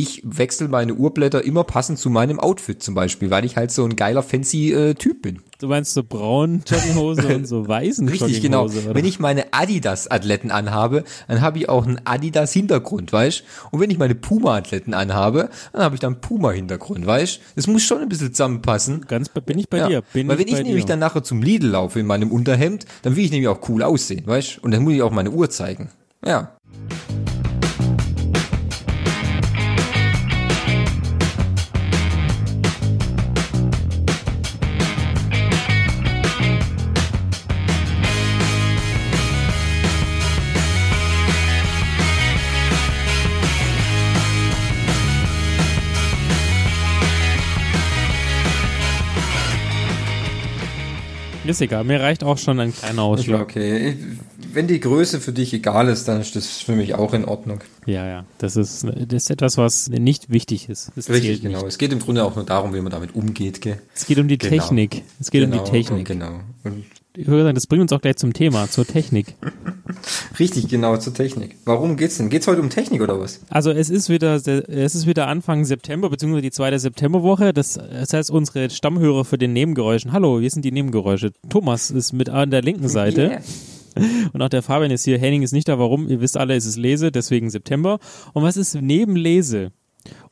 ich wechsle meine Urblätter immer passend zu meinem Outfit zum Beispiel, weil ich halt so ein geiler fancy äh, Typ bin. Du meinst so braun Jogginghose und so weißen Richtig, genau. Oder? Wenn ich meine Adidas-Athleten anhabe, dann habe ich auch einen Adidas-Hintergrund, weißt Und wenn ich meine Puma-Athleten anhabe, dann habe ich dann Puma-Hintergrund, weißt Es muss schon ein bisschen zusammenpassen. Ganz bei- bin ich bei Ja, dir. Bin Weil wenn ich ich nämlich dir. dann nachher zum Lidl laufe in meinem Unterhemd, dann will ich nämlich auch cool aussehen, weißt Und dann muss ich auch meine Uhr zeigen. Ja. Ist egal, mir reicht auch schon ein kleiner Ausschlag. okay. Wenn die Größe für dich egal ist, dann ist das für mich auch in Ordnung. Ja, ja, das ist, das ist etwas, was nicht wichtig ist. Das Richtig, genau. Nicht. Es geht im Grunde auch nur darum, wie man damit umgeht, gell? Es geht um die Genau. Technik. Es geht genau, um die Technik. Genau. Und Ich würde sagen, das bringt uns auch gleich zum Thema, zur Technik. richtig, genau, zur Technik. Warum geht's denn? Geht's heute um Technik oder was? Also es ist wieder, es ist wieder Anfang September, beziehungsweise die zweite Septemberwoche. Das, das heißt, unsere Stammhörer für den Nebengeräuschen. Hallo, wir sind die Nebengeräusche. Thomas ist mit an der linken Seite. Yeah. Und auch der Fabian ist hier. Henning ist nicht da. Warum? Ihr wisst alle, es ist Lese, deswegen September. Und was ist neben Lese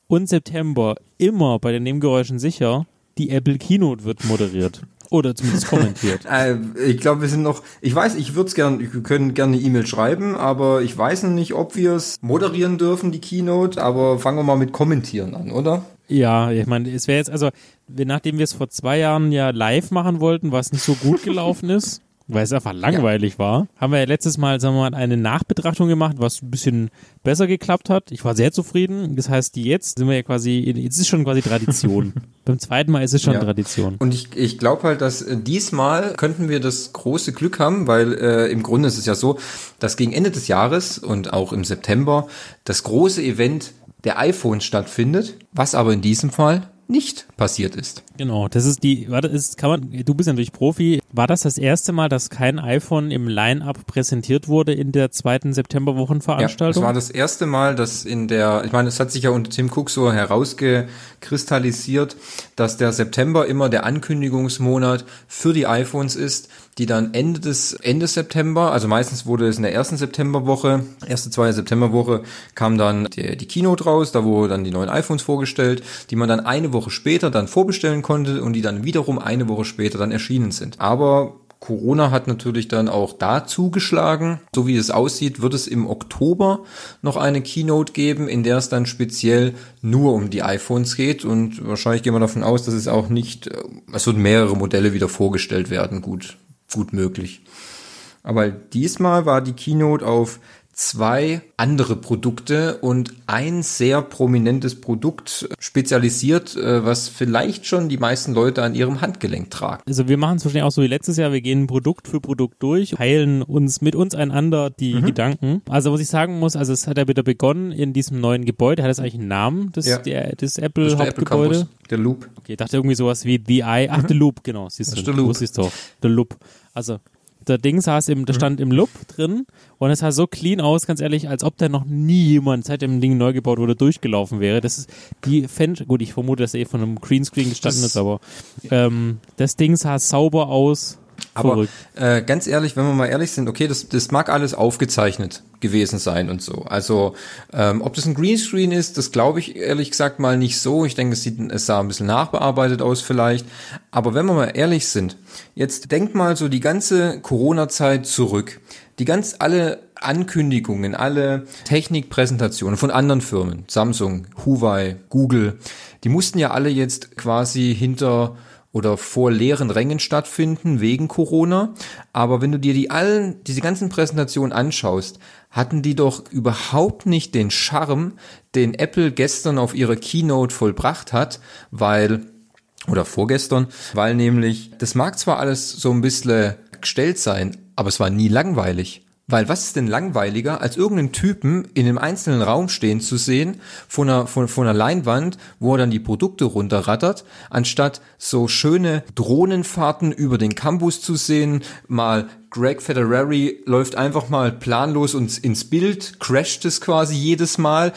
und September immer bei den Nebengeräuschen sicher? Die Apple Keynote wird moderiert. Oder zumindest kommentiert. Äh, ich glaube, wir sind noch, ich weiß, ich würde es gerne, wir können gerne eine E-Mail schreiben, aber ich weiß noch nicht, ob wir es moderieren dürfen, die Keynote, aber fangen wir mal mit Kommentieren an, oder? Ja, ich meine, es wäre jetzt, also, nachdem wir es vor zwei Jahren ja live machen wollten, was nicht so gut gelaufen ist, weil es einfach langweilig war, haben wir ja letztes Mal, sagen wir mal, eine Nachbetrachtung gemacht, was ein bisschen besser geklappt hat. Ich war sehr zufrieden. Das heißt, jetzt sind wir ja quasi, jetzt ist schon quasi Tradition. Beim zweiten Mal ist es schon Ja. Tradition. Und ich, ich glaube halt, dass äh, diesmal könnten wir das große Glück haben, weil äh, im Grunde ist es ja so, dass gegen Ende des Jahres und auch im September das große Event der iPhones stattfindet, was aber in diesem Fall nicht passiert ist. Genau, das ist die, warte, ist, kann man, du bist ja natürlich Profi. War das das erste Mal, dass kein iPhone im Line-Up präsentiert wurde in der zweiten Ja, es Septemberwochenveranstaltung? war das erste Mal, dass in der, ich meine, es hat sich ja unter Tim Cook so herausgekristallisiert, dass der September immer der Ankündigungsmonat für die iPhones ist, die dann Ende des Ende September, also meistens wurde es in der ersten Septemberwoche, erste zweite Septemberwoche kam dann die, die Keynote raus, da wurden dann die neuen iPhones vorgestellt, die man dann eine Woche später dann vorbestellen konnte und die dann wiederum eine Woche später dann erschienen sind. Aber Corona hat natürlich dann auch da zugeschlagen. So wie es aussieht, wird es im Oktober noch eine Keynote geben, in der es dann speziell nur um die iPhones geht. Und wahrscheinlich gehen wir davon aus, dass es auch nicht, äh, es wird mehrere Modelle wieder vorgestellt werden. Gut, gut möglich. Aber diesmal war die Keynote auf zwei andere Produkte und ein sehr prominentes Produkt spezialisiert, äh, was vielleicht schon die meisten Leute an ihrem Handgelenk tragen. Also wir machen es wahrscheinlich auch so wie letztes Jahr, wir gehen Produkt für Produkt durch, heilen uns mit uns einander die Mhm. Gedanken. Also was ich sagen muss, also es hat ja wieder begonnen in diesem neuen Gebäude, hat es eigentlich einen Namen, das, Ja. der, das Das ist der Apple Apple Hauptgebäude? Campus, der Loop. Okay, ich dachte irgendwie sowas wie The Eye, ach, The Loop, genau, siehst Das du, ist der Loop. ich's doch, The Loop. Also der Ding saß im, Mhm. der stand im Loop drin und es sah so clean aus, ganz ehrlich, als ob da noch nie jemand, seit dem Ding neu gebaut wurde, durchgelaufen wäre. Das ist die Fan, gut, ich vermute, dass er eh von einem Greenscreen gestanden Das- ist, aber ähm, das Ding sah sauber aus. Aber äh, ganz ehrlich, wenn wir mal ehrlich sind, okay, das, das mag alles aufgezeichnet gewesen sein und so. Also ähm, ob das ein Greenscreen ist, das glaube ich ehrlich gesagt mal nicht so. Ich denke, es, sieht, es sah ein bisschen nachbearbeitet aus vielleicht. Aber wenn wir mal ehrlich sind, jetzt denkt mal so die ganze Corona-Zeit zurück. Die ganz alle Ankündigungen, alle Technikpräsentationen von anderen Firmen, Samsung, Huawei, Google, die mussten ja alle jetzt quasi hinter oder vor leeren Rängen stattfinden wegen Corona. Aber wenn du dir die allen, diese ganzen Präsentationen anschaust, hatten die doch überhaupt nicht den Charme, den Apple gestern auf ihrer Keynote vollbracht hat, weil oder vorgestern, weil nämlich, das mag zwar alles so ein bisschen gestellt sein, aber es war nie langweilig. Weil was ist denn langweiliger, als irgendeinen Typen in einem einzelnen Raum stehen zu sehen, von einer, von, von einer Leinwand, wo er dann die Produkte runterrattert, anstatt so schöne Drohnenfahrten über den Campus zu sehen, mal Greg Federary läuft einfach mal planlos uns ins Bild, crasht es quasi jedes Mal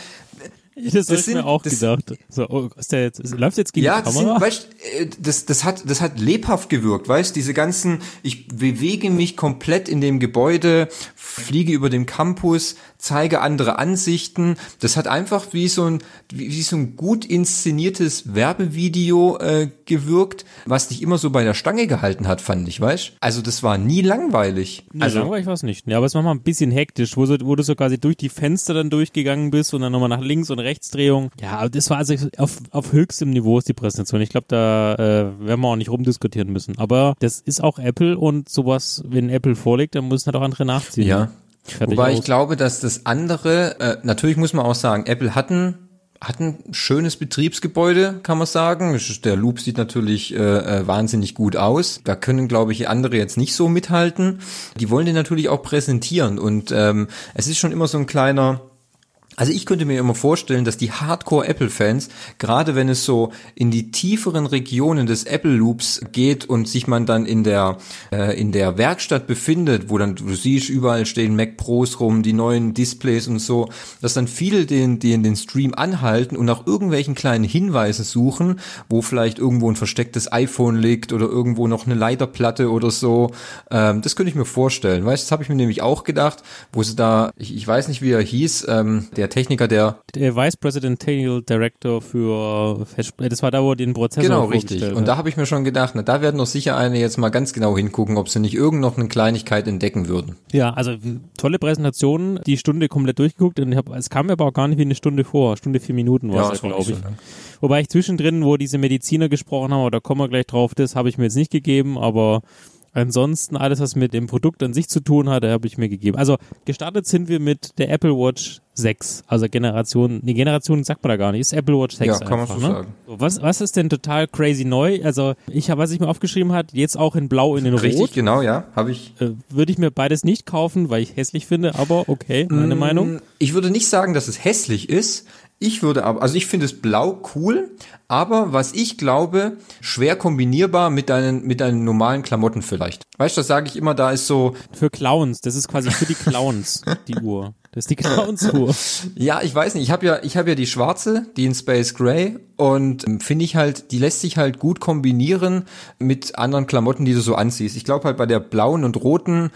Das, das habe ich mir auch das, gedacht. So, oh, ist der jetzt, läuft jetzt gegen ja, die Kamera? Ja, weißt, äh, das, das, hat, das hat lebhaft gewirkt, weißt diese ganzen, ich bewege mich komplett in dem Gebäude, fliege über dem Campus, zeige andere Ansichten. Das hat einfach wie so ein, wie, wie so ein gut inszeniertes Werbevideo äh, gewirkt, was dich immer so bei der Stange gehalten hat, fand ich, weißt Also das war nie langweilig. Nee, also langweilig war es nicht. Ja, aber es war mal ein bisschen hektisch, wo, so, wo du so quasi durch die Fenster dann durchgegangen bist und dann nochmal nach links und Rechtsdrehung. Ja, aber das war also auf, auf höchstem Niveau ist die Präsentation. Ich glaube, da äh, werden wir auch nicht rumdiskutieren müssen. Aber das ist auch Apple und sowas, wenn Apple vorlegt, dann müssen halt auch andere nachziehen. Ja, Fertig Wobei aus. ich glaube, dass das andere, äh, natürlich muss man auch sagen, Apple hatten hat ein schönes Betriebsgebäude, kann man sagen. Der Loop sieht natürlich äh, äh, wahnsinnig gut aus. Da können, glaube ich, andere jetzt nicht so mithalten. Die wollen den natürlich auch präsentieren und ähm, es ist schon immer so ein kleiner also ich könnte mir immer vorstellen, dass die Hardcore-Apple-Fans, gerade wenn es so in die tieferen Regionen des Apple-Loops geht und sich man dann in der äh, in der Werkstatt befindet, wo dann du siehst, überall stehen Mac Pros rum, die neuen Displays und so, dass dann viele den, den, den Stream anhalten und nach irgendwelchen kleinen Hinweisen suchen, wo vielleicht irgendwo ein verstecktes iPhone liegt oder irgendwo noch eine Leiterplatte oder so. Ähm, das könnte ich mir vorstellen. Weißt, das habe ich mir nämlich auch gedacht, wo sie da, ich, ich weiß nicht, wie er hieß, ähm, der der Techniker, der der Vice Presidential Director für das war da, wo er den Prozessor Genau, richtig. Und da habe ich mir schon gedacht, na, da werden doch sicher eine jetzt mal ganz genau hingucken, ob sie nicht irgend noch eine Kleinigkeit entdecken würden. Ja, also tolle Präsentation, die Stunde komplett durchgeguckt und ich hab, es kam mir aber auch gar nicht wie eine Stunde vor, Stunde vier Minuten war ja, es, glaube ich. So Wobei ich zwischendrin, wo diese Mediziner gesprochen haben, da kommen wir gleich drauf, das habe ich mir jetzt nicht gegeben, aber Ansonsten alles, was mit dem Produkt an sich zu tun hat, habe ich mir gegeben. Also gestartet sind wir mit der Apple Watch 6, also Generation, die Generation sagt man da gar nicht, ist Apple Watch 6 Ja, kann einfach, man so ne? sagen. Was, was ist denn total crazy neu? Also ich habe, was ich mir aufgeschrieben hat, jetzt auch in Blau, in den Richtig, Rot. Richtig, genau, ja, habe ich. Äh, würde ich mir beides nicht kaufen, weil ich hässlich finde, aber okay, meine mm, Meinung. Ich würde nicht sagen, dass es hässlich ist. Ich würde aber, also ich finde es blau cool, aber was ich glaube, schwer kombinierbar mit deinen, mit deinen normalen Klamotten vielleicht. Weißt du, das sage ich immer, da ist so. Für Clowns, das ist quasi für die Clowns, die Uhr. Das ist die Clowns-Uhr. ja, ich weiß nicht, ich habe ja, ich habe ja die schwarze, die in Space Gray und ähm, finde ich halt, die lässt sich halt gut kombinieren mit anderen Klamotten, die du so anziehst. Ich glaube halt bei der blauen und roten,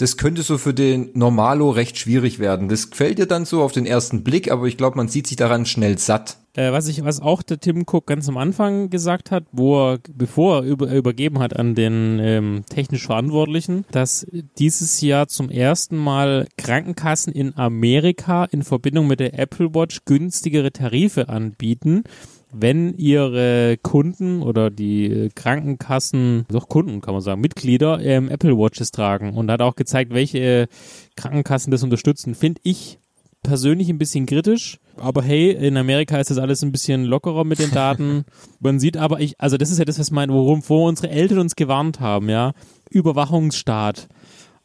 das könnte so für den Normalo recht schwierig werden. Das gefällt dir dann so auf den ersten Blick, aber ich glaube, man sieht sich daran schnell satt. Äh, was ich, was auch der Tim Cook ganz am Anfang gesagt hat, wo er, bevor er über, übergeben hat an den ähm, technisch Verantwortlichen, dass dieses Jahr zum ersten Mal Krankenkassen in Amerika in Verbindung mit der Apple Watch günstigere Tarife anbieten wenn ihre Kunden oder die äh, Krankenkassen, doch Kunden kann man sagen, Mitglieder ähm, Apple Watches tragen und hat auch gezeigt, welche Krankenkassen das unterstützen, finde ich persönlich ein bisschen kritisch. Aber hey, in Amerika ist das alles ein bisschen lockerer mit den Daten. Man sieht aber, ich, also das ist ja das, was mein, worum, wo unsere Eltern uns gewarnt haben, ja. Überwachungsstaat.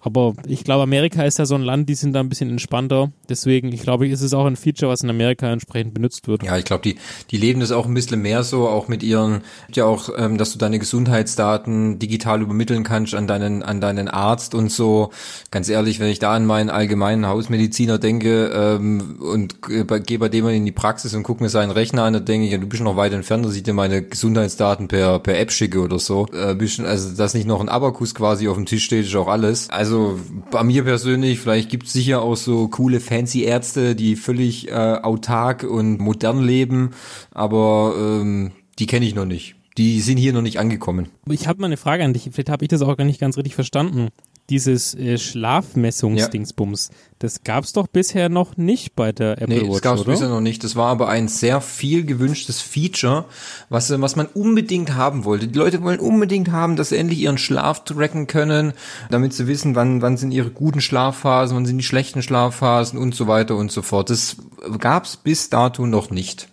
Aber ich glaube, Amerika ist ja so ein Land, die sind da ein bisschen entspannter. Deswegen, ich glaube, ist es auch ein Feature, was in Amerika entsprechend benutzt wird. Ja, ich glaube, die, die leben das auch ein bisschen mehr so, auch mit ihren, ja auch, ähm, dass du deine Gesundheitsdaten digital übermitteln kannst an deinen, an deinen Arzt und so. Ganz ehrlich, wenn ich da an meinen allgemeinen Hausmediziner denke ähm, und äh, gehe bei dem in die Praxis und gucke mir seinen Rechner an, dann denke ich, ja, du bist noch weit entfernt, dass ich dir meine Gesundheitsdaten per, per App schicke oder so. Äh, bist, also, dass nicht noch ein Abakus quasi auf dem Tisch steht, ist auch alles. Also also bei mir persönlich, vielleicht gibt es sicher auch so coole fancy Ärzte, die völlig äh, autark und modern leben, aber ähm, die kenne ich noch nicht. Die sind hier noch nicht angekommen. Ich habe mal eine Frage an dich. Vielleicht habe ich das auch gar nicht ganz richtig verstanden dieses äh, Schlafmessungsdingsbums, ja. das gab's doch bisher noch nicht bei der Apple nee, Watch, das gab's oder? bisher noch nicht. Das war aber ein sehr viel gewünschtes Feature, was, äh, was man unbedingt haben wollte. Die Leute wollen unbedingt haben, dass sie endlich ihren Schlaf tracken können, damit sie wissen, wann, wann sind ihre guten Schlafphasen, wann sind die schlechten Schlafphasen und so weiter und so fort. Das gab's bis dato noch nicht.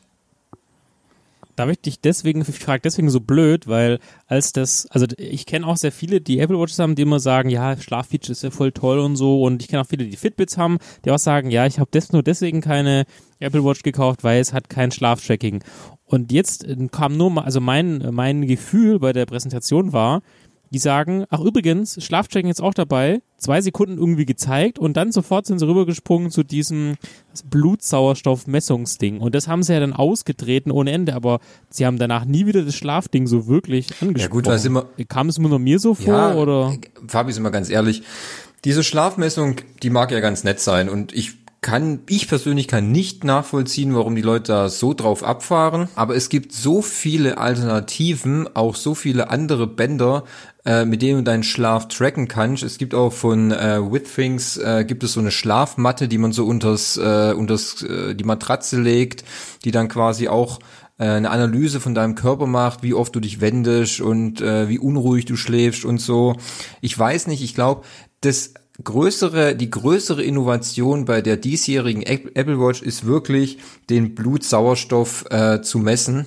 Da möchte ich deswegen, ich frage deswegen so blöd, weil als das, also ich kenne auch sehr viele, die Apple Watches haben, die immer sagen, ja, Schlaffeature ist ja voll toll und so und ich kenne auch viele, die Fitbits haben, die auch sagen, ja, ich habe des, nur deswegen keine Apple Watch gekauft, weil es hat kein Schlaftracking. Und jetzt kam nur also mein, mein Gefühl bei der Präsentation war, die sagen, ach übrigens, Schlaftracken jetzt auch dabei, zwei Sekunden irgendwie gezeigt und dann sofort sind sie rübergesprungen zu diesem Blutsauerstoffmessungsding. Und das haben sie ja dann ausgetreten ohne Ende, aber sie haben danach nie wieder das Schlafding so wirklich angesprochen. Ja gut, was immer, Kam es nur mir so vor, ja, oder? Fabi, sind wir ganz ehrlich, diese Schlafmessung, die mag ja ganz nett sein und ich kann, ich persönlich kann nicht nachvollziehen, warum die Leute da so drauf abfahren. Aber es gibt so viele Alternativen, auch so viele andere Bänder, äh, mit denen du deinen Schlaf tracken kannst. Es gibt auch von äh, Withthings äh, gibt es so eine Schlafmatte, die man so unters, äh, unters äh, die Matratze legt, die dann quasi auch äh, eine Analyse von deinem Körper macht, wie oft du dich wendest und äh, wie unruhig du schläfst und so. Ich weiß nicht, ich glaube, das größere, die größere Innovation bei der diesjährigen Apple Watch ist wirklich, den Blutsauerstoff äh, zu messen,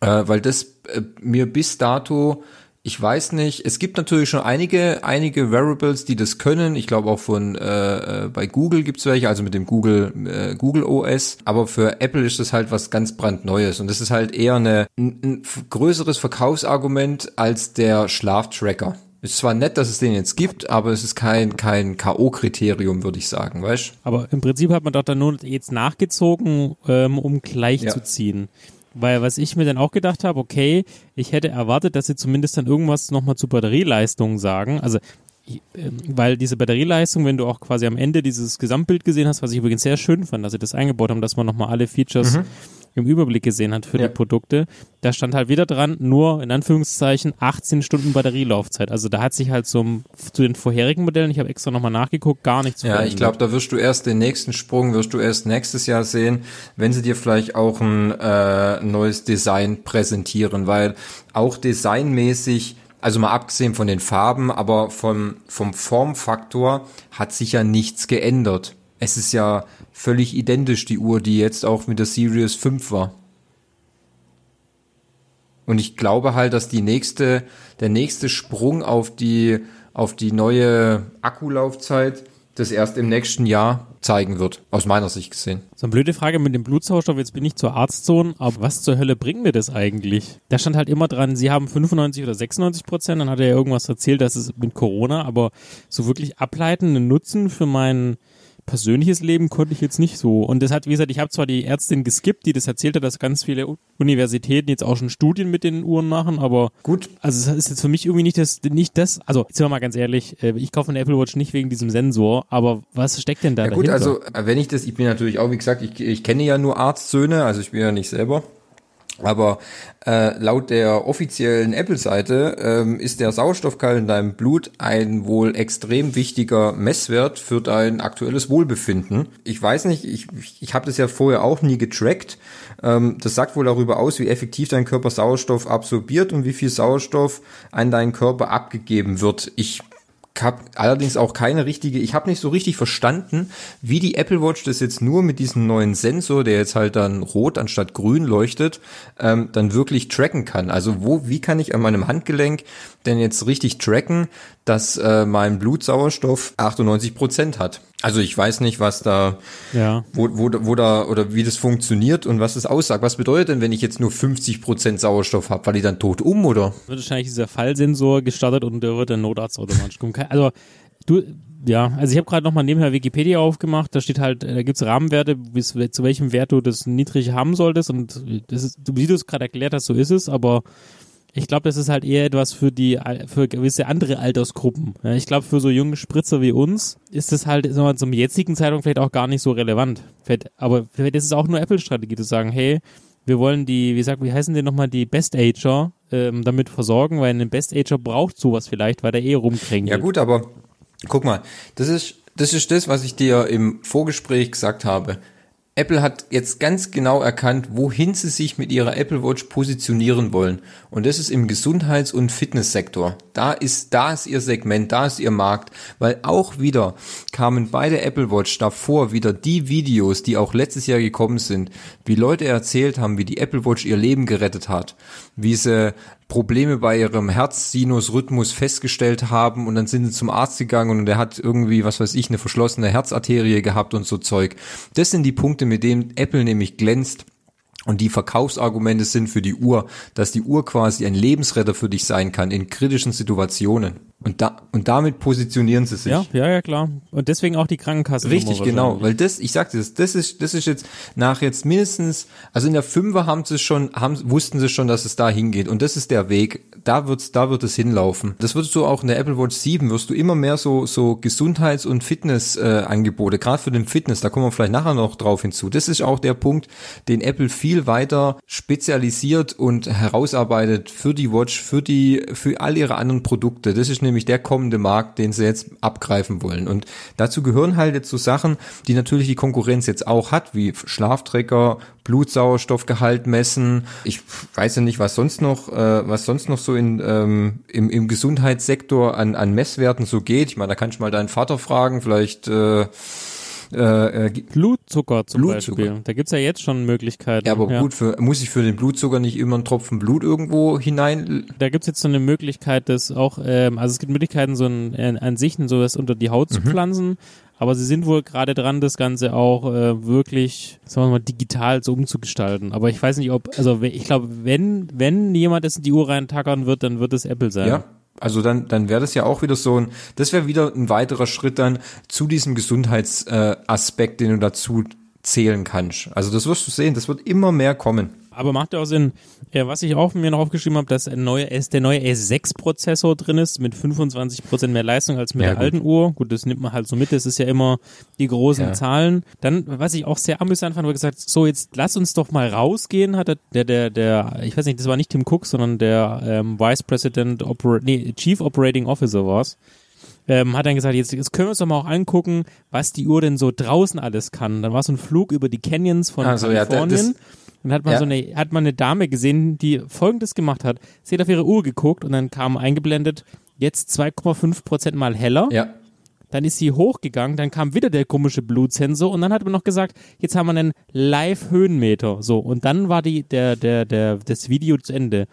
äh, weil das äh, mir bis dato ich weiß nicht. Es gibt natürlich schon einige, einige Variables, die das können. Ich glaube auch von äh, äh, bei Google gibt's welche, also mit dem Google äh, Google OS. Aber für Apple ist das halt was ganz brandneues und das ist halt eher eine, ein, ein größeres Verkaufsargument als der Schlaftracker. Ist zwar nett, dass es den jetzt gibt, aber es ist kein, kein K.O.-Kriterium, würde ich sagen, weißt Aber im Prinzip hat man doch dann nur jetzt nachgezogen, ähm, um gleich ja. zu ziehen. Weil was ich mir dann auch gedacht habe, okay, ich hätte erwartet, dass sie zumindest dann irgendwas nochmal zu Batterieleistung sagen. Also weil diese Batterieleistung, wenn du auch quasi am Ende dieses Gesamtbild gesehen hast, was ich übrigens sehr schön fand, dass sie das eingebaut haben, dass man nochmal alle Features mhm im Überblick gesehen hat für ja. die Produkte, da stand halt wieder dran, nur in Anführungszeichen 18 Stunden Batterielaufzeit. Also da hat sich halt so zu den vorherigen Modellen, ich habe extra nochmal nachgeguckt, gar nichts Ja, verändert. ich glaube, da wirst du erst den nächsten Sprung, wirst du erst nächstes Jahr sehen, wenn sie dir vielleicht auch ein äh, neues Design präsentieren, weil auch designmäßig also mal abgesehen von den Farben, aber vom, vom Formfaktor hat sich ja nichts geändert. Es ist ja völlig identisch, die Uhr, die jetzt auch mit der Series 5 war. Und ich glaube halt, dass die nächste, der nächste Sprung auf die, auf die neue Akkulaufzeit das erst im nächsten Jahr zeigen wird, aus meiner Sicht gesehen. So eine blöde Frage mit dem Blutsauerstoff, jetzt bin ich zur Arztzone, aber was zur Hölle bringt mir das eigentlich? Da stand halt immer dran, sie haben 95 oder 96 Prozent, dann hat er ja irgendwas erzählt, dass es mit Corona, aber so wirklich ableitenden Nutzen für meinen persönliches Leben konnte ich jetzt nicht so. Und das hat, wie gesagt, ich habe zwar die Ärztin geskippt, die das erzählt hat, dass ganz viele Universitäten jetzt auch schon Studien mit den Uhren machen, aber gut, also es ist jetzt für mich irgendwie nicht das, nicht das, also jetzt sind wir mal ganz ehrlich, äh, ich kaufe eine Apple Watch nicht wegen diesem Sensor, aber was steckt denn da ja, gut, dahinter? also wenn ich das, ich bin natürlich auch, wie gesagt, ich, ich kenne ja nur Arztsöhne, also ich bin ja nicht selber. Aber äh, laut der offiziellen Apple-Seite ähm, ist der Sauerstoffgehalt in deinem Blut ein wohl extrem wichtiger Messwert für dein aktuelles Wohlbefinden. Ich weiß nicht, ich, ich habe das ja vorher auch nie getrackt. Ähm, das sagt wohl darüber aus, wie effektiv dein Körper Sauerstoff absorbiert und wie viel Sauerstoff an deinen Körper abgegeben wird. Ich habe allerdings auch keine richtige, ich habe nicht so richtig verstanden, wie die Apple Watch das jetzt nur mit diesem neuen Sensor, der jetzt halt dann rot anstatt grün leuchtet, ähm, dann wirklich tracken kann. Also wo, wie kann ich an meinem Handgelenk denn jetzt richtig tracken, dass äh, mein Blutsauerstoff 98 Prozent hat? Also ich weiß nicht, was da, ja. wo, wo, wo da oder wie das funktioniert und was das aussagt. Was bedeutet denn, wenn ich jetzt nur 50 Prozent Sauerstoff habe? Weil ich dann tot um oder? Wird wahrscheinlich dieser Fallsensor gestartet und der wird der Notarzt automatisch kommen. Also du, ja, also ich habe gerade nochmal nebenher Wikipedia aufgemacht, da steht halt, da gibt's Rahmenwerte, bis zu welchem Wert du das niedrig haben solltest und das ist, wie du es gerade erklärt hast, so ist es, aber ich glaube, das ist halt eher etwas für die für gewisse andere Altersgruppen. Ja, ich glaube, für so junge Spritzer wie uns ist das halt sagen wir, zum jetzigen Zeitpunkt vielleicht auch gar nicht so relevant. Vielleicht, aber vielleicht ist es auch nur Apple-Strategie zu sagen, hey, wir wollen die, wie sagt, wie heißen die nochmal, die Best Ager ähm, damit versorgen, weil ein Best Ager braucht sowas vielleicht, weil der eh rumkriegt. Ja gut, aber guck mal, das ist das ist das, was ich dir im Vorgespräch gesagt habe. Apple hat jetzt ganz genau erkannt, wohin sie sich mit ihrer Apple Watch positionieren wollen. Und das ist im Gesundheits- und Fitnesssektor. Da ist, da ist ihr Segment, da ist ihr Markt. Weil auch wieder kamen bei der Apple Watch davor wieder die Videos, die auch letztes Jahr gekommen sind, wie Leute erzählt haben, wie die Apple Watch ihr Leben gerettet hat, wie sie Probleme bei ihrem Herzsinusrhythmus festgestellt haben und dann sind sie zum Arzt gegangen und der hat irgendwie, was weiß ich, eine verschlossene Herzarterie gehabt und so Zeug. Das sind die Punkte, mit denen Apple nämlich glänzt. Und die Verkaufsargumente sind für die Uhr, dass die Uhr quasi ein Lebensretter für dich sein kann in kritischen Situationen. Und da, und damit positionieren sie sich. Ja, ja, ja, klar. Und deswegen auch die Krankenkasse. Richtig, genau. Weil das, ich sagte das, das ist, das ist jetzt nach jetzt mindestens, also in der Fünfer haben sie schon, haben, wussten sie schon, dass es da hingeht. Und das ist der Weg. Da wird's, da wird es hinlaufen. Das würdest du auch in der Apple Watch 7, wirst du immer mehr so, so Gesundheits- und Fitness-Angebote, äh, gerade für den Fitness, da kommen wir vielleicht nachher noch drauf hinzu. Das ist auch der Punkt, den Apple viel weiter spezialisiert und herausarbeitet für die Watch, für die, für all ihre anderen Produkte. Das ist nämlich der kommende Markt, den sie jetzt abgreifen wollen. Und dazu gehören halt jetzt so Sachen, die natürlich die Konkurrenz jetzt auch hat, wie Schlafträger, Blutsauerstoffgehalt messen. Ich weiß ja nicht, was sonst noch, äh, was sonst noch so in, ähm, im, im Gesundheitssektor an, an Messwerten so geht. Ich meine, da kann ich mal deinen Vater fragen, vielleicht äh, äh, äh, Blutzucker zum Blutzucker. Beispiel. Da gibt's ja jetzt schon Möglichkeiten. Ja, aber ja. gut, für, muss ich für den Blutzucker nicht immer einen Tropfen Blut irgendwo hinein? Da gibt's jetzt so eine Möglichkeit, das auch, ähm, also es gibt Möglichkeiten, so ein, äh, an sich sowas unter die Haut zu mhm. pflanzen. Aber sie sind wohl gerade dran, das Ganze auch äh, wirklich, sagen wir mal, digital so umzugestalten. Aber ich weiß nicht, ob, also ich glaube, wenn, wenn jemand es in die Uhr reintackern wird, dann wird es Apple sein. Ja, also dann, dann wäre das ja auch wieder so ein, das wäre wieder ein weiterer Schritt dann zu diesem Gesundheitsaspekt, äh, den du dazu zählen kannst. Also das wirst du sehen, das wird immer mehr kommen. Aber macht ja auch Sinn. Ja, was ich auch mir noch aufgeschrieben habe, dass ein neuer, der neue S6-Prozessor drin ist mit 25% mehr Leistung als mit ja, der gut. alten Uhr. Gut, das nimmt man halt so mit. Das ist ja immer die großen ja. Zahlen. Dann, was ich auch sehr amüsant fand, war gesagt, so jetzt lass uns doch mal rausgehen, hat der, der, der, ich weiß nicht, das war nicht Tim Cook, sondern der ähm, Vice President, Oper nee, Chief Operating Officer war's. Ähm, hat dann gesagt, jetzt, jetzt können wir uns doch mal auch angucken, was die Uhr denn so draußen alles kann. Dann war so ein Flug über die Canyons von also, Kalifornien. Ja, das, und hat man ja. so eine, hat man eine Dame gesehen, die folgendes gemacht hat. Sie hat auf ihre Uhr geguckt und dann kam eingeblendet, jetzt 2,5 Prozent mal heller. Ja. Dann ist sie hochgegangen, dann kam wieder der komische Blutsensor und dann hat man noch gesagt, jetzt haben wir einen Live-Höhenmeter. So, und dann war die, der, der, der, das Video zu Ende.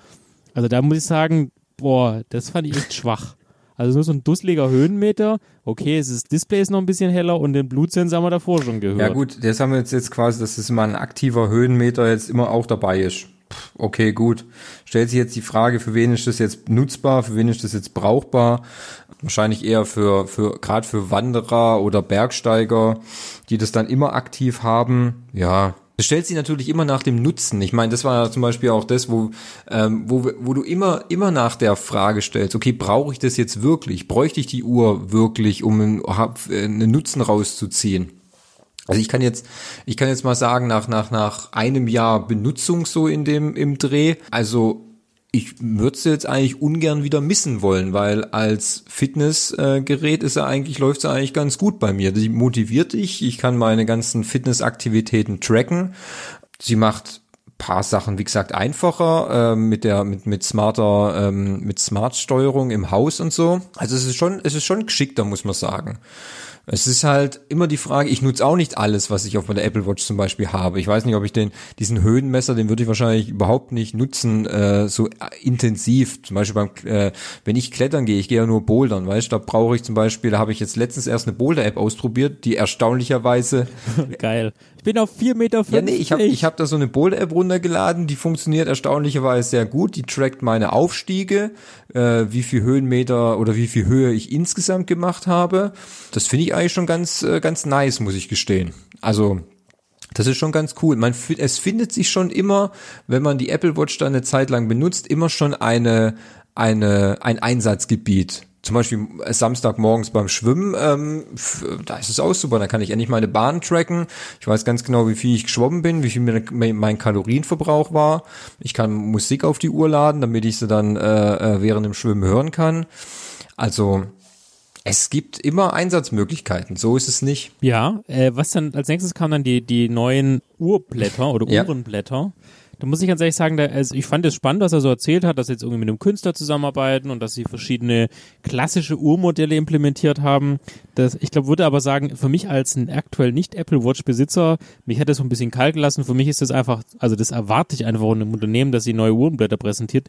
Also da muss ich sagen, boah, das fand ich echt schwach. Also nur so ein dusseliger Höhenmeter. Okay, es ist Display ist noch ein bisschen heller und den Blutsensor haben wir davor schon gehört. Ja gut, das haben wir jetzt, jetzt quasi, dass es mal ein aktiver Höhenmeter jetzt immer auch dabei ist. Okay, gut. Stellt sich jetzt die Frage, für wen ist das jetzt nutzbar, für wen ist das jetzt brauchbar? Wahrscheinlich eher für, für, gerade für Wanderer oder Bergsteiger, die das dann immer aktiv haben. Ja, es stellt sich natürlich immer nach dem Nutzen. Ich meine, das war ja zum Beispiel auch das, wo, ähm, wo, wo du immer, immer nach der Frage stellst, okay, brauche ich das jetzt wirklich? Bräuchte ich die Uhr wirklich, um einen, einen Nutzen rauszuziehen? Also ich kann jetzt, ich kann jetzt mal sagen, nach, nach, nach einem Jahr Benutzung so in dem, im Dreh, also ich würde es jetzt eigentlich ungern wieder missen wollen, weil als Fitnessgerät ist er eigentlich, läuft es eigentlich ganz gut bei mir. Die motiviert dich, ich kann meine ganzen Fitnessaktivitäten tracken. Sie macht paar Sachen, wie gesagt, einfacher äh, mit der mit mit smarter ähm, mit Smart Steuerung im Haus und so. Also es ist schon es ist schon geschickter, muss man sagen. Es ist halt immer die Frage, ich nutze auch nicht alles, was ich auf meiner Apple Watch zum Beispiel habe. Ich weiß nicht, ob ich den, diesen Höhenmesser, den würde ich wahrscheinlich überhaupt nicht nutzen, äh, so intensiv. Zum Beispiel beim, äh, wenn ich klettern gehe, ich gehe ja nur bouldern, weißt du, da brauche ich zum Beispiel, da habe ich jetzt letztens erst eine Boulder-App ausprobiert, die erstaunlicherweise. Geil. Ich bin auf vier Meter. Ja, nee, ich habe ich hab da so eine Boulder-App runtergeladen, die funktioniert erstaunlicherweise sehr gut. Die trackt meine Aufstiege, äh, wie viel Höhenmeter oder wie viel Höhe ich insgesamt gemacht habe. Das finde ich eigentlich schon ganz, äh, ganz nice, muss ich gestehen. Also, das ist schon ganz cool. Man, es findet sich schon immer, wenn man die Apple Watch dann eine Zeit lang benutzt, immer schon eine, eine, ein Einsatzgebiet zum Beispiel Samstagmorgens beim Schwimmen, ähm, da ist es auch super, da kann ich endlich meine Bahn tracken. Ich weiß ganz genau, wie viel ich geschwommen bin, wie viel mein Kalorienverbrauch war. Ich kann Musik auf die Uhr laden, damit ich sie dann äh, äh, während dem Schwimmen hören kann. Also es gibt immer Einsatzmöglichkeiten, so ist es nicht. Ja, äh, was dann als nächstes kam dann die, die neuen Urblätter oder Uhrenblätter. Da muss ich ganz ehrlich sagen, da, also ich fand es spannend, was er so erzählt hat, dass sie jetzt irgendwie mit einem Künstler zusammenarbeiten und dass sie verschiedene klassische Uhrmodelle implementiert haben. Das, ich glaube, würde aber sagen, für mich als ein aktuell nicht Apple Watch Besitzer, mich hat das so ein bisschen kalt gelassen. Für mich ist das einfach, also das erwarte ich einfach von einem Unternehmen, dass sie neue Uhrenblätter präsentiert.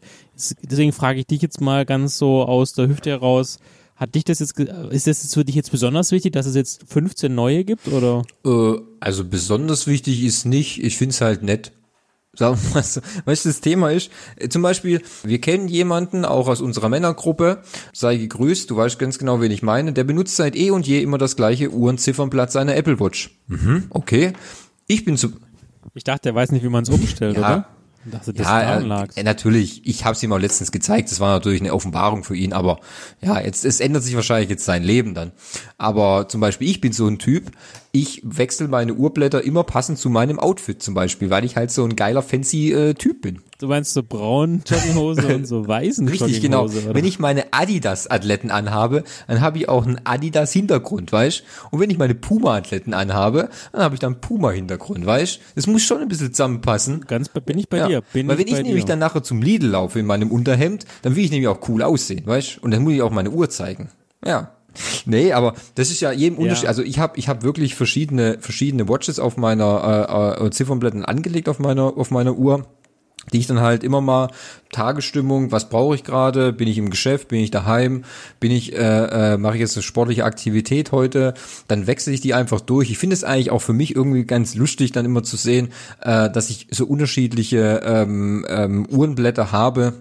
Deswegen frage ich dich jetzt mal ganz so aus der Hüfte heraus, hat dich das jetzt, ist das jetzt für dich jetzt besonders wichtig, dass es jetzt 15 neue gibt, oder? Äh, also besonders wichtig ist nicht, ich finde es halt nett. Sagen wir mal so. Weißt du, das Thema ist, äh, zum Beispiel, wir kennen jemanden, auch aus unserer Männergruppe, sei gegrüßt, du weißt ganz genau, wen ich meine, der benutzt seit eh und je immer das gleiche Uhrenziffernblatt seiner Apple Watch. Mhm, okay. Ich bin zu, Ich dachte, der weiß nicht, wie man es umstellt, Ja. oder? Dachte, das ja, äh, äh, natürlich. Ich habe es ihm auch letztens gezeigt. Das war natürlich eine Offenbarung für ihn. Aber ja, jetzt es ändert sich wahrscheinlich jetzt sein Leben dann. Aber zum Beispiel ich bin so ein Typ. Ich wechsle meine Uhrblätter immer passend zu meinem Outfit zum Beispiel, weil ich halt so ein geiler fancy äh, Typ bin. Du meinst so braun Jogginghose und so weißen Richtig, genau. Oder? Wenn ich meine Adidas-Athleten anhabe, dann habe ich auch einen Adidas-Hintergrund, weißt? Und wenn ich meine Puma-Athleten anhabe, dann habe ich dann Puma-Hintergrund, weißt? Das muss schon ein bisschen zusammenpassen. Ganz bin ich bei Ja, dir. Bin weil wenn ich ich nämlich dir. dann nachher zum Lidl laufe in meinem Unterhemd, dann will ich nämlich auch cool aussehen, weißt? Und dann muss ich auch meine Uhr zeigen. Ja. Nee, aber das ist ja jedem Unterschied. Also ich habe ich hab wirklich verschiedene verschiedene Watches auf meiner äh, äh, Ziffernblättern angelegt auf meiner auf meiner Uhr die ich dann halt immer mal Tagesstimmung, was brauche ich gerade, bin ich im Geschäft, bin ich daheim, bin ich äh, äh, mache ich jetzt eine sportliche Aktivität heute, dann wechsle ich die einfach durch. Ich finde es eigentlich auch für mich irgendwie ganz lustig, dann immer zu sehen, äh, dass ich so unterschiedliche ähm, ähm, Uhrenblätter habe.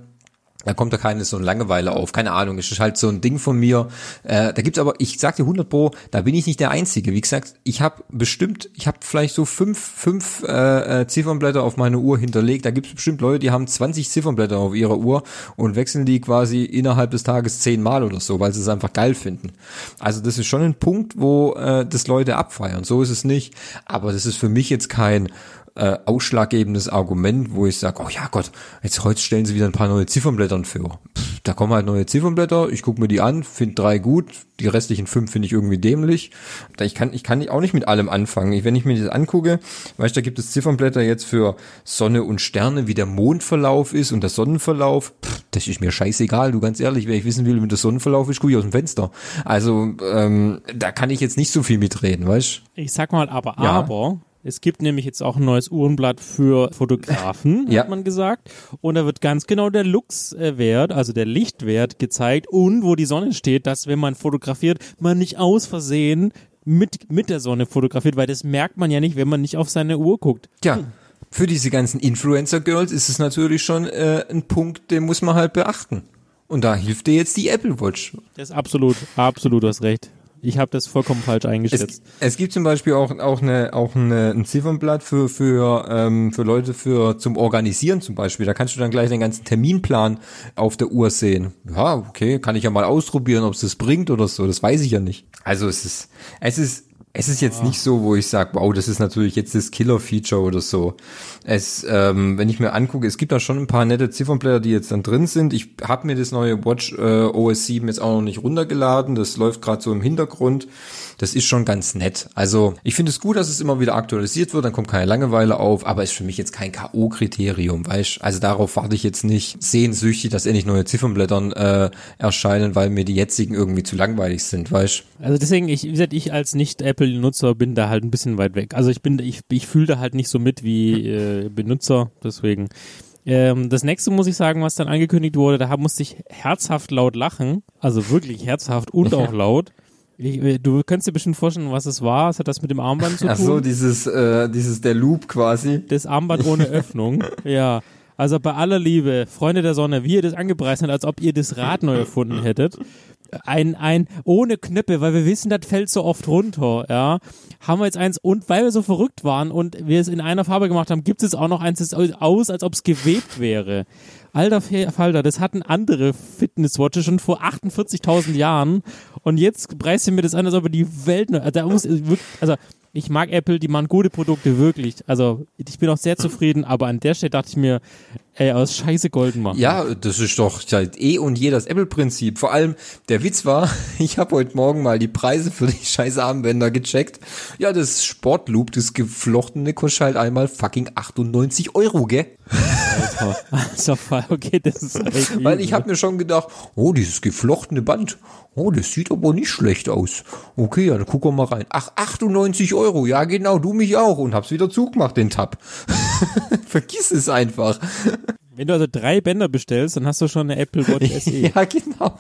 Da kommt da keine so eine Langeweile auf, keine Ahnung, es ist halt so ein Ding von mir. Äh, da gibt's aber, ich sag dir 100 pro, da bin ich nicht der Einzige. Wie gesagt, ich habe bestimmt, ich habe vielleicht so fünf, fünf äh, äh, Ziffernblätter auf meine Uhr hinterlegt. Da gibt's bestimmt Leute, die haben 20 Ziffernblätter auf ihrer Uhr und wechseln die quasi innerhalb des Tages zehnmal oder so, weil sie es einfach geil finden. Also das ist schon ein Punkt, wo äh, das Leute abfeiern. So ist es nicht. Aber das ist für mich jetzt kein äh, ausschlaggebendes Argument, wo ich sage, oh ja Gott, jetzt heute stellen sie wieder ein paar neue Ziffernblätter für. Pff, da kommen halt neue Ziffernblätter, ich gucke mir die an, finde drei gut, die restlichen fünf finde ich irgendwie dämlich. Da Ich kann, ich kann auch nicht mit allem anfangen. Ich, wenn ich mir das angucke, weißt du, da gibt es Ziffernblätter jetzt für Sonne und Sterne, wie der Mondverlauf ist und der Sonnenverlauf. Pff, das ist mir scheißegal, du ganz ehrlich, wenn ich wissen will, wie der Sonnenverlauf ist, gucke ich aus dem Fenster. Also ähm, da kann ich jetzt nicht so viel mitreden, weißt Ich sag mal aber, Ja. aber. Es gibt nämlich jetzt auch ein neues Uhrenblatt für Fotografen, Ja. hat man gesagt. Und da wird ganz genau der Lux-Wert, also der Lichtwert gezeigt und wo die Sonne steht, dass wenn man fotografiert, man nicht aus Versehen mit, mit der Sonne fotografiert, weil das merkt man ja nicht, wenn man nicht auf seine Uhr guckt. Ja, für diese ganzen Influencer-Girls ist es natürlich schon äh, ein Punkt, den muss man halt beachten. Und da hilft dir jetzt die Apple Watch. Das ist absolut, absolut, du hast recht. Ich habe das vollkommen falsch Es, eingeschätzt. es gibt zum Beispiel auch, auch, eine, auch eine, ein Ziffernblatt für, für, ähm, für Leute für, zum Organisieren zum Beispiel. Da kannst du dann gleich den ganzen Terminplan auf der Uhr sehen. Ja, okay, kann ich ja mal ausprobieren, ob es das bringt oder so. Das weiß ich ja nicht. Also es ist, es ist, es ist jetzt nicht so, wo ich sage, wow, das ist natürlich jetzt das Killer-Feature oder so. Es, ähm, wenn ich mir angucke, es gibt da schon ein paar nette Ziffernblätter, die jetzt dann drin sind. Ich habe mir das neue Watch äh, OS 7 jetzt auch noch nicht runtergeladen. Das läuft gerade so im Hintergrund. Das ist schon ganz nett. Also ich finde es gut, dass es immer wieder aktualisiert wird, dann kommt keine Langeweile auf, aber ist für mich jetzt kein K.O.-Kriterium, weißt Also darauf warte ich jetzt nicht sehnsüchtig, dass endlich neue Ziffernblättern äh, erscheinen, weil mir die jetzigen irgendwie zu langweilig sind, weißt Also deswegen, ich, wie gesagt, ich als Nicht-Apple-Nutzer bin da halt ein bisschen weit weg. Also ich bin, ich, ich fühle da halt nicht so mit wie äh, Benutzer, deswegen. Ähm, das nächste muss ich sagen, was dann angekündigt wurde, da musste ich herzhaft laut lachen, also wirklich herzhaft und auch laut. Ich, äh, du könntest dir bestimmt vorstellen, was es war. Es hat das mit dem Armband zu tun. Ach so, dieses, äh, dieses der Loop quasi. Das Armband ohne Öffnung. Ja. Also bei aller Liebe, Freunde der Sonne, wie ihr das angepreist habt, als ob ihr das Rad neu erfunden hättet. Ein, ein ohne Knöpfe, weil wir wissen, das fällt so oft runter, ja. Haben wir jetzt eins und weil wir so verrückt waren und wir es in einer Farbe gemacht haben, gibt es auch noch eins, das aus, als ob es gewebt wäre. Alter Falter, das hatten andere Fitnesswatches schon vor 48.000 Jahren. Und jetzt preist ihr mir das an, als ob die Welt, da muss, also ich mag Apple, die machen gute Produkte, wirklich. Also ich bin auch sehr zufrieden, aber an der Stelle dachte ich mir, ey, aus Scheiße golden machen. Ja, das ist doch seit eh und je das Apple-Prinzip. Vor allem, der Witz war, ich habe heute Morgen mal die Preise für die scheiß Armbänder gecheckt. Ja, das Sportloop, das geflochtene, kostet halt einmal fucking 98 Euro, gell? Alter. Also, okay, das ist Weil ich habe mir schon gedacht, oh, dieses geflochtene Band, oh, das sieht aber nicht schlecht aus. Okay, ja, dann gucken wir mal rein. Ach, 98 Euro, ja genau, du mich auch. Und hab's wieder zugemacht, den Tab. Vergiss es einfach. Wenn du also drei Bänder bestellst, dann hast du schon eine Apple Watch SE. Ja, genau.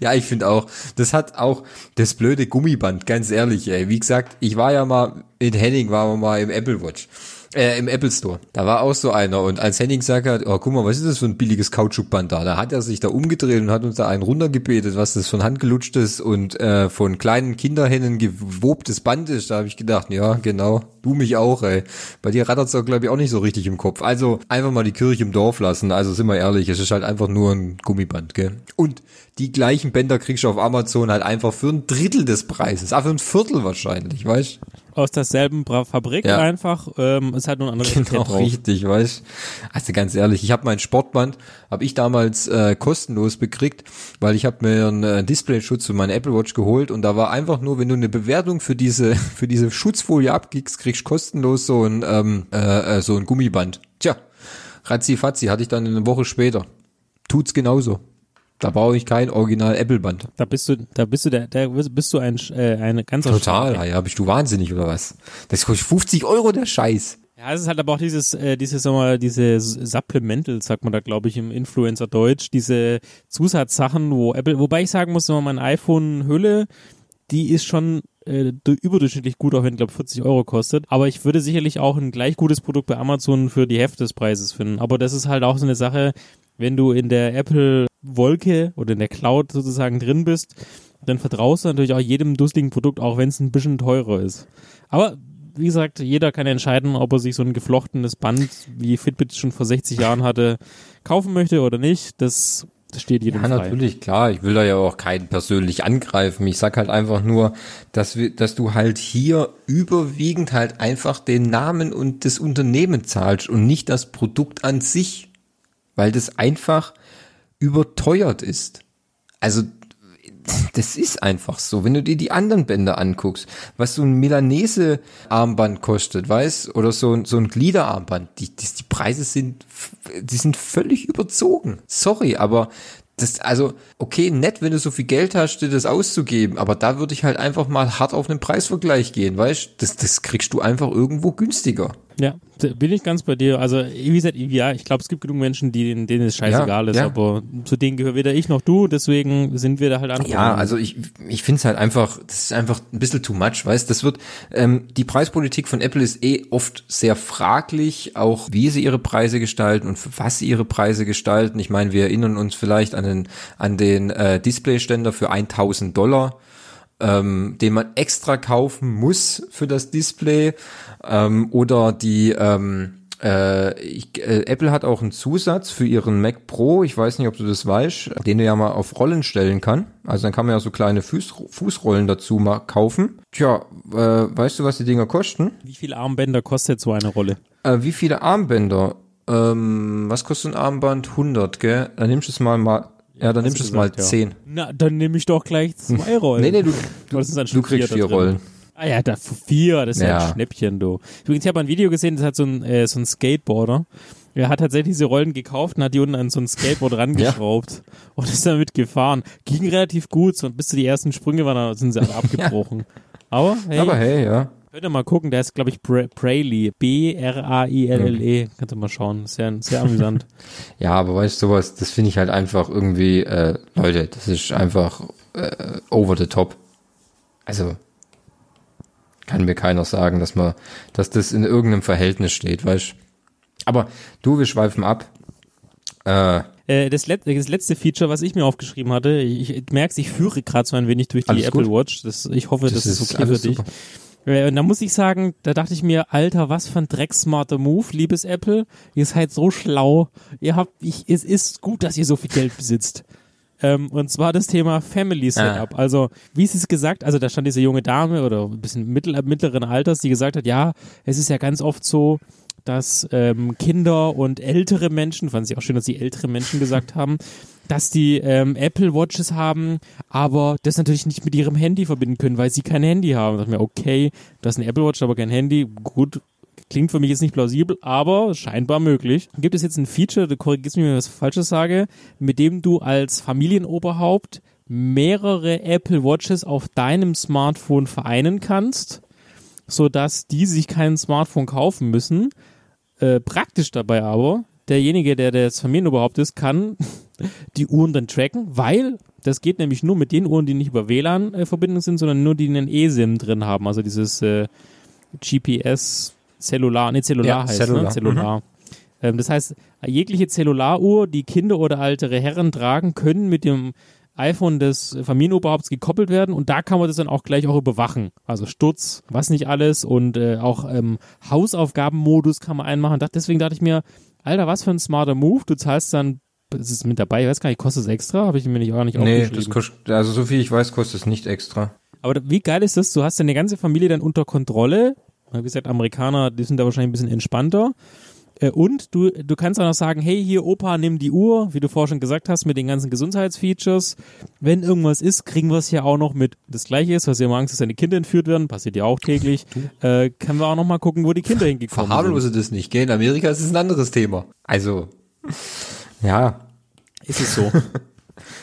Ja, ich finde auch, das hat auch das blöde Gummiband, ganz ehrlich, ey. Wie gesagt, ich war ja mal, in Henning waren wir mal im Apple Watch. Äh, Im Apple Store. Da war auch so einer. Und als Henning gesagt hat, oh, guck mal, was ist das für ein billiges Kautschukband da? Da hat er sich da umgedreht und hat uns da einen runtergebetet, was das von handgelutschtes und äh, von kleinen Kinderhennen gewobtes Band ist. Da habe ich gedacht, ja, genau, du mich auch, ey. Bei dir rattert's doch, glaube ich, auch nicht so richtig im Kopf. Also einfach mal die Kirche im Dorf lassen. Also sind wir ehrlich, es ist halt einfach nur ein Gummiband, gell? Und die gleichen Bänder kriegst du auf Amazon halt einfach für ein Drittel des Preises. Ah, für ein Viertel wahrscheinlich, weißt Aus derselben Bra Fabrik Ja. einfach. Ähm, ist halt nur ein anderes Genau, drauf. richtig, weißt Also ganz ehrlich, ich habe mein Sportband, habe ich damals äh, kostenlos bekriegt, weil ich habe mir einen äh, Displayschutz für meine Apple Watch geholt und da war einfach nur, wenn du eine Bewertung für diese für diese Schutzfolie abgibst, kriegst du kostenlos so ein ähm, äh, äh, so ein Gummiband. Tja, ratzi fatzi hatte ich dann eine Woche später. Tut's genauso. Da brauche ich kein Original Apple Band. Da bist du, da bist du der, da bist du ein, äh, ein ganzer Total, ja, bist du wahnsinnig oder was? Das kostet 50 Euro der Scheiß. Ja, es ist halt aber auch dieses, äh, dieses, sag mal, diese Supplemental, sagt man da, glaube ich, im Influencer-Deutsch, diese Zusatzsachen, wo Apple, wobei ich sagen muss, wenn man mein iPhone-Hülle, die ist schon äh, du- überdurchschnittlich gut, auch wenn, glaube 40 Euro kostet. Aber ich würde sicherlich auch ein gleich gutes Produkt bei Amazon für die Hälfte des Preises finden. Aber das ist halt auch so eine Sache, wenn du in der Apple-Wolke oder in der Cloud sozusagen drin bist, dann vertraust du natürlich auch jedem dusseligen Produkt, auch wenn es ein bisschen teurer ist. Aber wie gesagt, jeder kann entscheiden, ob er sich so ein geflochtenes Band, wie Fitbit schon vor 60 Jahren hatte, kaufen möchte oder nicht. Das, das steht jedem Ja, frei. natürlich, klar. Ich will da ja auch keinen persönlich angreifen. Ich sag halt einfach nur, dass wir, dass du halt hier überwiegend halt einfach den Namen und das Unternehmen zahlst und nicht das Produkt an sich, weil das einfach überteuert ist. Also das ist einfach so. Wenn du dir die anderen Bänder anguckst, was so ein Milanese-Armband kostet, weißt, oder so ein, so ein Gliederarmband, die, die, die Preise sind, die sind völlig überzogen. Sorry, aber das, also, okay, nett, wenn du so viel Geld hast, dir das auszugeben, aber da würde ich halt einfach mal hart auf einen Preisvergleich gehen, weißt, das, das kriegst du einfach irgendwo günstiger. Ja, da bin ich ganz bei dir. Also, wie gesagt, ja, ich glaube, es gibt genug Menschen, die, denen es scheißegal Ja, ist, ja. aber zu denen gehören weder ich noch du, deswegen sind wir da halt angekommen. Ja, also ich, ich finde es halt einfach, das ist einfach ein bisschen too much, weißt das wird, ähm, die Preispolitik von Apple ist eh oft sehr fraglich, auch wie sie ihre Preise gestalten und für was sie ihre Preise gestalten. Ich meine, wir erinnern uns vielleicht an den, an den äh, Displayständer für 1000 Dollar ähm, den man extra kaufen muss für das Display ähm, oder die ähm, äh, ich, äh, Apple hat auch einen Zusatz für ihren Mac Pro, ich weiß nicht, ob du das weißt, den du ja mal auf Rollen stellen kann. Also dann kann man ja so kleine Fuß, Fußrollen dazu mal kaufen. Tja, äh, weißt du, was die Dinger kosten? Wie viele Armbänder kostet so eine Rolle? Äh, wie viele Armbänder? Ähm, was kostet ein Armband? 100, gell? Dann nimmst du es mal mal, ja, dann nimmst du du es mal ja. 10. Na, dann nehme ich doch gleich zwei Rollen. Nee, nee, du, du schon kriegst vier? Rollen. Ah ja, da vier, das ist ja, Ja. ein Schnäppchen, du. Übrigens, ich habe ein Video gesehen, das hat so ein, äh, so ein Skateboarder. Er hat tatsächlich diese Rollen gekauft und hat die unten an so ein Skateboard rangeschraubt und ist damit gefahren. Ging relativ gut, so bis zu die ersten Sprünge waren, dann sind sie alle abgebrochen. Aber hey, Aber hey, ja. könnt ihr mal gucken, der ist, glaube ich, Bra Braille. B-R-A-I-L-L-E. Könnt ihr mal schauen. Sehr, sehr amüsant. Ja, aber weißt du sowas, das finde ich halt einfach irgendwie, äh, Leute, das ist einfach äh, over the top. Also kann mir keiner sagen, dass man, dass das in irgendeinem Verhältnis steht, weißt Aber du, wir schweifen ab. Äh, Äh, das, let das letzte Feature, was ich mir aufgeschrieben hatte, ich, ich merk's, ich führe gerade so ein wenig durch die Apple gut. Watch. Das, ich hoffe, das, Das ist okay für dich. super. Äh, Und da muss ich sagen, da dachte ich mir, Alter, was für ein drecksmarter Move, liebes Apple. Ihr seid so schlau. Ihr habt, ich, es ist gut, dass ihr so viel Geld besitzt. Ähm, und zwar das Thema Family Setup. Also, wie ist es gesagt? Also, da stand diese junge Dame oder ein bisschen mittel, mittleren Alters, die gesagt hat, ja, es ist ja ganz oft so, dass ähm, Kinder und ältere Menschen, fand ich auch schön, dass sie ältere Menschen gesagt haben, dass die ähm, Apple Watches haben, aber das natürlich nicht mit ihrem Handy verbinden können, weil sie kein Handy haben. Da dachte ich mir, okay, das ist ein Apple Watch, aber kein Handy. Gut, klingt für mich jetzt nicht plausibel, aber scheinbar möglich. Gibt es jetzt ein Feature, du korrigierst mich, wenn ich was Falsches sage, mit dem du als Familienoberhaupt mehrere Apple Watches auf deinem Smartphone vereinen kannst, sodass die sich kein Smartphone kaufen müssen. Äh, praktisch dabei aber, derjenige, der das Familienoberhaupt ist, kann die Uhren dann tracken, weil das geht nämlich nur mit den Uhren, die nicht über WLAN äh, Verbindung sind, sondern nur die einen eSIM drin haben, also dieses äh, GPS Cellular, nee, Cellular Ja, heißt, Cellular, ne? Cellular. Ähm, das heißt, jegliche Cellularuhr, die Kinder oder ältere Herren tragen, können mit dem iPhone des Familienoberhaupts gekoppelt werden und da kann man das dann auch gleich auch überwachen. Also Sturz, was nicht alles und äh, auch ähm, Hausaufgabenmodus kann man einmachen. Da- Deswegen dachte ich mir, Alter, was für ein smarter Move. Du zahlst dann, das ist mit dabei, ich weiß gar nicht, kostet es extra? Habe ich mir nicht auch nicht Nee, aufgeschrieben. das kostet, also so viel ich weiß, kostet es nicht extra. Aber wie geil ist das? Du hast deine ganze Familie dann unter Kontrolle. Wie gesagt, Amerikaner, die sind da wahrscheinlich ein bisschen entspannter. Äh, Und du, du kannst auch noch sagen, hey, hier Opa, nimm die Uhr, wie du vorher schon gesagt hast, mit den ganzen Gesundheitsfeatures. Wenn irgendwas ist, kriegen wir es hier auch noch mit. Das gleiche ist, was ihr immer Angst, dass deine Kinder entführt werden, passiert ja auch täglich. Äh, können wir auch noch mal gucken, wo die Kinder hingekommen sind. Verharmlose das nicht, gell? In Amerika ist es ein anderes Thema. Also, ja, Ist es so?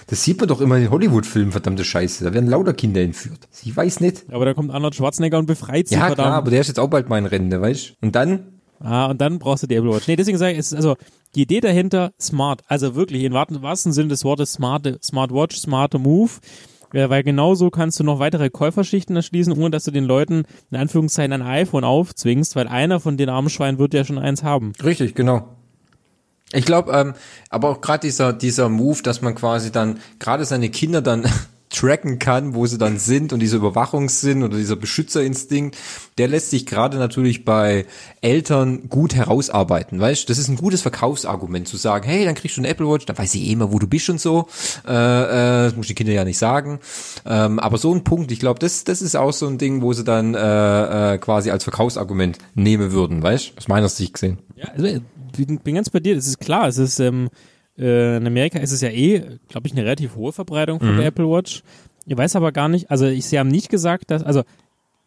das sieht man doch immer in Hollywood-Filmen, verdammte Scheiße. Da werden lauter Kinder entführt. Sie weiß nicht. Aber da kommt Arnold Schwarzenegger und befreit sie, Ja, verdammt. klar, aber der ist jetzt auch bald mein Rente, weißt Und dann, Ah, und dann brauchst du die Apple Watch. Nee, deswegen sage ich, es ist also die Idee dahinter, smart. Also wirklich, im wahrsten- Sinne des Wortes, smart, smart Watch, smarter Move. Ja, weil genauso kannst du noch weitere Käuferschichten erschließen, ohne dass du den Leuten in Anführungszeichen ein iPhone aufzwingst, weil einer von den armen Schweinen wird ja schon eins haben. richtig, genau. Ich glaube, ähm, aber auch gerade dieser, dieser Move, dass man quasi dann gerade seine Kinder dann tracken kann, wo sie dann sind und dieser Überwachungssinn oder dieser Beschützerinstinkt, der lässt sich gerade natürlich bei Eltern gut herausarbeiten, weißt? Das ist ein gutes Verkaufsargument zu sagen, hey, dann kriegst du eine Apple Watch, dann weiß ich eh immer, wo du bist und so. Äh, äh, das muss die Kinder ja nicht sagen. Ähm, aber so ein Punkt, ich glaube, das, das ist auch so ein Ding, wo sie dann äh, äh, quasi als Verkaufsargument nehmen würden, weißt? Aus meiner Sicht gesehen. Ja, also, bin bin ganz bei dir, das ist klar, es ist, ähm, äh, in Amerika ist es ja eh, glaube ich, eine relativ hohe Verbreitung von der Apple Watch. Ich weiß aber gar nicht, also ich, sie haben nicht gesagt, dass, also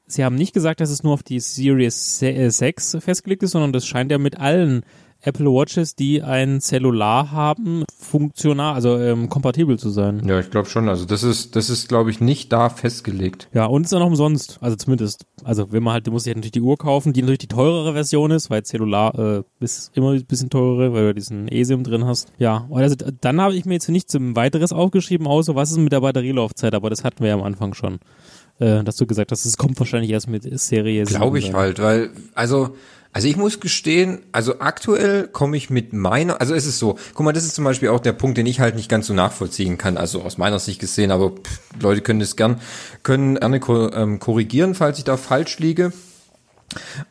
sie haben nicht gesagt, dass es nur auf die Series se- äh, 6 festgelegt ist, sondern das scheint ja mit allen Apple Watches, die ein Cellular haben, funktional, also ähm, kompatibel zu sein. Ja, ich glaube schon. Also das ist, das ist, glaube ich, nicht da festgelegt. Ja, und ist auch noch umsonst. Also zumindest, also wenn man halt, du musst dir natürlich die Uhr kaufen, die natürlich die teurere Version ist, weil Cellular äh, ist immer ein bisschen teurere, weil du diesen eSIM drin hast. Ja, und also dann habe ich mir jetzt nichts weiteres aufgeschrieben, außer was ist mit der Batterielaufzeit, aber das hatten wir ja am Anfang schon. Äh, dass du gesagt hast, es kommt wahrscheinlich erst mit Serie 7 Glaube ich dann. halt, weil, also, also ich muss gestehen, also aktuell komme ich mit meiner, also es ist so, guck mal, das ist zum Beispiel auch der Punkt, den ich halt nicht ganz so nachvollziehen kann, also aus meiner Sicht gesehen, aber pff, Leute können das gern, können gerne ähm, korrigieren, falls ich da falsch liege.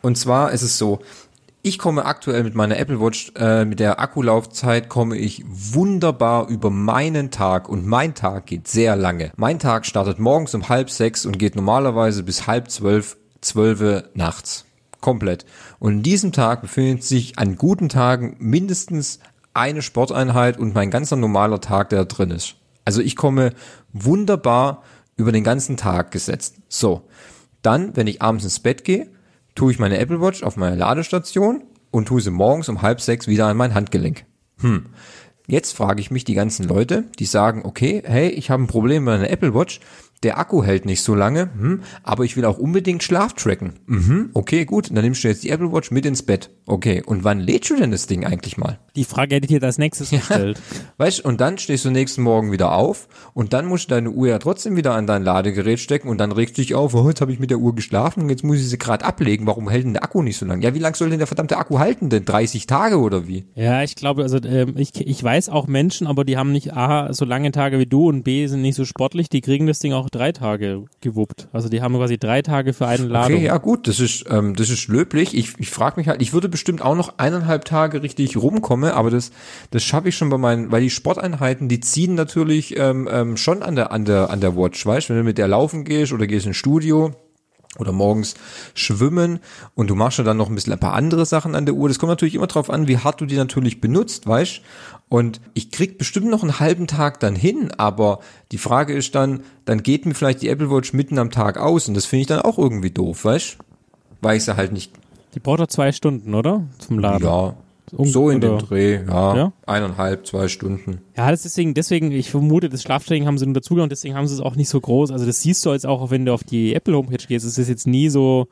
Und zwar ist es so, ich komme aktuell mit meiner Apple Watch, äh, mit der Akkulaufzeit komme ich wunderbar über meinen Tag und mein Tag geht sehr lange. Mein Tag startet morgens um halb sechs und geht normalerweise bis halb zwölf, zwölfe nachts. Komplett. Und in diesem Tag befindet sich an guten Tagen mindestens eine Sporteinheit und mein ganzer normaler Tag, der da drin ist. Also ich komme wunderbar über den ganzen Tag gesetzt. So. Dann, wenn ich abends ins Bett gehe, tue ich meine Apple Watch auf meine Ladestation und tue sie morgens um halb sechs wieder an mein Handgelenk. Hm. Jetzt frage ich mich die ganzen Leute, die sagen, okay, hey, ich habe ein Problem mit meiner Apple Watch, der Akku hält nicht so lange, hm, aber ich will auch unbedingt Schlaf tracken. Mhm, okay, gut, dann nimmst du jetzt die Apple Watch mit ins Bett. Okay, und wann lädst du denn das Ding eigentlich mal? Die Frage hätte ich dir als nächstes gestellt. Weißt, und dann stehst du nächsten Morgen wieder auf und dann musst du deine Uhr ja trotzdem wieder an dein Ladegerät stecken und dann regst du dich auf, oh, jetzt habe ich mit der Uhr geschlafen und jetzt muss ich sie gerade ablegen. Warum hält denn der Akku nicht so lange? Ja, wie lange soll denn der verdammte Akku halten denn? 30 Tage oder wie? Ja, ich glaube, also ähm, ich, ich weiß auch Menschen, aber die haben nicht A, so lange Tage wie du und B, sind nicht so sportlich, die kriegen das Ding auch drei Tage gewuppt. Also die haben quasi drei Tage für eine Ladung. Okay, ja gut, das ist, ähm, das ist löblich. Ich, ich frage mich halt, ich würde bestimmt auch noch eineinhalb Tage richtig rumkommen, aber das, das schaffe ich schon bei meinen, weil die Sporteinheiten, die ziehen natürlich ähm, ähm, schon an der, an der, an der Watch, weißt, wenn du mit der laufen gehst oder gehst ins Studio oder morgens schwimmen und du machst ja dann noch ein bisschen ein paar andere Sachen an der Uhr. Das kommt natürlich immer drauf an, wie hart du die natürlich benutzt, weißt? Und ich krieg bestimmt noch einen halben Tag dann hin, aber die Frage ist dann, dann geht mir vielleicht die Apple Watch mitten am Tag aus und das finde ich dann auch irgendwie doof, weißt? Weil ich sie halt nicht, Die braucht doch zwei Stunden, oder? Zum Laden. ja, So in oder- den Dreh, ja, Ja? eineinhalb, zwei Stunden. Ja, das ist deswegen, deswegen, ich vermute, das Schlaftraining haben sie nur dazugenommen, deswegen haben sie es auch nicht so groß. Also das siehst du jetzt auch, wenn du auf die Apple Homepage gehst, es ist jetzt nie so,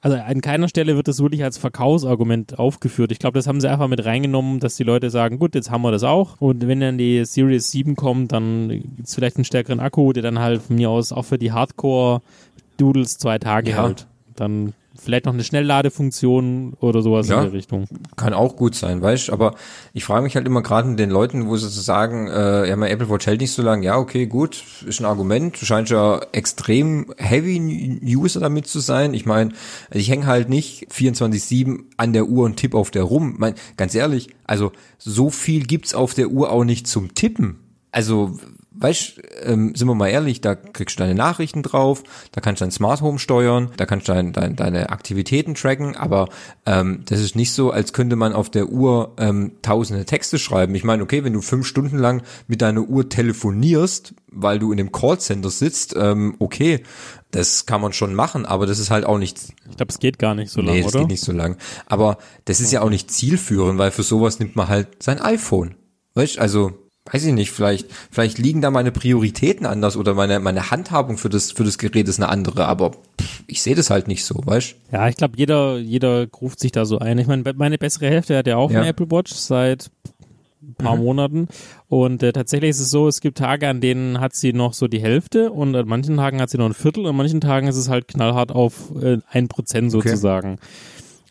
also an keiner Stelle wird das wirklich als Verkaufsargument aufgeführt. Ich glaube, das haben sie einfach mit reingenommen, dass die Leute sagen, gut, jetzt haben wir das auch. Und wenn dann die Series 7 kommt, dann gibt's vielleicht einen stärkeren Akku, der dann halt von mir aus auch für die Hardcore-Doodles zwei Tage Ja. hält. dann vielleicht noch eine Schnellladefunktion oder sowas Ja. in der Richtung. Kann auch gut sein, weißt Aber ich frage mich halt immer gerade mit den Leuten, wo sie so sagen, äh, ja, mein Apple Watch hält nicht so lange. Ja, okay, gut, ist ein Argument. Du scheinst ja extrem heavy User damit zu sein. Ich meine, ich hänge halt nicht 24-7 an der Uhr und tipp auf der rum. Mein, ganz ehrlich, also so viel gibt's auf der Uhr auch nicht zum Tippen. Also, weißt, ähm, sind wir mal ehrlich, da kriegst du deine Nachrichten drauf, da kannst du dein Smart Home steuern, da kannst du dein, dein, deine Aktivitäten tracken, aber ähm, das ist nicht so, als könnte man auf der Uhr ähm, tausende Texte schreiben. Ich meine, okay, wenn du fünf Stunden lang mit deiner Uhr telefonierst, weil du in dem Callcenter sitzt, ähm, okay, das kann man schon machen, aber das ist halt auch nicht Ich glaube, es geht gar nicht so lange, Nee, das oder? geht nicht so lang. Aber das ist ja auch nicht zielführend, weil für sowas nimmt man halt sein iPhone. Weißt also, weiß ich nicht, vielleicht, vielleicht liegen da meine Prioritäten anders oder meine, meine Handhabung für das, für das Gerät ist eine andere, aber pff, ich sehe das halt nicht so, weißt Ja, ich glaube, jeder, jeder ruft sich da so ein. Ich meine, meine bessere Hälfte hat ja auch Ja. eine Apple Watch seit ein paar Mhm. Monaten. Und äh, tatsächlich ist es so, es gibt Tage, an denen hat sie noch so die Hälfte und an manchen Tagen hat sie noch ein Viertel und an manchen Tagen ist es halt knallhart auf äh, ein Prozent sozusagen.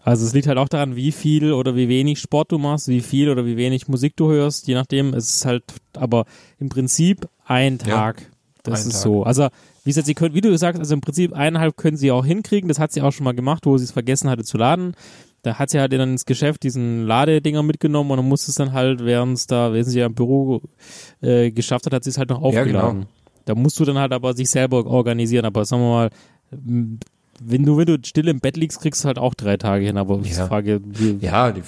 Also es liegt halt auch daran, wie viel oder wie wenig Sport du machst, wie viel oder wie wenig Musik du hörst, je nachdem. Es ist halt, aber im Prinzip ein Ja, Tag. das ein ist Tag. so. Also wie gesagt, sie können, wie du sagst, also im Prinzip eineinhalb können sie auch hinkriegen. Das hat sie auch schon mal gemacht, wo sie es vergessen hatte zu laden. Da hat sie halt dann ins Geschäft diesen Ladedinger mitgenommen und dann musste es dann halt, während es da, während sie ja im Büro äh, geschafft hat, hat sie es halt noch Ja, aufgeladen. genau. Da musst du dann halt aber sich selber organisieren. Aber sagen wir mal, wenn du, wenn du still im Bett liegst, kriegst du halt auch drei Tage hin. Aber ich Ja. frage, wie, Ja, die,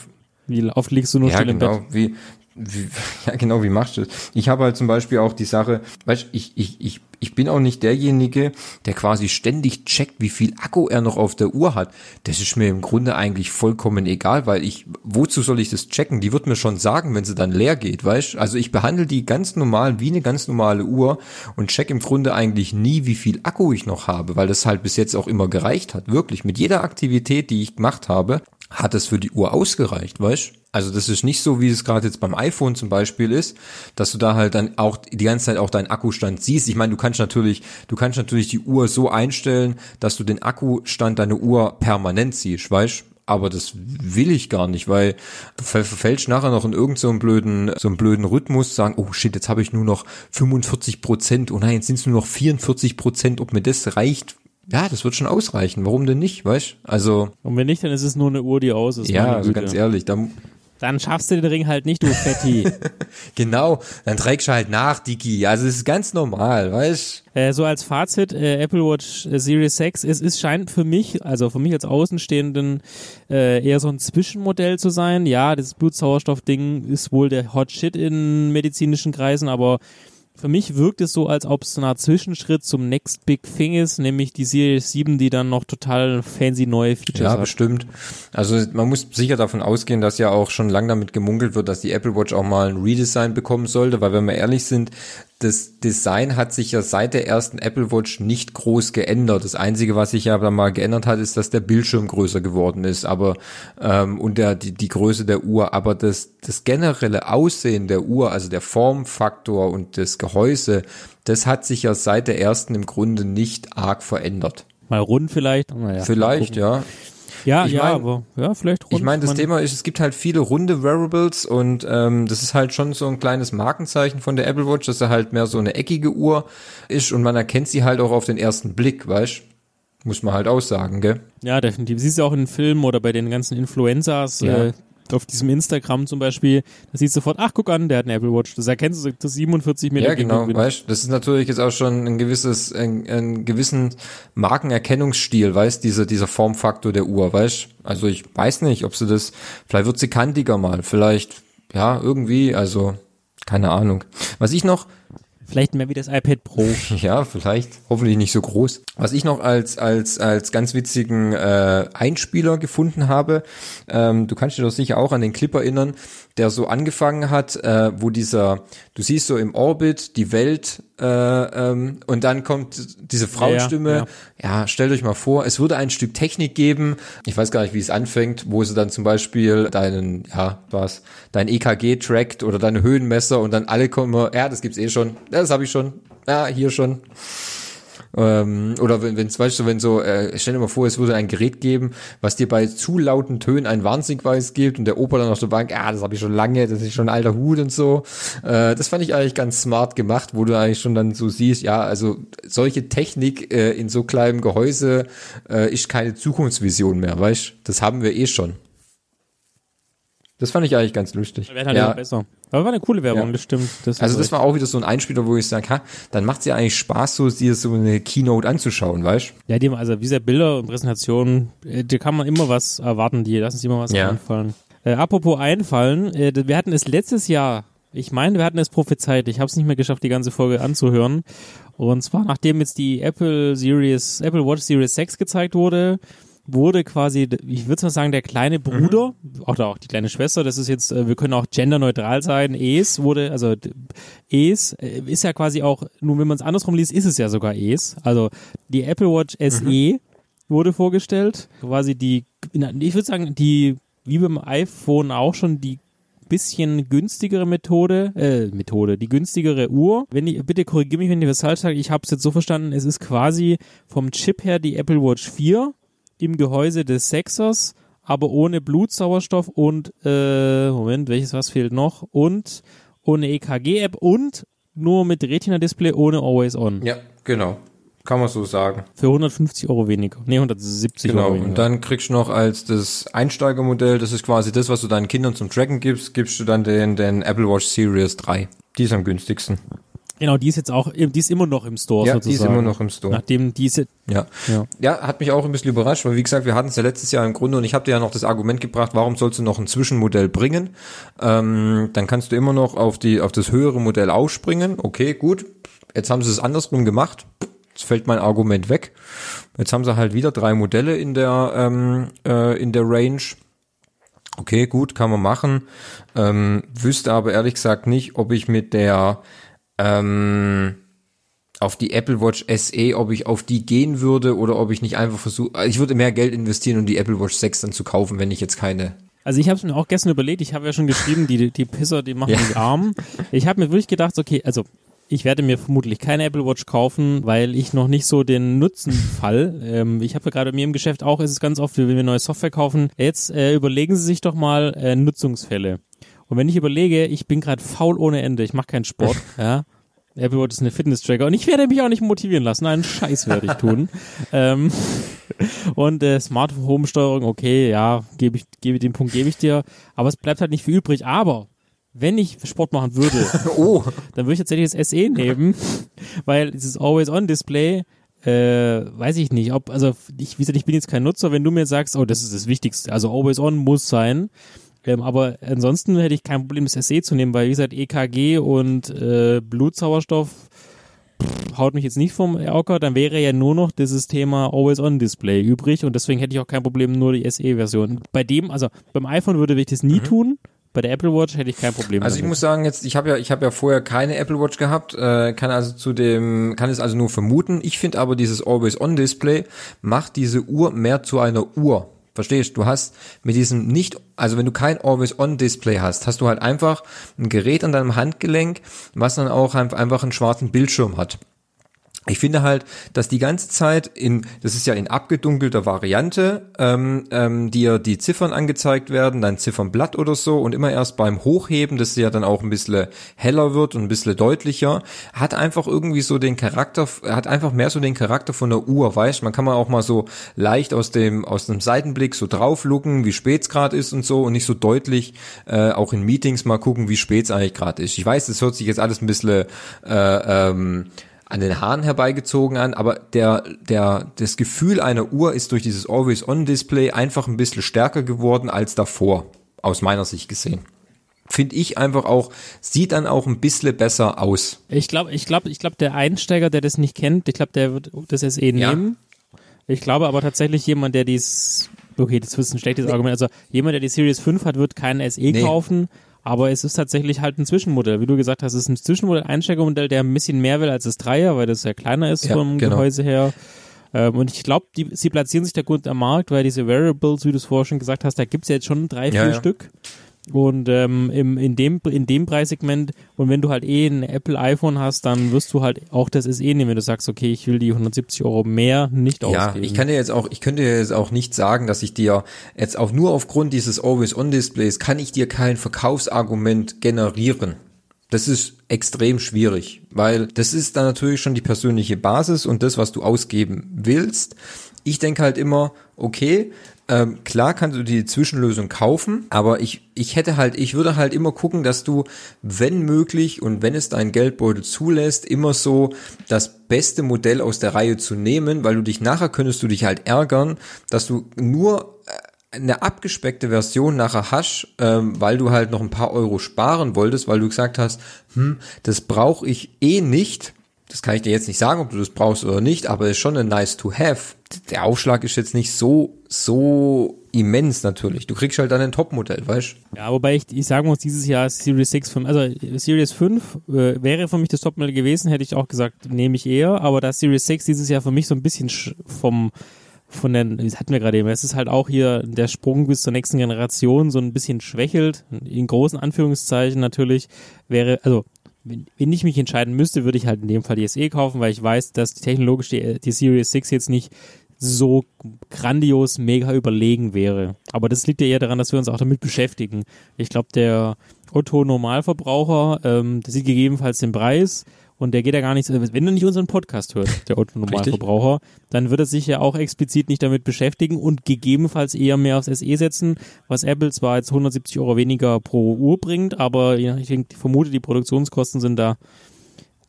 wie oft liegst du nur ja, still im genau. Bett? Wie, wie, ja, genau, wie machst du das? Ich habe halt zum Beispiel auch die Sache, weißt ich, ich, ich, ich bin auch nicht derjenige, der quasi ständig checkt, wie viel Akku er noch auf der Uhr hat. Das ist mir im Grunde eigentlich vollkommen egal, weil ich, wozu soll ich das checken? Die wird mir schon sagen, wenn sie dann leer geht, weißt Also ich behandle die ganz normal, wie eine ganz normale Uhr und check im Grunde eigentlich nie, wie viel Akku ich noch habe, weil das halt bis jetzt auch immer gereicht hat. Wirklich, mit jeder Aktivität, die ich gemacht habe, hat es für die Uhr ausgereicht, weißt? Also das ist nicht so, wie es gerade jetzt beim iPhone zum Beispiel ist, dass du da halt dann auch die ganze Zeit auch deinen Akkustand siehst. Ich meine, du kannst natürlich, du kannst natürlich die Uhr so einstellen, dass du den Akkustand deiner Uhr permanent siehst, weißt? Aber das will ich gar nicht, weil du ver- verfällst nachher noch in irgendeinen so blöden, so einen blöden Rhythmus, sagen, oh shit, jetzt habe ich nur noch 45 Prozent, oh nein, jetzt sind es nur noch 44 Prozent, ob mir das reicht. Ja, das wird schon ausreichen. Warum denn nicht, weißt? Also, Und wenn nicht, dann ist es nur eine Uhr, die aus ist. ja, also ganz ehrlich, da, Dann schaffst du den Ring halt nicht, du Fetti. Genau, dann trägst du halt nach, Dicky. Also es ist ganz normal, weißt Äh, so als Fazit, äh, Apple Watch äh, Series 6, es ist scheint für mich, also für mich als Außenstehenden, äh, eher so ein Zwischenmodell zu sein. Ja, das Blutsauerstoff-Ding ist wohl der Hot Shit in medizinischen Kreisen, aber für mich wirkt es so, als ob es Art Zwischenschritt zum Next Big Thing ist, nämlich die Series 7, die dann noch total fancy neue Features Ja, hat. bestimmt. Also man muss sicher davon ausgehen, dass ja auch schon lang damit gemunkelt wird, dass die Apple Watch auch mal ein Redesign bekommen sollte, weil wenn wir ehrlich sind, das Design hat sich ja seit der ersten Apple Watch nicht groß geändert. Das Einzige, was sich ja dann mal geändert hat, ist, dass der Bildschirm größer geworden ist, aber ähm, und der, die, die Größe der Uhr, aber das, das generelle Aussehen der Uhr, also der Formfaktor und das Gehäuse, das hat sich ja seit der ersten im Grunde nicht arg verändert. Mal rund vielleicht. Naja, Vielleicht, ja. Ja, Ich ja, mein- aber ja, vielleicht rund. Ich meine, das Thema ist, es gibt halt viele runde Wearables und ähm, das ist halt schon so ein kleines Markenzeichen von der Apple Watch, dass er halt mehr so eine eckige Uhr ist und man erkennt sie halt auch auf den ersten Blick, weißt? Muss man halt aussagen, gell? Ja, definitiv. Siehst du auch in Filmen oder bei den ganzen Influencers, Ja. äh, auf diesem Instagram zum Beispiel, da siehst du sofort, ach, guck an, der hat eine Apple Watch. Das erkennst du, das 47 Meter Ja, genau, weißt? Das ist natürlich jetzt auch schon ein gewisses, ein, ein gewissen Markenerkennungsstil, weißt? Dieser, dieser Formfaktor der Uhr, weißt? Also ich weiß nicht, ob sie das, vielleicht wird sie kantiger mal, vielleicht, ja, irgendwie, also, keine Ahnung. Was ich noch, Vielleicht mehr wie das iPad Pro. Ja, vielleicht. Hoffentlich nicht so groß. Was ich noch als als als ganz witzigen äh, Einspieler gefunden habe, ähm, du kannst dich doch sicher auch an den Clip erinnern, der so angefangen hat, äh, wo dieser, du siehst so im Orbit die Welt äh, ähm, und dann kommt diese Frauenstimme. Ja, Ja, stellt euch mal vor, es würde ein Stück Technik geben. Ich weiß gar nicht, wie es anfängt, wo sie dann zum Beispiel deinen, ja, was, dein EKG trackt oder deine Höhenmesser und dann alle kommen, ja, das gibt's eh schon. Ja, das habe ich schon. Ja, hier schon. Ähm, oder wenn, wenn's, weißt du, wenn so, äh, stell dir mal vor, es würde ein Gerät geben, was dir bei zu lauten Tönen einen Warnsignweis gibt und der Opa dann auf der Bank, ah, das habe ich schon lange, das ist schon ein alter Hut und so. Äh, das fand ich eigentlich ganz smart gemacht, wo du eigentlich schon dann so siehst, ja, also solche Technik äh, in so kleinem Gehäuse äh, ist keine Zukunftsvision mehr, weißt Das haben wir eh schon. Das fand ich eigentlich ganz lustig. Wäre halt ja. besser. Aber war eine coole Werbung, ja. das stimmt. Das also das war auch wieder so ein Einspieler, wo ich sage, ha, dann macht es ja eigentlich Spaß, so dir so eine Keynote anzuschauen, weißt Ja, die, also wie gesagt, Bilder und Präsentationen, äh, da kann man immer was erwarten, die lassen sich immer was ja. einfallen. Äh, apropos einfallen, äh, wir hatten es letztes Jahr, ich meine, wir hatten es prophezeit, ich habe es nicht mehr geschafft, die ganze Folge anzuhören. Und zwar, nachdem jetzt die Apple Series, Apple Watch Series 6 gezeigt wurde, wurde quasi, ich würde mal sagen, der kleine Bruder mhm. oder auch die kleine Schwester, das ist jetzt, äh, wir können auch genderneutral sein, Es wurde, also Es äh, ist ja quasi auch, nur wenn man es andersrum liest, ist es ja sogar Es. Also die Apple Watch SE mhm. wurde vorgestellt, quasi die, ich würde sagen, die, wie beim iPhone auch schon die bisschen günstigere Methode, äh, Methode, die günstigere Uhr. Wenn ich, bitte korrigiere mich, wenn ich was falsch sage, ich habe es jetzt so verstanden, es ist quasi vom Chip her die Apple Watch 4 im Gehäuse des Sechsers, aber ohne Blutsauerstoff und, äh, Moment, welches was fehlt noch? Und ohne EKG-App und nur mit Retina-Display ohne Always On. Ja, genau. Kann man so sagen. Für 150 Euro weniger. Nee, 170 genau. Euro weniger. Und dann kriegst du noch als das Einsteigermodell, das ist quasi das, was du deinen Kindern zum Tracken gibst, gibst du dann den, den Apple Watch Series 3. Die ist am günstigsten. Genau, die ist jetzt auch, die ist immer noch im Store ja, sozusagen. die ist immer noch im Store. Nachdem diese, ja. ja. Ja, hat mich auch ein bisschen überrascht, weil wie gesagt, wir hatten es ja letztes Jahr im Grunde und ich habe dir ja noch das Argument gebracht, warum sollst du noch ein Zwischenmodell bringen? Ähm, dann kannst du immer noch auf die, auf das höhere Modell ausspringen. Okay, gut. Jetzt haben sie es andersrum gemacht. Jetzt fällt mein Argument weg. Jetzt haben sie halt wieder drei Modelle in der, ähm, äh, in der Range. Okay, gut, kann man machen. Ähm, wüsste aber ehrlich gesagt nicht, ob ich mit der ähm, auf die Apple Watch SE, ob ich auf die gehen würde oder ob ich nicht einfach versuche, ich würde mehr Geld investieren, um die Apple Watch 6 dann zu kaufen, wenn ich jetzt keine also ich habe es mir auch gestern überlegt, ich habe ja schon geschrieben, die, die Pisser, die machen ja. mich arm. Ich habe mir wirklich gedacht, okay, also ich werde mir vermutlich keine Apple Watch kaufen, weil ich noch nicht so den Nutzen fall. Ähm, ich habe ja gerade mir im Geschäft auch, ist es ganz oft, wenn wir neue Software kaufen, jetzt äh, überlegen Sie sich doch mal äh, Nutzungsfälle. Und wenn ich überlege, ich bin gerade faul ohne Ende, ich mache keinen Sport, ja. Apple Watch ist eine Fitness-Tracker und ich werde mich auch nicht motivieren lassen. Einen Scheiß werde ich tun. ähm, und äh, Smart Home Steuerung, okay, ja, gebe ich, gebe den Punkt gebe ich dir, aber es bleibt halt nicht viel übrig. Aber wenn ich Sport machen würde, oh. dann würde ich tatsächlich das SE nehmen, weil dieses Always-On-Display äh, weiß ich nicht, ob, also ich, wie gesagt, ich bin jetzt kein Nutzer, wenn du mir sagst, oh, das ist das Wichtigste, also Always On muss sein, ähm, aber ansonsten hätte ich kein Problem, das SE zu nehmen, weil wie gesagt, EKG und äh, Blutsauerstoff pff, haut mich jetzt nicht vom Erker, dann wäre ja nur noch dieses Thema Always-On-Display übrig und deswegen hätte ich auch kein Problem, nur die SE-Version. Bei dem, also beim iPhone würde ich das nie mhm. tun, bei der Apple Watch hätte ich kein Problem. Also damit. ich muss sagen, jetzt ich habe ja ich habe ja vorher keine Apple Watch gehabt, äh, kann also zu dem kann es also nur vermuten. Ich finde aber dieses Always On Display macht diese Uhr mehr zu einer Uhr. Verstehst? Du hast mit diesem nicht, also wenn du kein Always-On-Display hast, hast du halt einfach ein Gerät an deinem Handgelenk, was dann auch einfach einen schwarzen Bildschirm hat ich finde halt, dass die ganze Zeit in, das ist ja in abgedunkelter Variante, ähm, ähm, dir die Ziffern angezeigt werden, dein Ziffernblatt oder so und immer erst beim Hochheben, sie ja dann auch ein bisschen heller wird und ein bisschen deutlicher, hat einfach irgendwie so den Charakter, hat einfach mehr so den Charakter von der Uhr, weißt man kann man auch mal so leicht aus dem, aus dem Seitenblick so drauf lucken, wie spät es gerade ist und so und nicht so deutlich äh, auch in Meetings mal gucken, wie spät es eigentlich gerade ist. Ich weiß, das hört sich jetzt alles ein bisschen äh, ähm, an den Haaren herbeigezogen an, aber der, der, das Gefühl einer Uhr ist durch dieses Always-On-Display einfach ein bisschen stärker geworden als davor, aus meiner Sicht gesehen. Finde ich einfach auch, sieht dann auch ein bisschen besser aus. Ich glaube, ich glaube, ich glaube, der Einsteiger, der das nicht kennt, ich glaube, der wird das SE nehmen. Ja. Ich glaube aber tatsächlich jemand, der dies, okay, das ist ein schlechtes nee. Argument, also jemand, der die Series 5 hat, wird keinen SE nee. kaufen aber es ist tatsächlich halt ein Zwischenmodell. Wie du gesagt hast, es ist ein Zwischenmodell, Einsteigermodell, der ein bisschen mehr will als das Dreier, weil das ja kleiner ist ja, vom genau. Gehäuse her. Ähm, und ich glaube, sie platzieren sich da gut am Markt, weil diese Variables, wie du es vorher schon gesagt hast, da gibt es ja jetzt schon drei, vier ja, Stück. Und ähm, im, in, dem, in dem Preissegment, und wenn du halt eh ein Apple iPhone hast, dann wirst du halt auch das SE nehmen, wenn du sagst, okay, ich will die 170 Euro mehr nicht Ja, ausgeben. ich kann dir jetzt auch, ich könnte dir jetzt auch nicht sagen, dass ich dir jetzt auch nur aufgrund dieses Always-On-Displays kann ich dir kein Verkaufsargument generieren. Das ist extrem schwierig, weil das ist dann natürlich schon die persönliche Basis und das, was du ausgeben willst. Ich denke halt immer, okay, ähm, klar kannst du die Zwischenlösung kaufen, aber ich, ich hätte halt, ich würde halt immer gucken, dass du, wenn möglich und wenn es dein Geldbeutel zulässt, immer so das beste Modell aus der Reihe zu nehmen, weil du dich nachher könntest du dich halt ärgern, dass du nur äh, eine abgespeckte Version nachher hast, ähm, weil du halt noch ein paar Euro sparen wolltest, weil du gesagt hast, hm, das brauche ich eh nicht. Das kann ich dir jetzt nicht sagen, ob du das brauchst oder nicht, aber ist schon ein nice to have. Der Aufschlag ist jetzt nicht so, so immens natürlich. Du kriegst halt dann ein Topmodell, weißt Ja, wobei ich, ich sagen muss, dieses Jahr Series 6, für, also Series 5 äh, wäre für mich das Topmodell gewesen, hätte ich auch gesagt, nehme ich eher, aber da Series 6 dieses Jahr für mich so ein bisschen sch- vom, von den, das hatten wir gerade eben, es ist halt auch hier der Sprung bis zur nächsten Generation so ein bisschen schwächelt, in großen Anführungszeichen natürlich, wäre, also wenn, wenn ich mich entscheiden müsste, würde ich halt in dem Fall die SE kaufen, weil ich weiß, dass technologisch die, die Series 6 jetzt nicht so grandios, mega überlegen wäre. Aber das liegt ja eher daran, dass wir uns auch damit beschäftigen. Ich glaube, der Otto-Normalverbraucher, ähm, der sieht gegebenenfalls den Preis und der geht ja gar nicht, so- wenn er nicht unseren Podcast hört, der Otto-Normalverbraucher, dann wird er sich ja auch explizit nicht damit beschäftigen und gegebenenfalls eher mehr aufs SE setzen, was Apple zwar jetzt 170 Euro weniger pro Uhr bringt, aber ich vermute, die Produktionskosten sind da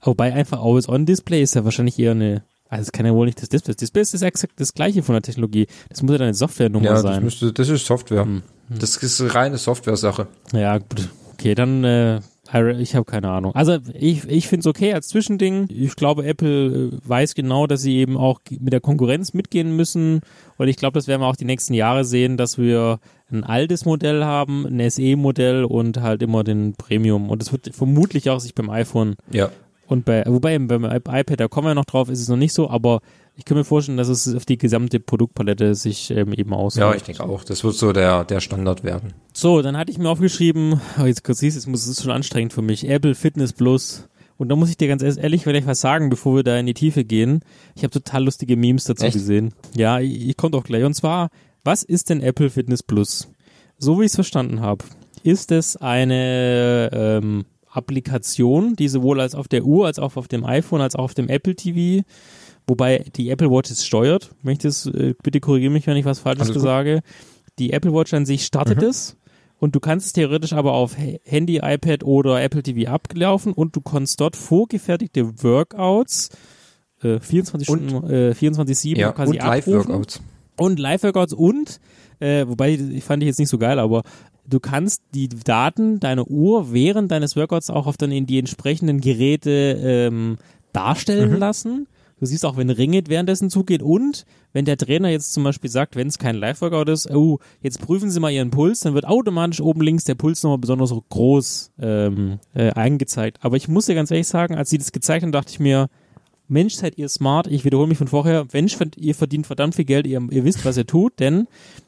Wobei einfach Always-On-Display ist ja wahrscheinlich eher eine, also es kann ja wohl nicht das Display. Das Display ist exakt das gleiche von der Technologie. Das muss ja dann eine Softwarenummer Ja, das sein. müsste, das ist Software. Das ist eine reine Software-Sache. Ja, gut. Okay, dann, äh, ich habe keine Ahnung. Also ich, ich finde es okay als Zwischending. Ich glaube, Apple äh, weiß genau, dass sie eben auch mit der Konkurrenz mitgehen müssen. Und ich glaube, das werden wir auch die nächsten Jahre sehen, dass wir ein altes Modell haben, ein SE-Modell und halt immer den Premium. Und das wird vermutlich auch sich beim iPhone Ja. und bei, wobei beim iPad, da kommen wir noch drauf, ist es noch nicht so, aber ich kann mir vorstellen, dass es auf die gesamte Produktpalette sich ähm, eben Ja, auswirkt. ich denke auch. Das wird so der, der Standard werden. So, dann hatte ich mir aufgeschrieben, oh, jetzt kurz siehst, es muss, es ist schon anstrengend für mich, Apple Fitness Plus. Und da muss ich dir ganz ehrlich vielleicht was sagen, bevor wir da in die Tiefe gehen. Ich habe total lustige Memes dazu Echt? gesehen. Ja, ich, ich komme doch gleich. Und zwar, was ist denn Apple Fitness Plus? So wie ich es verstanden habe, ist es eine ähm, Applikation, die sowohl als auf der Uhr, als auch auf dem iPhone, als auch auf dem Apple TV, wobei die Apple Watch es steuert. Wenn ich das, äh, bitte korrigiere mich, wenn ich was Falsches sage. Die Apple Watch an sich startet Mhm. es und du kannst es theoretisch aber auf Handy, iPad oder Apple TV ablaufen und du kannst dort vorgefertigte Workouts äh, 24 Und- Stunden, äh, 24-7 Ja, quasi und abrufen. Live-Workouts. Und Live-Workouts und, äh, wobei, ich fand ich jetzt nicht so geil, aber du kannst die Daten deiner Uhr während deines Workouts auch auf dann in die entsprechenden Geräte ähm, darstellen lassen. Du siehst auch, wenn Ringe währenddessen zugeht und wenn der Trainer jetzt zum Beispiel sagt, wenn es kein Live-Workout ist, oh, jetzt prüfen Sie mal Ihren Puls, dann wird automatisch oben links der Puls nochmal besonders groß ähm, äh, eingezeigt. Aber ich muss dir ganz ehrlich sagen, als sie das gezeigt haben, dachte ich mir, Mensch, seid ihr smart. Ich wiederhole mich von vorher. Mensch, ihr verdient verdammt viel Geld. Ihr, ihr wisst, was ihr tut. Denn,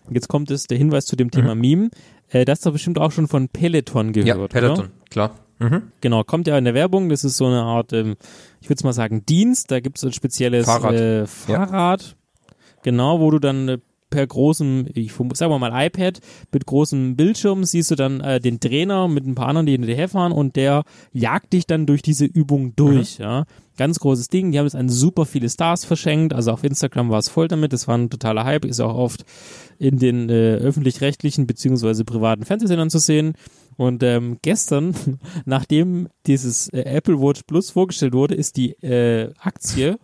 jetzt kommt es, der Hinweis zu dem Thema Meme. Äh, das ist doch bestimmt auch schon von Peloton gehört, Ja, Peloton, Oder? klar. Mhm. Genau, kommt ja in der Werbung. Das ist so eine Art, ähm, ich würde es mal sagen, Dienst. Da gibt es ein spezielles Fahrrad. Äh, Fahrrad. Genau, wo du dann äh, per großem, ich wir mal iPad, mit großem Bildschirm siehst du dann äh, den Trainer mit ein paar anderen, die hinterher fahren und der jagt dich dann durch diese Übung durch, ja. Ganz großes Ding. Die haben jetzt an super viele Stars verschenkt. Also auf Instagram war es voll damit. Das war ein totaler Hype. Ist auch oft in den äh, öffentlich-rechtlichen beziehungsweise privaten Fernsehsendern zu sehen. Und ähm, gestern, nachdem dieses äh, Apple Watch Plus vorgestellt wurde, ist die äh, Aktie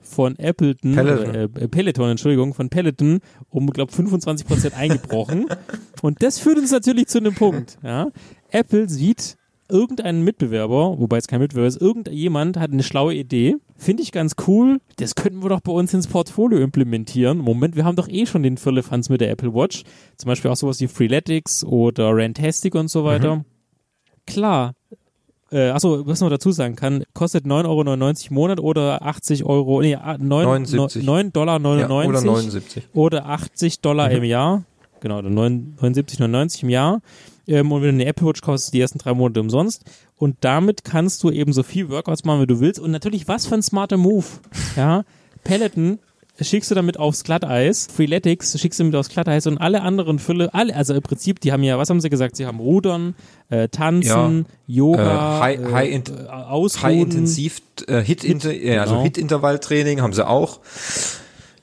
von Appleton, Peloton. Äh, äh, Peloton, Entschuldigung, von Peloton um, glaube 25 Prozent eingebrochen. Und das führt uns natürlich zu einem Punkt. Ja? Apple sieht irgendeinen Mitbewerber, wobei es kein Mitbewerber ist, irgendjemand hat eine schlaue Idee. Finde ich ganz cool. Das könnten wir doch bei uns ins Portfolio implementieren. Moment, wir haben doch eh schon den Firlefanz mit der Apple Watch. Zum Beispiel auch sowas wie Freeletics oder Rantastic und so weiter. Klar. Äh, achso, was man dazu sagen kann, kostet 9,99 Euro im Monat oder 80 Euro, nee, 9, 79. 9 Dollar Ja, 99 oder 79. oder 80 Dollar Mhm. im Jahr. genau, 79,99 im Jahr. Ähm, und wenn du eine Apple Watch kaufst, die ersten drei Monate umsonst. Und damit kannst du eben so viel Workouts machen, wie du willst. Und natürlich, was für ein smarter Move. Ja, Peloton schickst du damit aufs Glatteis, Freeletics schickst du damit aufs Glatteis und alle anderen Fülle, alle, also im Prinzip, die haben ja, was haben sie gesagt? Sie haben Rudern, äh, Tanzen, ja, Yoga, äh, High, äh, High, int äh, High Intensiv, äh, Hit, Hit, Hit also genau. Hit haben sie auch.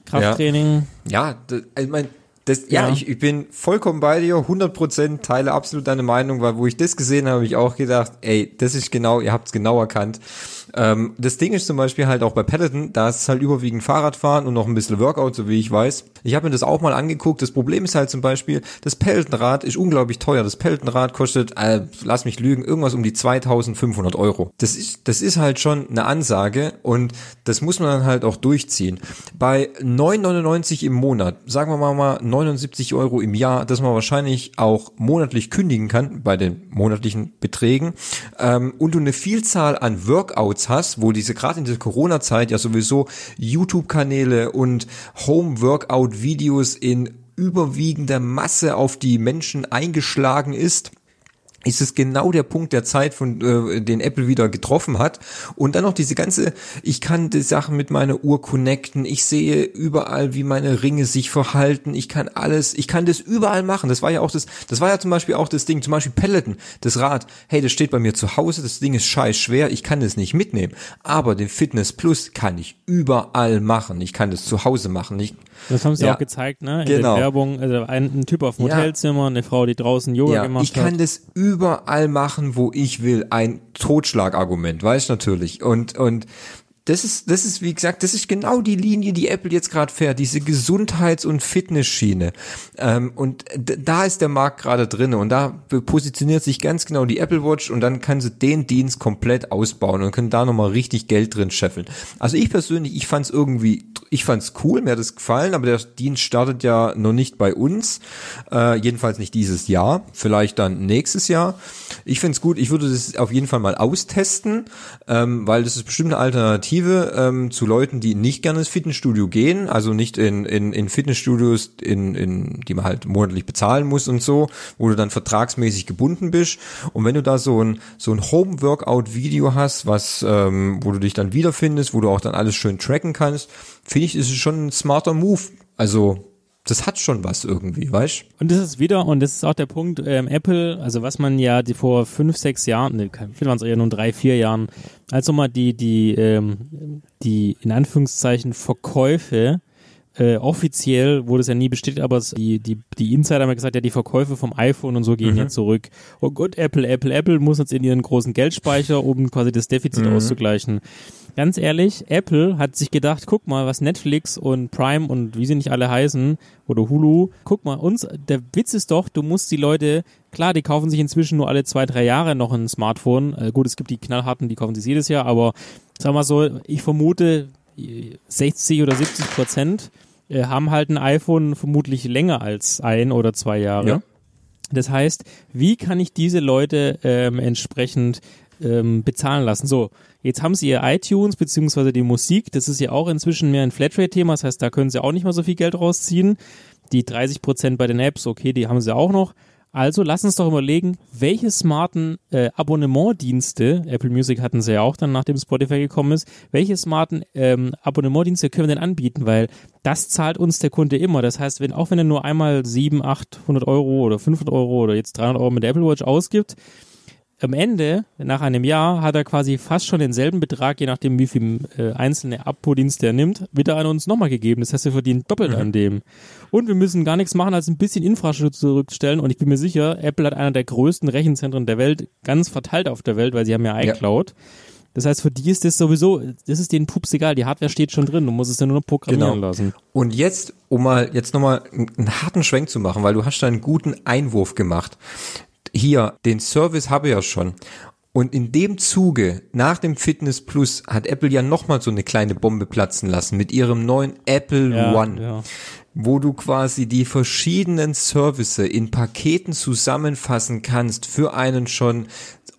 Krafttraining. Ja, ja das, ich mein, das, ja, ja, Ich, ich bin vollkommen bei dir, 100% teile absolut deine Meinung, weil wo ich das gesehen habe, habe ich auch gedacht, ey, das ist genau, ihr habt es genau erkannt. Ähm, das Ding ist zum Beispiel halt auch bei Peloton, da ist halt überwiegend Fahrradfahren und noch ein bisschen Workout, so wie ich weiß. Ich habe mir das auch mal angeguckt. Das Problem ist halt zum Beispiel, das Pelotonrad ist unglaublich teuer. Das Pelotonrad kostet, äh, lass mich lügen, irgendwas um die 2500 Euro. Das ist, das ist halt schon eine Ansage und das muss man dann halt auch durchziehen. Bei 9,99 im Monat, sagen wir mal mal 79 Euro im Jahr, dass man wahrscheinlich auch monatlich kündigen kann bei den monatlichen Beträgen ähm, und du eine Vielzahl an Workouts hast, wo diese gerade in dieser Corona-Zeit ja sowieso YouTube-Kanäle und Home-Workout-Videos in überwiegender Masse auf die Menschen eingeschlagen ist, ist es genau der Punkt der Zeit, von äh, den Apple wieder getroffen hat. Und dann noch diese ganze, ich kann die Sachen mit meiner Uhr connecten, ich sehe überall, wie meine Ringe sich verhalten, ich kann alles, ich kann das überall machen. Das war ja auch das, das war ja zum Beispiel auch das Ding, zum Beispiel Peloton, das Rad, hey, das steht bei mir zu Hause, das Ding ist scheiß schwer, ich kann das nicht mitnehmen. Aber den Fitness Plus kann ich überall machen. Ich kann das zu Hause machen. Ich, das haben sie ja, auch gezeigt, ne? In genau. der Werbung, also ein, ein Typ auf dem ja. Hotelzimmer, eine Frau, die draußen Yoga ja, gemacht hat. Ich kann das überall machen, wo ich will. Ein Totschlagargument, weißt natürlich. Und und das ist, das ist, wie gesagt, das ist genau die Linie, die Apple jetzt gerade fährt, diese Gesundheits- und Fitnessschiene. Ähm, und da ist der Markt gerade drin und da positioniert sich ganz genau die Apple Watch und dann kann sie den Dienst komplett ausbauen und können da nochmal richtig Geld drin scheffeln. Also ich persönlich, ich fand es irgendwie, ich fand es cool, mir hat es gefallen, aber der Dienst startet ja noch nicht bei uns, äh, jedenfalls nicht dieses Jahr, vielleicht dann nächstes Jahr. Ich finde es gut, ich würde das auf jeden Fall mal austesten, ähm, weil das ist bestimmt eine Alternative Alternative ähm, zu Leuten, die nicht gerne ins Fitnessstudio gehen, also nicht in, in, in Fitnessstudios, in, in, die man halt monatlich bezahlen muss und so, wo du dann vertragsmäßig gebunden bist. Und wenn du da so ein, so ein Home-Workout-Video hast, was, ähm, wo du dich dann wiederfindest, wo du auch dann alles schön tracken kannst, finde ich, ist es schon ein smarter Move. Also das hat schon was irgendwie, weißt Und das ist wieder, und das ist auch der Punkt, ähm, Apple, also was man ja die vor fünf, sechs Jahren, ne, vielleicht waren es eher nur drei, vier Jahren, als nochmal die, die, ähm, die in Anführungszeichen Verkäufe äh, offiziell wurde es ja nie bestätigt, aber es, die, die, die Insider haben ja gesagt, ja, die Verkäufe vom iPhone und so gehen mhm. ja zurück. Oh Gott, Apple, Apple, Apple muss jetzt in ihren großen Geldspeicher, um quasi das Defizit mhm. auszugleichen ganz ehrlich, Apple hat sich gedacht, guck mal, was Netflix und Prime und wie sie nicht alle heißen oder Hulu, guck mal, uns, der Witz ist doch, du musst die Leute, klar, die kaufen sich inzwischen nur alle zwei, drei Jahre noch ein Smartphone. Äh, gut, es gibt die knallharten, die kaufen sich jedes Jahr, aber sag mal so, ich vermute 60 oder 70 Prozent äh, haben halt ein iPhone vermutlich länger als ein oder zwei Jahre. Ja. Das heißt, wie kann ich diese Leute ähm, entsprechend ähm, bezahlen lassen? So, Jetzt haben sie ihr iTunes beziehungsweise die Musik, das ist ja auch inzwischen mehr ein Flatrate-Thema, das heißt, da können sie auch nicht mal so viel Geld rausziehen. Die 30 Prozent bei den Apps, okay, die haben sie auch noch. Also lass uns doch überlegen, welche smarten äh, Abonnementdienste, Apple Music hatten sie ja auch dann, nachdem Spotify gekommen ist, welche smarten ähm, Abonnementdienste können wir denn anbieten? Weil das zahlt uns der Kunde immer. Das heißt, wenn auch wenn er nur einmal 7, 800 Euro oder 500 Euro oder jetzt 300 Euro mit der Apple Watch ausgibt, am Ende, nach einem Jahr, hat er quasi fast schon denselben Betrag, je nachdem, wie viel äh, einzelne Abo-Dienste er nimmt, wieder an uns nochmal gegeben. Das heißt, wir verdienen doppelt mhm. an dem. Und wir müssen gar nichts machen, als ein bisschen Infrastruktur zurückstellen. Und ich bin mir sicher, Apple hat einer der größten Rechenzentren der Welt, ganz verteilt auf der Welt, weil sie haben ja iCloud. Ja. Das heißt, für die ist das sowieso, das ist denen pups egal, die Hardware steht schon drin, du musst es ja nur noch programmieren genau. lassen. Und jetzt, um mal jetzt nochmal einen harten Schwenk zu machen, weil du hast da einen guten Einwurf gemacht hier, den Service habe ich ja schon. Und in dem Zuge, nach dem Fitness Plus, hat Apple ja nochmal so eine kleine Bombe platzen lassen mit ihrem neuen Apple ja, One. Ja. Wo du quasi die verschiedenen Services in Paketen zusammenfassen kannst für einen schon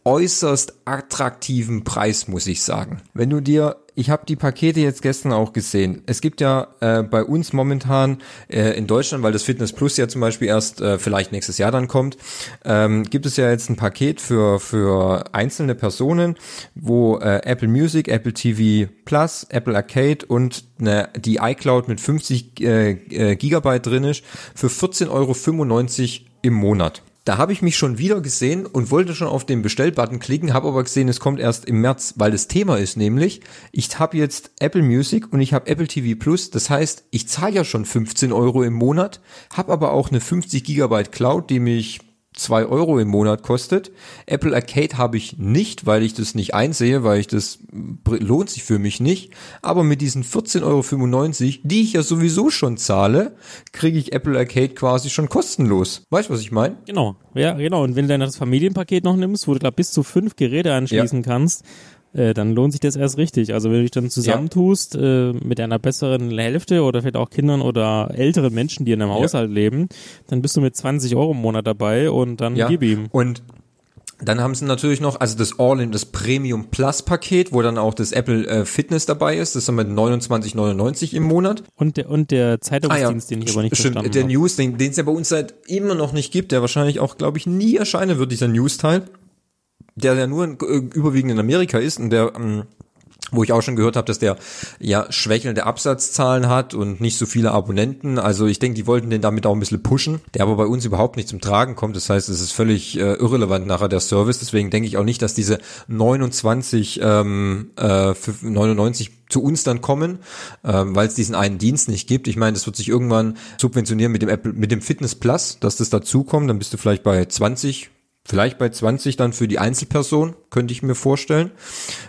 äußerst attraktiven Preis, muss ich sagen. Wenn du dir ich habe die Pakete jetzt gestern auch gesehen. Es gibt ja äh, bei uns momentan äh, in Deutschland, weil das Fitness Plus ja zum Beispiel erst äh, vielleicht nächstes Jahr dann kommt, ähm, gibt es ja jetzt ein Paket für für einzelne Personen, wo äh, Apple Music, Apple TV Plus, Apple Arcade und eine, die iCloud mit 50 äh, äh, Gigabyte drin ist für 14,95 Euro im Monat. Da habe ich mich schon wieder gesehen und wollte schon auf den Bestellbutton klicken, habe aber gesehen, es kommt erst im März, weil das Thema ist nämlich, ich habe jetzt Apple Music und ich habe Apple TV Plus. Das heißt, ich zahle ja schon 15 Euro im Monat, habe aber auch eine 50 Gigabyte Cloud, die mich zwei Euro im Monat kostet. Apple Arcade habe ich nicht, weil ich das nicht einsehe, weil ich das lohnt sich für mich nicht. Aber mit diesen 14,95 Euro, die ich ja sowieso schon zahle, kriege ich Apple Arcade quasi schon kostenlos. Weißt du, was ich meine? Genau, ja, genau. Und wenn du dann das Familienpaket noch nimmst, wo du da bis zu fünf Geräte anschließen ja. kannst, äh, dann lohnt sich das erst richtig. Also wenn du dich dann zusammentust ja. äh, mit einer besseren Hälfte oder vielleicht auch Kindern oder älteren Menschen, die in einem ja. Haushalt leben, dann bist du mit 20 Euro im Monat dabei und dann ja. gib ihm. Und dann haben sie natürlich noch, also das All-in, das Premium Plus Paket, wo dann auch das Apple äh, Fitness dabei ist. Das ist dann mit 29,99 im Monat. Und der, und der Zeitungsdienst, ah, ja. den ich aber nicht Stimmt, verstanden der News, den es ja bei uns seit immer noch nicht gibt, der wahrscheinlich auch, glaube ich, nie erscheinen wird, dieser News-Teil der ja nur in, äh, überwiegend in Amerika ist und der ähm, wo ich auch schon gehört habe, dass der ja schwächelnde Absatzzahlen hat und nicht so viele Abonnenten. Also ich denke, die wollten den damit auch ein bisschen pushen, der aber bei uns überhaupt nicht zum Tragen kommt. Das heißt, es ist völlig äh, irrelevant nachher der Service. Deswegen denke ich auch nicht, dass diese 29 ähm, äh, 99 zu uns dann kommen, ähm, weil es diesen einen Dienst nicht gibt. Ich meine, das wird sich irgendwann subventionieren mit dem Apple, mit dem Fitness Plus, dass das dazukommt. Dann bist du vielleicht bei 20 Vielleicht bei 20 dann für die Einzelperson, könnte ich mir vorstellen.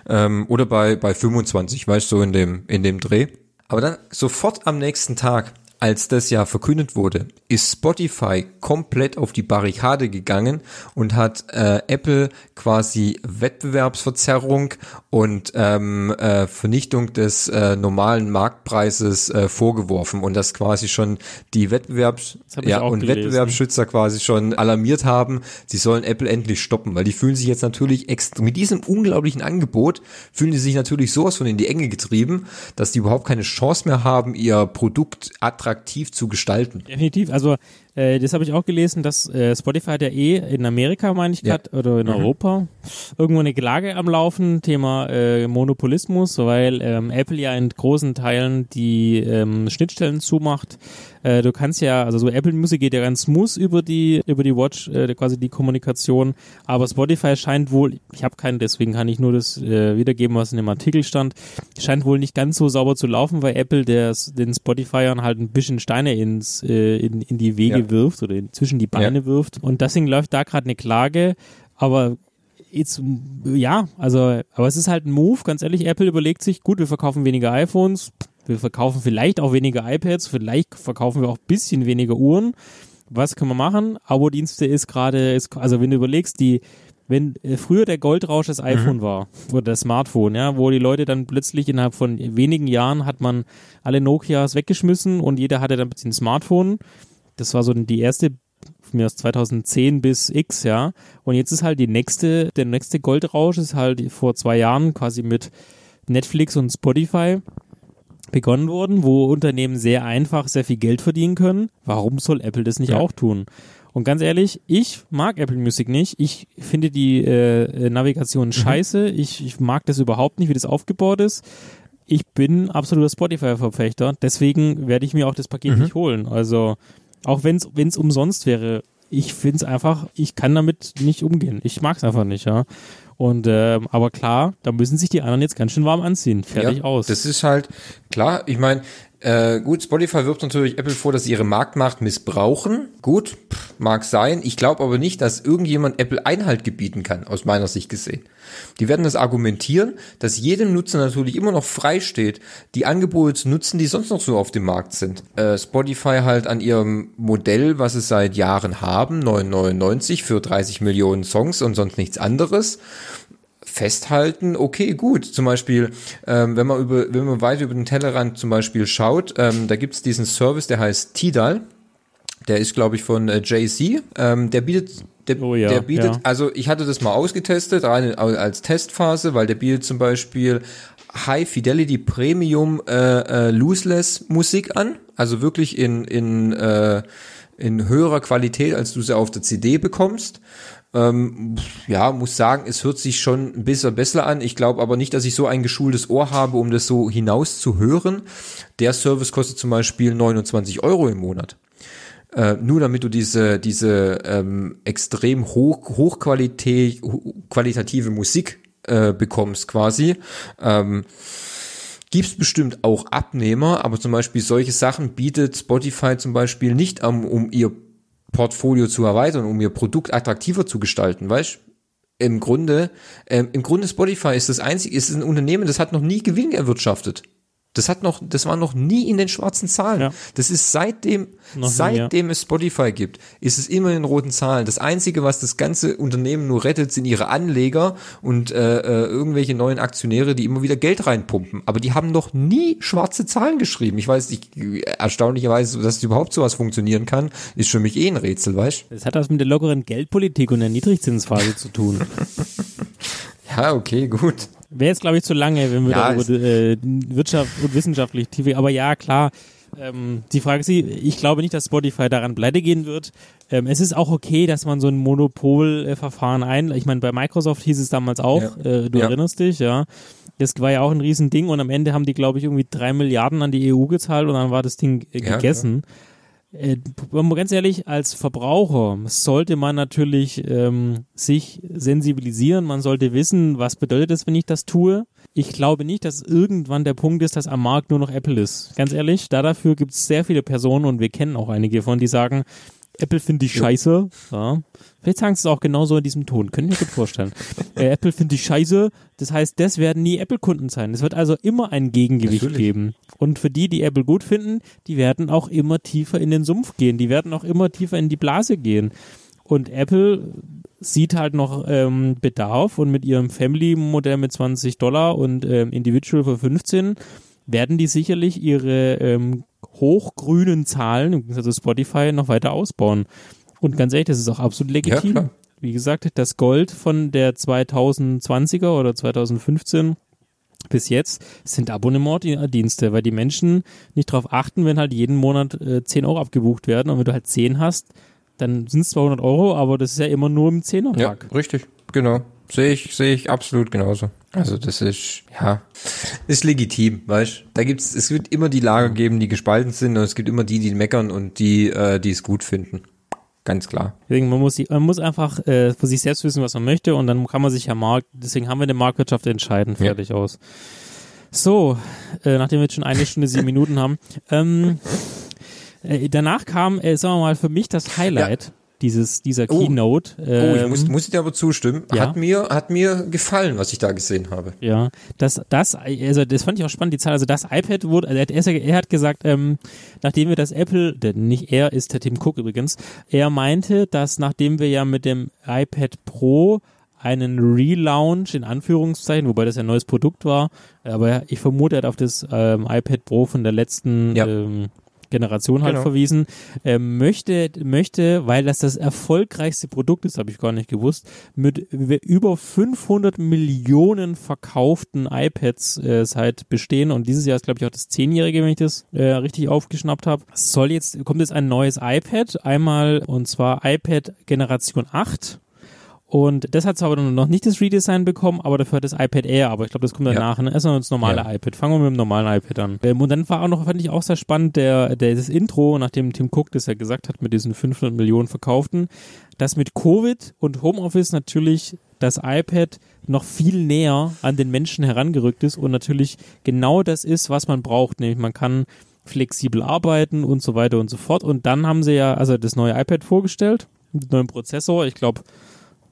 Ähm, oder bei, bei 25, weißt du, so in dem, in dem Dreh. Aber dann sofort am nächsten Tag als das ja verkündet wurde, ist Spotify komplett auf die Barrikade gegangen und hat äh, Apple quasi Wettbewerbsverzerrung und ähm, äh, Vernichtung des äh, normalen Marktpreises äh, vorgeworfen und das quasi schon die Wettbewerbs ja und gelesen. Wettbewerbsschützer quasi schon alarmiert haben, sie sollen Apple endlich stoppen, weil die fühlen sich jetzt natürlich extra mit diesem unglaublichen Angebot fühlen die sich natürlich sowas von in die Enge getrieben, dass die überhaupt keine Chance mehr haben, ihr Produkt attraktiv attraktiv zu gestalten. Definitiv. Also äh, das habe ich auch gelesen, dass äh, Spotify hat ja eh in Amerika, meine ich, ja. grad, oder in mhm. Europa irgendwo eine Klage am Laufen, Thema äh, Monopolismus, weil ähm, Apple ja in großen Teilen die ähm, Schnittstellen zumacht. Äh, du kannst ja, also so Apple Music geht ja ganz smooth über die über die Watch, äh, quasi die Kommunikation, aber Spotify scheint wohl, ich habe keinen, deswegen kann ich nur das äh, wiedergeben, was in dem Artikel stand, scheint wohl nicht ganz so sauber zu laufen, weil Apple der, den Spotifyern halt ein bisschen Steine ins äh, in, in die Wege ja wirft oder zwischen die Beine ja. wirft. Und deswegen läuft da gerade eine Klage. Aber jetzt, ja, also, aber es ist halt ein Move, ganz ehrlich. Apple überlegt sich, gut, wir verkaufen weniger iPhones, wir verkaufen vielleicht auch weniger iPads, vielleicht verkaufen wir auch ein bisschen weniger Uhren. Was können wir machen? Abo-Dienste ist gerade, also wenn du überlegst, die, wenn äh, früher der Goldrausch das iPhone mhm. war oder das Smartphone, ja, wo die Leute dann plötzlich innerhalb von wenigen Jahren hat man alle Nokias weggeschmissen und jeder hatte dann ein Smartphone das war so die erste mir aus 2010 bis X, ja. Und jetzt ist halt die nächste, der nächste Goldrausch ist halt vor zwei Jahren quasi mit Netflix und Spotify begonnen worden, wo Unternehmen sehr einfach sehr viel Geld verdienen können. Warum soll Apple das nicht ja. auch tun? Und ganz ehrlich, ich mag Apple Music nicht. Ich finde die äh, Navigation mhm. scheiße. Ich, ich mag das überhaupt nicht, wie das aufgebaut ist. Ich bin absoluter Spotify-Verfechter. Deswegen werde ich mir auch das Paket mhm. nicht holen. Also auch wenn es umsonst wäre. Ich finde es einfach, ich kann damit nicht umgehen. Ich mag es einfach nicht, ja. Und äh, aber klar, da müssen sich die anderen jetzt ganz schön warm anziehen. Fertig ja, aus. Das ist halt klar. Ich meine, äh, gut, Spotify wirft natürlich Apple vor, dass sie ihre Marktmacht missbrauchen. Gut, pff, mag sein. Ich glaube aber nicht, dass irgendjemand Apple Einhalt gebieten kann, aus meiner Sicht gesehen. Die werden das argumentieren, dass jedem Nutzer natürlich immer noch frei steht, die Angebote zu nutzen, die sonst noch so auf dem Markt sind. Äh, Spotify halt an ihrem Modell, was es seit Jahren haben, 9,99 für 30 Millionen Songs und sonst nichts anderes festhalten, okay, gut. Zum Beispiel, ähm, wenn man über, wenn man weiter über den Tellerrand zum Beispiel schaut, ähm, da gibt's diesen Service, der heißt Tidal. Der ist, glaube ich, von äh, Jay-Z. Ähm, der bietet Der, Oh ja, der bietet, ja. also ich hatte das mal ausgetestet, rein als Testphase, weil der bietet zum Beispiel High Fidelity Premium äh, äh, Lossless Musik an, also wirklich in in äh, in höherer Qualität, als du sie auf der CD bekommst. Ähm, ja, muss sagen, es hört sich schon ein bisschen besser an. Ich glaube aber nicht, dass ich so ein geschultes Ohr habe, um das so hinaus zu hören. Der Service kostet zum Beispiel 29 Euro im Monat. Äh, nur damit du diese, diese ähm, extrem hoch, hochqualität, ho- qualitative Musik äh, bekommst quasi. Ähm, Gibt's bestimmt auch Abnehmer, aber zum Beispiel solche Sachen bietet Spotify zum Beispiel nicht an, um ihr Portfolio zu erweitern, um ihr Produkt attraktiver zu gestalten, weißt? Im Grunde, ähm, im Grunde Spotify ist das einzige, ist ein Unternehmen, das hat noch nie Gewinn erwirtschaftet. Das hat noch, das war noch nie in den schwarzen Zahlen. Ja. Das ist seitdem, Noch nie, seitdem es Spotify gibt, ist es immer in roten Zahlen. Das einzige, was das ganze Unternehmen nur rettet, sind ihre Anleger und äh, äh, irgendwelche neuen Aktionäre, die immer wieder Geld reinpumpen. Aber die haben noch nie schwarze Zahlen geschrieben. Ich weiß nicht, erstaunlicherweise, dass überhaupt sowas funktionieren kann, ist für mich eh ein Rätsel, weißt? Das hat was mit der lockeren Geldpolitik und der Niedrigzinsphase zu tun. Ja, okay, gut. Wäre jetzt, glaube ich, zu lange, wenn wir Ja, da über äh, Wirtschaft und wissenschaftlich tiefer. Aber ja, klar. Ähm, die Frage ist, ich glaube nicht, dass Spotify daran pleite gehen wird. Ähm, es ist auch okay, dass man so ein Monopolverfahren ein. Ich meine, bei Microsoft hieß es damals auch. Ja. Äh, du Ja. erinnerst dich, ja. Das war ja auch ein Riesending und am Ende haben die, glaube ich, irgendwie drei Milliarden an die EU gezahlt und dann war das Ding äh, Ja, gegessen. Äh, ganz ehrlich, als Verbraucher sollte man natürlich ähm, sich sensibilisieren. Man sollte wissen, was bedeutet es, wenn ich das tue. Ich glaube nicht, dass irgendwann der Punkt ist, dass am Markt nur noch Apple ist. Ganz ehrlich, da dafür gibt es sehr viele Personen und wir kennen auch einige von, die sagen, Apple finde ich scheiße. Ja. Vielleicht sagen sie es auch genauso in diesem Ton. Können wir gut vorstellen. äh, Apple finde ich scheiße. Das heißt, das werden nie Apple-Kunden sein. Es wird also immer ein Gegengewicht Natürlich. geben. Und für die, die Apple gut finden, die werden auch immer tiefer in den Sumpf gehen. Die werden auch immer tiefer in die Blase gehen. Und Apple sieht halt noch ähm, Bedarf und mit ihrem Family-Modell mit 20 Dollar und ähm, Individual für 15 werden die sicherlich ihre ähm, hochgrünen Zahlen, im Gegensatz zu Spotify, noch weiter ausbauen. Und ganz ehrlich, das ist auch absolut legitim. klar. Wie gesagt, das Gold von der 2020er oder 2015 bis jetzt sind Abonnementdienste, weil die Menschen nicht darauf achten, wenn halt jeden Monat äh, 10 Euro abgebucht werden und wenn du halt 10 hast, dann sind es 200 Euro, aber das ist ja immer nur im Ja, Zehnerpack. richtig, genau. Sehe ich, sehe ich absolut genauso. Also das ist, ja, ist legitim, weißt Da gibt's, es wird immer die Lager geben, die gespalten sind und es gibt immer die, die meckern und die, äh, die es gut finden. Ganz klar. Deswegen, man muss, man muss einfach äh, für sich selbst wissen, was man möchte und dann kann man sich ja Markt, deswegen haben wir eine Marktwirtschaft entscheiden, Ja. fertig aus. So, äh, nachdem wir jetzt schon eine Stunde, sieben Minuten haben. Ähm, äh, danach kam, äh, sagen wir mal, für mich das Highlight dieses, dieser Oh. Keynote. Oh, ich ähm, muss, muss ich dir aber zustimmen. ja. Hat mir, hat mir gefallen, was ich da gesehen habe. Ja, das, das, also das fand ich auch spannend, die Zahl. Also das iPad wurde, also er, hat- er hat gesagt, ähm, nachdem wir das Apple, der, nicht er ist der Tim Cook übrigens, er meinte, dass nachdem wir ja mit dem iPad Pro einen Relaunch in Anführungszeichen, wobei das ja ein neues Produkt war, aber ich vermute, er hat auf das ähm, iPad Pro von der letzten Ja. ähm, Generation halt Genau. verwiesen, ähm, möchte, möchte, weil das das erfolgreichste Produkt ist, habe ich gar nicht gewusst, mit über 500 Millionen verkauften iPads äh, seit bestehen und dieses Jahr ist glaube ich auch das zehnjährige, wenn ich das äh, richtig aufgeschnappt habe. Soll jetzt kommt jetzt ein neues iPad, einmal und zwar iPad Generation 8 und das hat zwar aber noch nicht das Redesign bekommen, aber dafür hat das iPad Air, aber ich glaube, das kommt Ja. danach. Ne? Erstmal das normale Ja. iPad. Fangen wir mit dem normalen iPad an. Ähm, und dann war auch noch, fand ich auch sehr spannend, der, der das Intro, nachdem Tim Cook das ja gesagt hat, mit diesen 500 Millionen verkauften, dass mit Covid und Homeoffice natürlich das iPad noch viel näher an den Menschen herangerückt ist und natürlich genau das ist, was man braucht. Nämlich man kann flexibel arbeiten und so weiter und so fort. Und dann haben sie ja also das neue iPad vorgestellt, mit dem neuen Prozessor. Ich glaube,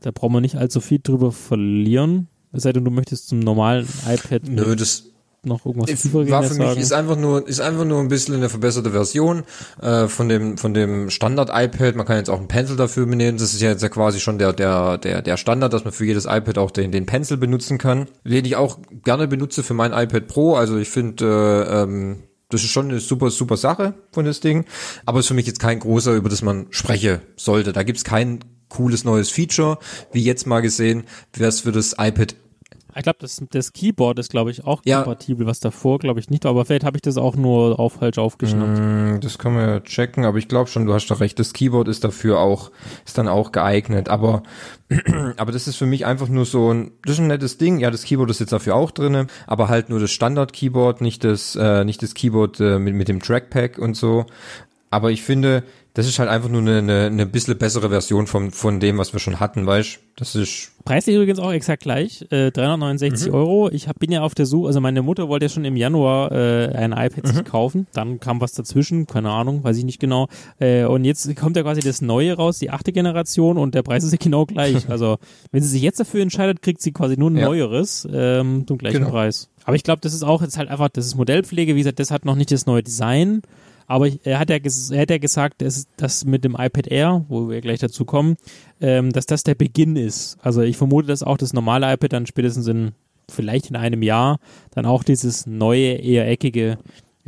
da brauchen wir nicht allzu viel drüber verlieren. Es sei denn, du möchtest zum normalen iPad Nö, das noch irgendwas war tiefergehendes für mich, sagen. ist einfach nur, ist einfach nur ein bisschen eine verbesserte Version äh, von dem, von dem Standard-iPad. Man kann jetzt auch einen Pencil dafür benehmen. Das ist ja jetzt ja quasi schon der, der, der, der Standard, dass man für jedes iPad auch den, den Pencil benutzen kann. Den ich auch gerne benutze für mein iPad Pro. Also ich finde, äh, ähm, das ist schon eine super, super Sache von das Ding. Aber ist für mich jetzt kein großer, über das man spreche sollte. Da gibt's keinen cooles neues Feature, wie jetzt mal gesehen, wäre es für das iPad ich glaube, das, das Keyboard ist, glaube ich, auch Ja. kompatibel, was davor, glaube ich, nicht war. Aber vielleicht habe ich das auch nur auf falsch aufgeschnappt. Mm, Das können wir ja checken, aber ich glaube schon, du hast doch recht, das Keyboard ist dafür auch, ist dann auch geeignet, aber, aber das ist für mich einfach nur so ein, das ist ein nettes Ding, ja, das Keyboard ist jetzt dafür auch drinne, aber halt nur das Standard-Keyboard, nicht das, äh, nicht das Keyboard äh, mit, mit dem Trackpad und so, aber ich finde, das ist halt einfach nur eine, eine, eine bisschen bessere Version von, von dem, was wir schon hatten, weißt Das ist, Preislich übrigens auch exakt gleich, äh, 369 Euro. Ich hab, bin ja auf der Suche, also meine Mutter wollte ja schon im Januar äh, ein iPad sich kaufen. Dann kam was dazwischen, keine Ahnung, weiß ich nicht genau. Äh, und jetzt kommt ja quasi das Neue raus, die achte Generation und der Preis ist ja genau gleich. Also wenn sie sich jetzt dafür entscheidet, kriegt sie quasi nur ein Ja. Neueres ähm, zum gleichen Genau. Preis. Aber ich glaube, das ist auch jetzt halt einfach, das ist Modellpflege, wie gesagt, das hat noch nicht das neue Design. Aber er hat ja, er hat ja gesagt, dass das mit dem iPad Air, wo wir gleich dazu kommen, ähm, dass das der Beginn ist. Also ich vermute, dass auch das normale iPad dann spätestens in vielleicht in einem Jahr dann auch dieses neue, eher eckige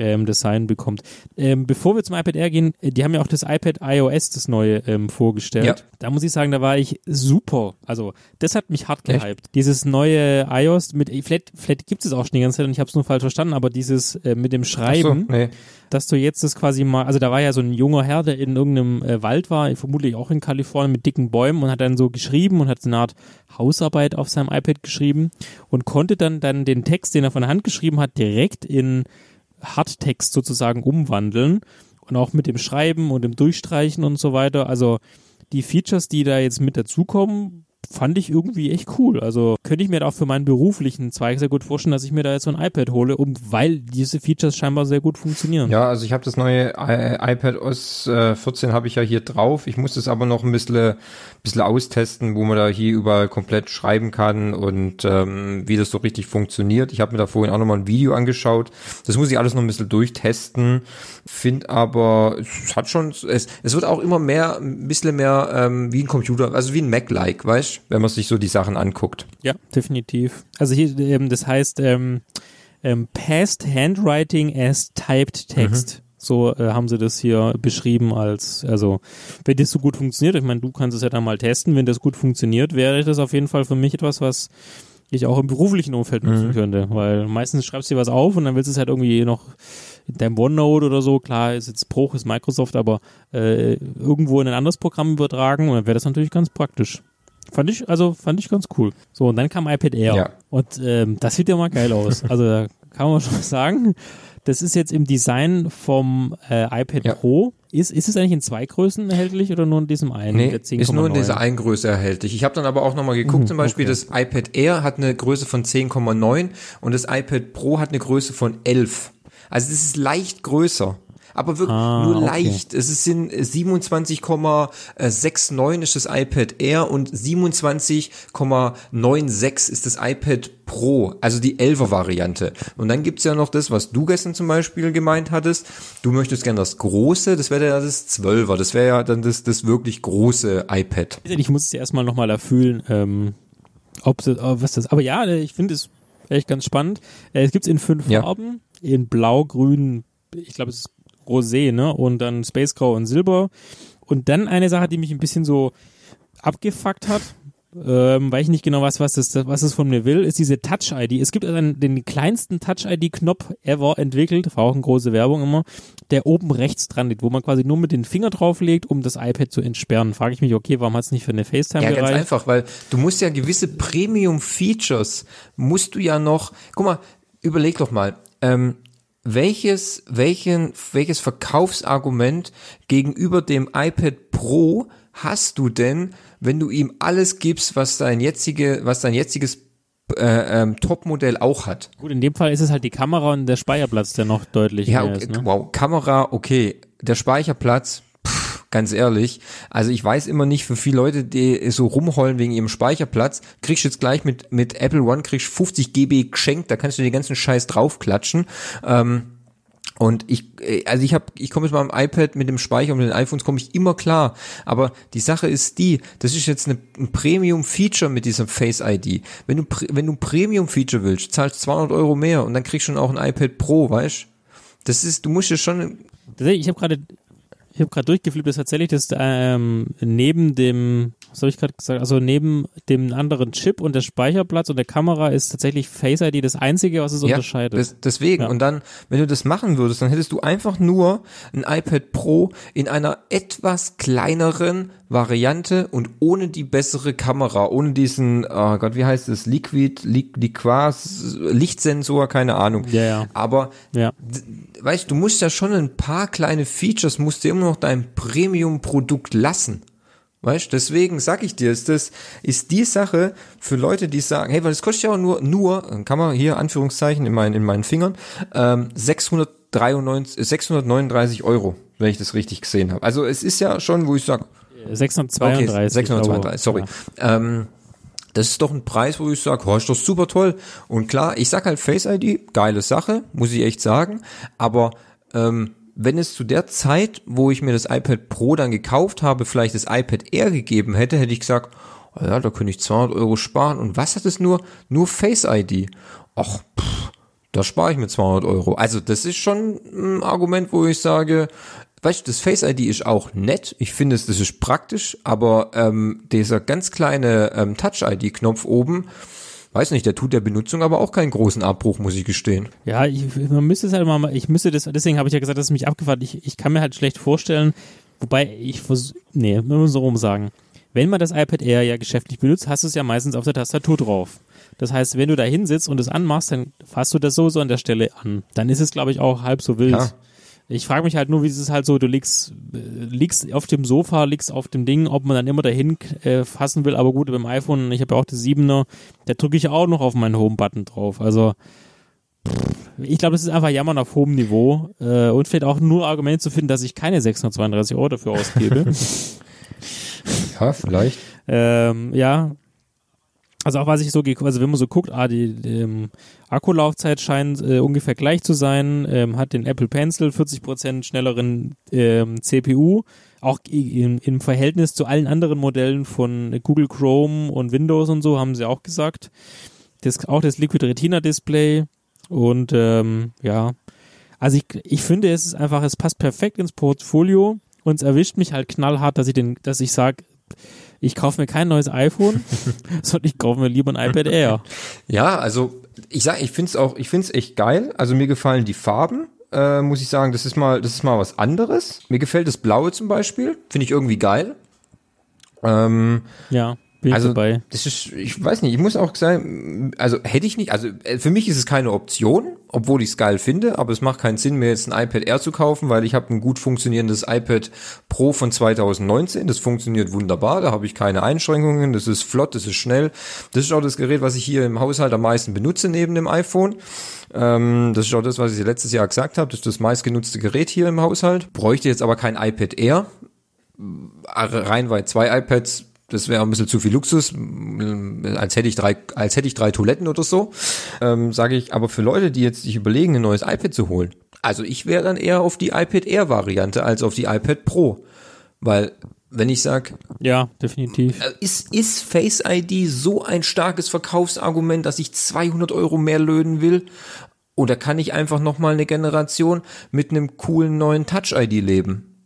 ähm, Design bekommt. Ähm, bevor wir zum iPad Air gehen, äh, die haben ja auch das iPad iOS, das neue, ähm, vorgestellt. Ja. Da muss ich sagen, da war ich super. Also das hat mich hart Echt? gehypt. Dieses neue iOS mit, vielleicht, vielleicht gibt es auch schon die ganze Zeit und ich habe es nur falsch verstanden, aber dieses äh, mit dem ach so, Schreiben, nee, dass du jetzt das quasi mal, also da war ja so ein junger Herr, der in irgendeinem äh, Wald war, vermutlich auch in Kalifornien mit dicken Bäumen und hat dann so geschrieben und hat so eine Art Hausarbeit auf seinem iPad geschrieben und konnte dann dann den Text, den er von der Hand geschrieben hat, direkt in Hardtext sozusagen umwandeln und auch mit dem Schreiben und dem Durchstreichen und so weiter. Also die Features, die da jetzt mit dazukommen, fand ich irgendwie echt cool. Also könnte ich mir da auch für meinen beruflichen Zweig sehr gut vorstellen, dass ich mir da jetzt so ein iPad hole, um, weil diese Features scheinbar sehr gut funktionieren. Ja, also ich habe das neue I iPad OS äh, 14 habe ich ja hier drauf. Ich muss das aber noch ein bisschen, bisschen austesten, wo man da hier überall komplett schreiben kann und ähm, wie das so richtig funktioniert. Ich habe mir da vorhin auch nochmal ein Video angeschaut. Das muss ich alles noch ein bisschen durchtesten. Find aber, es hat schon, es, es wird auch immer mehr, ein bisschen mehr ähm, wie ein Computer, also wie ein Mac-like, weißt wenn man sich so die Sachen anguckt. Ja, definitiv. Also hier, ähm, das heißt ähm, ähm, Past Handwriting as Typed Text. So äh, haben sie das hier beschrieben als, also wenn das so gut funktioniert, ich meine, du kannst es ja dann mal testen, wenn das gut funktioniert, wäre das auf jeden Fall für mich etwas, was ich auch im beruflichen Umfeld nutzen könnte, weil meistens schreibst du dir was auf und dann willst du es halt irgendwie noch in deinem OneNote oder so, klar ist jetzt Bruch, ist Microsoft, aber äh, irgendwo in ein anderes Programm übertragen und dann wäre das natürlich ganz praktisch. Fand ich, also fand ich ganz cool. So, und dann kam iPad Air. Ja. Und ähm, das sieht ja mal geil aus. Also da kann man schon sagen, das ist jetzt im Design vom äh, iPad Ja. Pro. Ist, ist es eigentlich in zwei Größen erhältlich oder nur in diesem einen? Nee, ist nur in 10,9? dieser einen Größe erhältlich. Ich habe dann aber auch nochmal geguckt, Mhm, zum Beispiel okay. das iPad Air hat eine Größe von 10,9 und das iPad Pro hat eine Größe von 11. Also das ist leicht größer. Aber wirklich Ah, nur okay. leicht. Es ist in 27,69 ist das iPad Air und 27,96 ist das iPad Pro, also die 11er Variante. Und dann gibt's ja noch das, was du gestern zum Beispiel gemeint hattest. Du möchtest gern das große, das wäre ja das 12er, das wäre ja dann das, das wirklich große iPad. Ich muss es ja erstmal nochmal erfüllen, ähm, ob das, äh, was das, aber ja, äh, ich finde es echt ganz spannend. Äh, es gibt es in fünf Ja. Farben, in Blau, Grün, ich glaube es ist Rosé, ne, und dann Space Grau und Silber. Und dann eine Sache, die mich ein bisschen so abgefuckt hat, ähm, weil ich nicht genau weiß, was das, was es von mir will, ist diese Touch-ID. Es gibt einen, den kleinsten Touch-ID-Knopf ever entwickelt, war auch eine große Werbung immer, der oben rechts dran liegt, wo man quasi nur mit den Finger drauflegt, um das iPad zu entsperren. Frage ich mich, okay, warum hat es nicht für eine FaceTime Ja, ganz einfach, weil du musst ja gewisse Premium-Features, musst du ja noch, guck mal, überleg doch mal, ähm, welches, welchen, welches Verkaufsargument gegenüber dem iPad Pro hast du denn, wenn du ihm alles gibst, was dein jetzige, was dein jetziges äh, ähm, Topmodell auch hat? Gut, in dem Fall ist es halt die Kamera und der Speicherplatz, der noch deutlich Ja, okay, ist. Ne? wow, Kamera, okay, der Speicherplatz, ganz ehrlich, also ich weiß immer nicht, für viele Leute, die so rumheulen wegen ihrem Speicherplatz, kriegst du jetzt gleich mit, mit Apple One, kriegst 50 GB geschenkt, da kannst du den ganzen Scheiß draufklatschen. Ähm, und ich, äh, also ich habe, ich komme jetzt mal am iPad mit dem Speicher und mit den iPhones komme ich immer klar. Aber die Sache ist die, das ist jetzt eine, ein Premium-Feature mit diesem Face ID. Wenn du, wenn du Premium-Feature willst, zahlst 200 Euro mehr und dann kriegst du schon auch ein iPad Pro, weißt? Das ist, du musst ja schon, Ich habe gerade Ich habe gerade durchgeflippt, ist tatsächlich das ähm, neben dem, was habe ich gerade gesagt, also neben dem anderen Chip und der Speicherplatz und der Kamera ist tatsächlich Face ID das einzige, was es Ja, unterscheidet. des- deswegen. Ja. Und dann, wenn du das machen würdest, dann hättest du einfach nur ein iPad Pro in einer etwas kleineren Variante und ohne die bessere Kamera, ohne diesen, oh Gott, wie heißt es, Liquid, Li Liquas, Lichtsensor, keine Ahnung. Ja, ja. Aber ja. weißt du, du musst ja schon ein paar kleine Features, musst du immer noch dein Premium-Produkt lassen. Weißt, deswegen sag ich dir, ist das, ist die Sache für Leute, die sagen, hey, weil das kostet ja auch nur, nur, kann man hier Anführungszeichen in meinen, in meinen Fingern, ähm, 693, äh, 639 Euro, wenn ich das richtig gesehen habe. Also es ist ja schon, wo ich sage, 632. okay, 632, aber, sorry. Ja. Ähm, das ist doch ein Preis, wo ich sage, oh, ist doch super toll. Und klar, ich sag halt Face ID, geile Sache, muss ich echt sagen. Aber ähm, wenn es zu der Zeit, wo ich mir das iPad Pro dann gekauft habe, vielleicht das iPad Air gegeben hätte, hätte ich gesagt, oh ja, da könnte ich 200 Euro sparen. Und was hat es nur? Nur Face ID. Ach, da spare ich mir 200 Euro. Also das ist schon ein Argument, wo ich sage, weißt du, das Face ID ist auch nett. Ich finde es, das ist praktisch, aber ähm, dieser ganz kleine ähm, Touch ID-Knopf oben, weiß nicht, der tut der Benutzung aber auch keinen großen Abbruch, muss ich gestehen. Ja, ich, man müsste es halt mal, ich müsste das, deswegen habe ich ja gesagt, das ist mich abgefahren. Ich, ich kann mir halt schlecht vorstellen, wobei ich vers nee, wir müssen so rum sagen. Wenn man das iPad Air ja geschäftlich benutzt, hast du es ja meistens auf der Tastatur drauf. Das heißt, wenn du da hinsitzt und es anmachst, dann fasst du das sowieso an der Stelle an. Dann ist es, glaube ich, auch halb so wild. Ja. Ich frage mich halt nur, wie es ist halt so, du liegst, äh, liegst auf dem Sofa, liegst auf dem Ding, ob man dann immer dahin äh, fassen will. Aber gut, beim iPhone, ich habe ja auch das 7er, da drücke ich auch noch auf meinen Home-Button drauf. Also ich glaube, das ist einfach Jammern auf hohem Niveau äh, und vielleicht auch nur Argument zu finden, dass ich keine 632 Euro dafür ausgebe. Ja, vielleicht. ähm, ja. Also auch was ich so, also wenn man so guckt, ah, die, ähm, Akkulaufzeit scheint äh, ungefähr gleich zu sein, ähm, hat den Apple Pencil 40% schnelleren ähm, CPU, auch im, im Verhältnis zu allen anderen Modellen von Google Chrome und Windows und so, haben sie auch gesagt. Das, auch das Liquid Retina Display und ähm, ja, also ich, ich finde, es ist einfach, es passt perfekt ins Portfolio und es erwischt mich halt knallhart, dass ich den, dass ich sage, ich kaufe mir kein neues iPhone, sondern ich kaufe mir lieber ein iPad Air. Ja, also ich sag, ich find's auch, ich find's echt geil. Also mir gefallen die Farben, äh, muss ich sagen, das ist mal, das ist mal was anderes. Mir gefällt das Blaue zum Beispiel, finde ich irgendwie geil. Ähm, Ja, bin also dabei. das ist, ich weiß nicht, ich muss auch sagen, also hätte ich nicht, also äh, für mich ist es keine Option, obwohl ich es geil finde, aber es macht keinen Sinn, mir jetzt ein iPad Air zu kaufen, weil ich habe ein gut funktionierendes iPad Pro von 2019, das funktioniert wunderbar, da habe ich keine Einschränkungen, das ist flott, das ist schnell, das ist auch das Gerät, was ich hier im Haushalt am meisten benutze neben dem iPhone. Ähm, das ist auch das, was ich letztes Jahr gesagt habe, das ist das meistgenutzte Gerät hier im Haushalt. Bräuchte jetzt aber kein iPad Air, reinweit zwei iPads, das wäre ein bisschen zu viel Luxus, als hätte ich drei, als hätte ich drei Toiletten oder so, ähm, sage ich. Aber für Leute, die jetzt sich überlegen, ein neues iPad zu holen, also ich wäre dann eher auf die iPad Air Variante als auf die iPad Pro, weil wenn ich sag, Ja, definitiv. äh, ist, ist Face ID so ein starkes Verkaufsargument, dass ich 200 Euro mehr löhnen will? Oder kann ich einfach noch mal eine Generation mit einem coolen neuen Touch ID leben?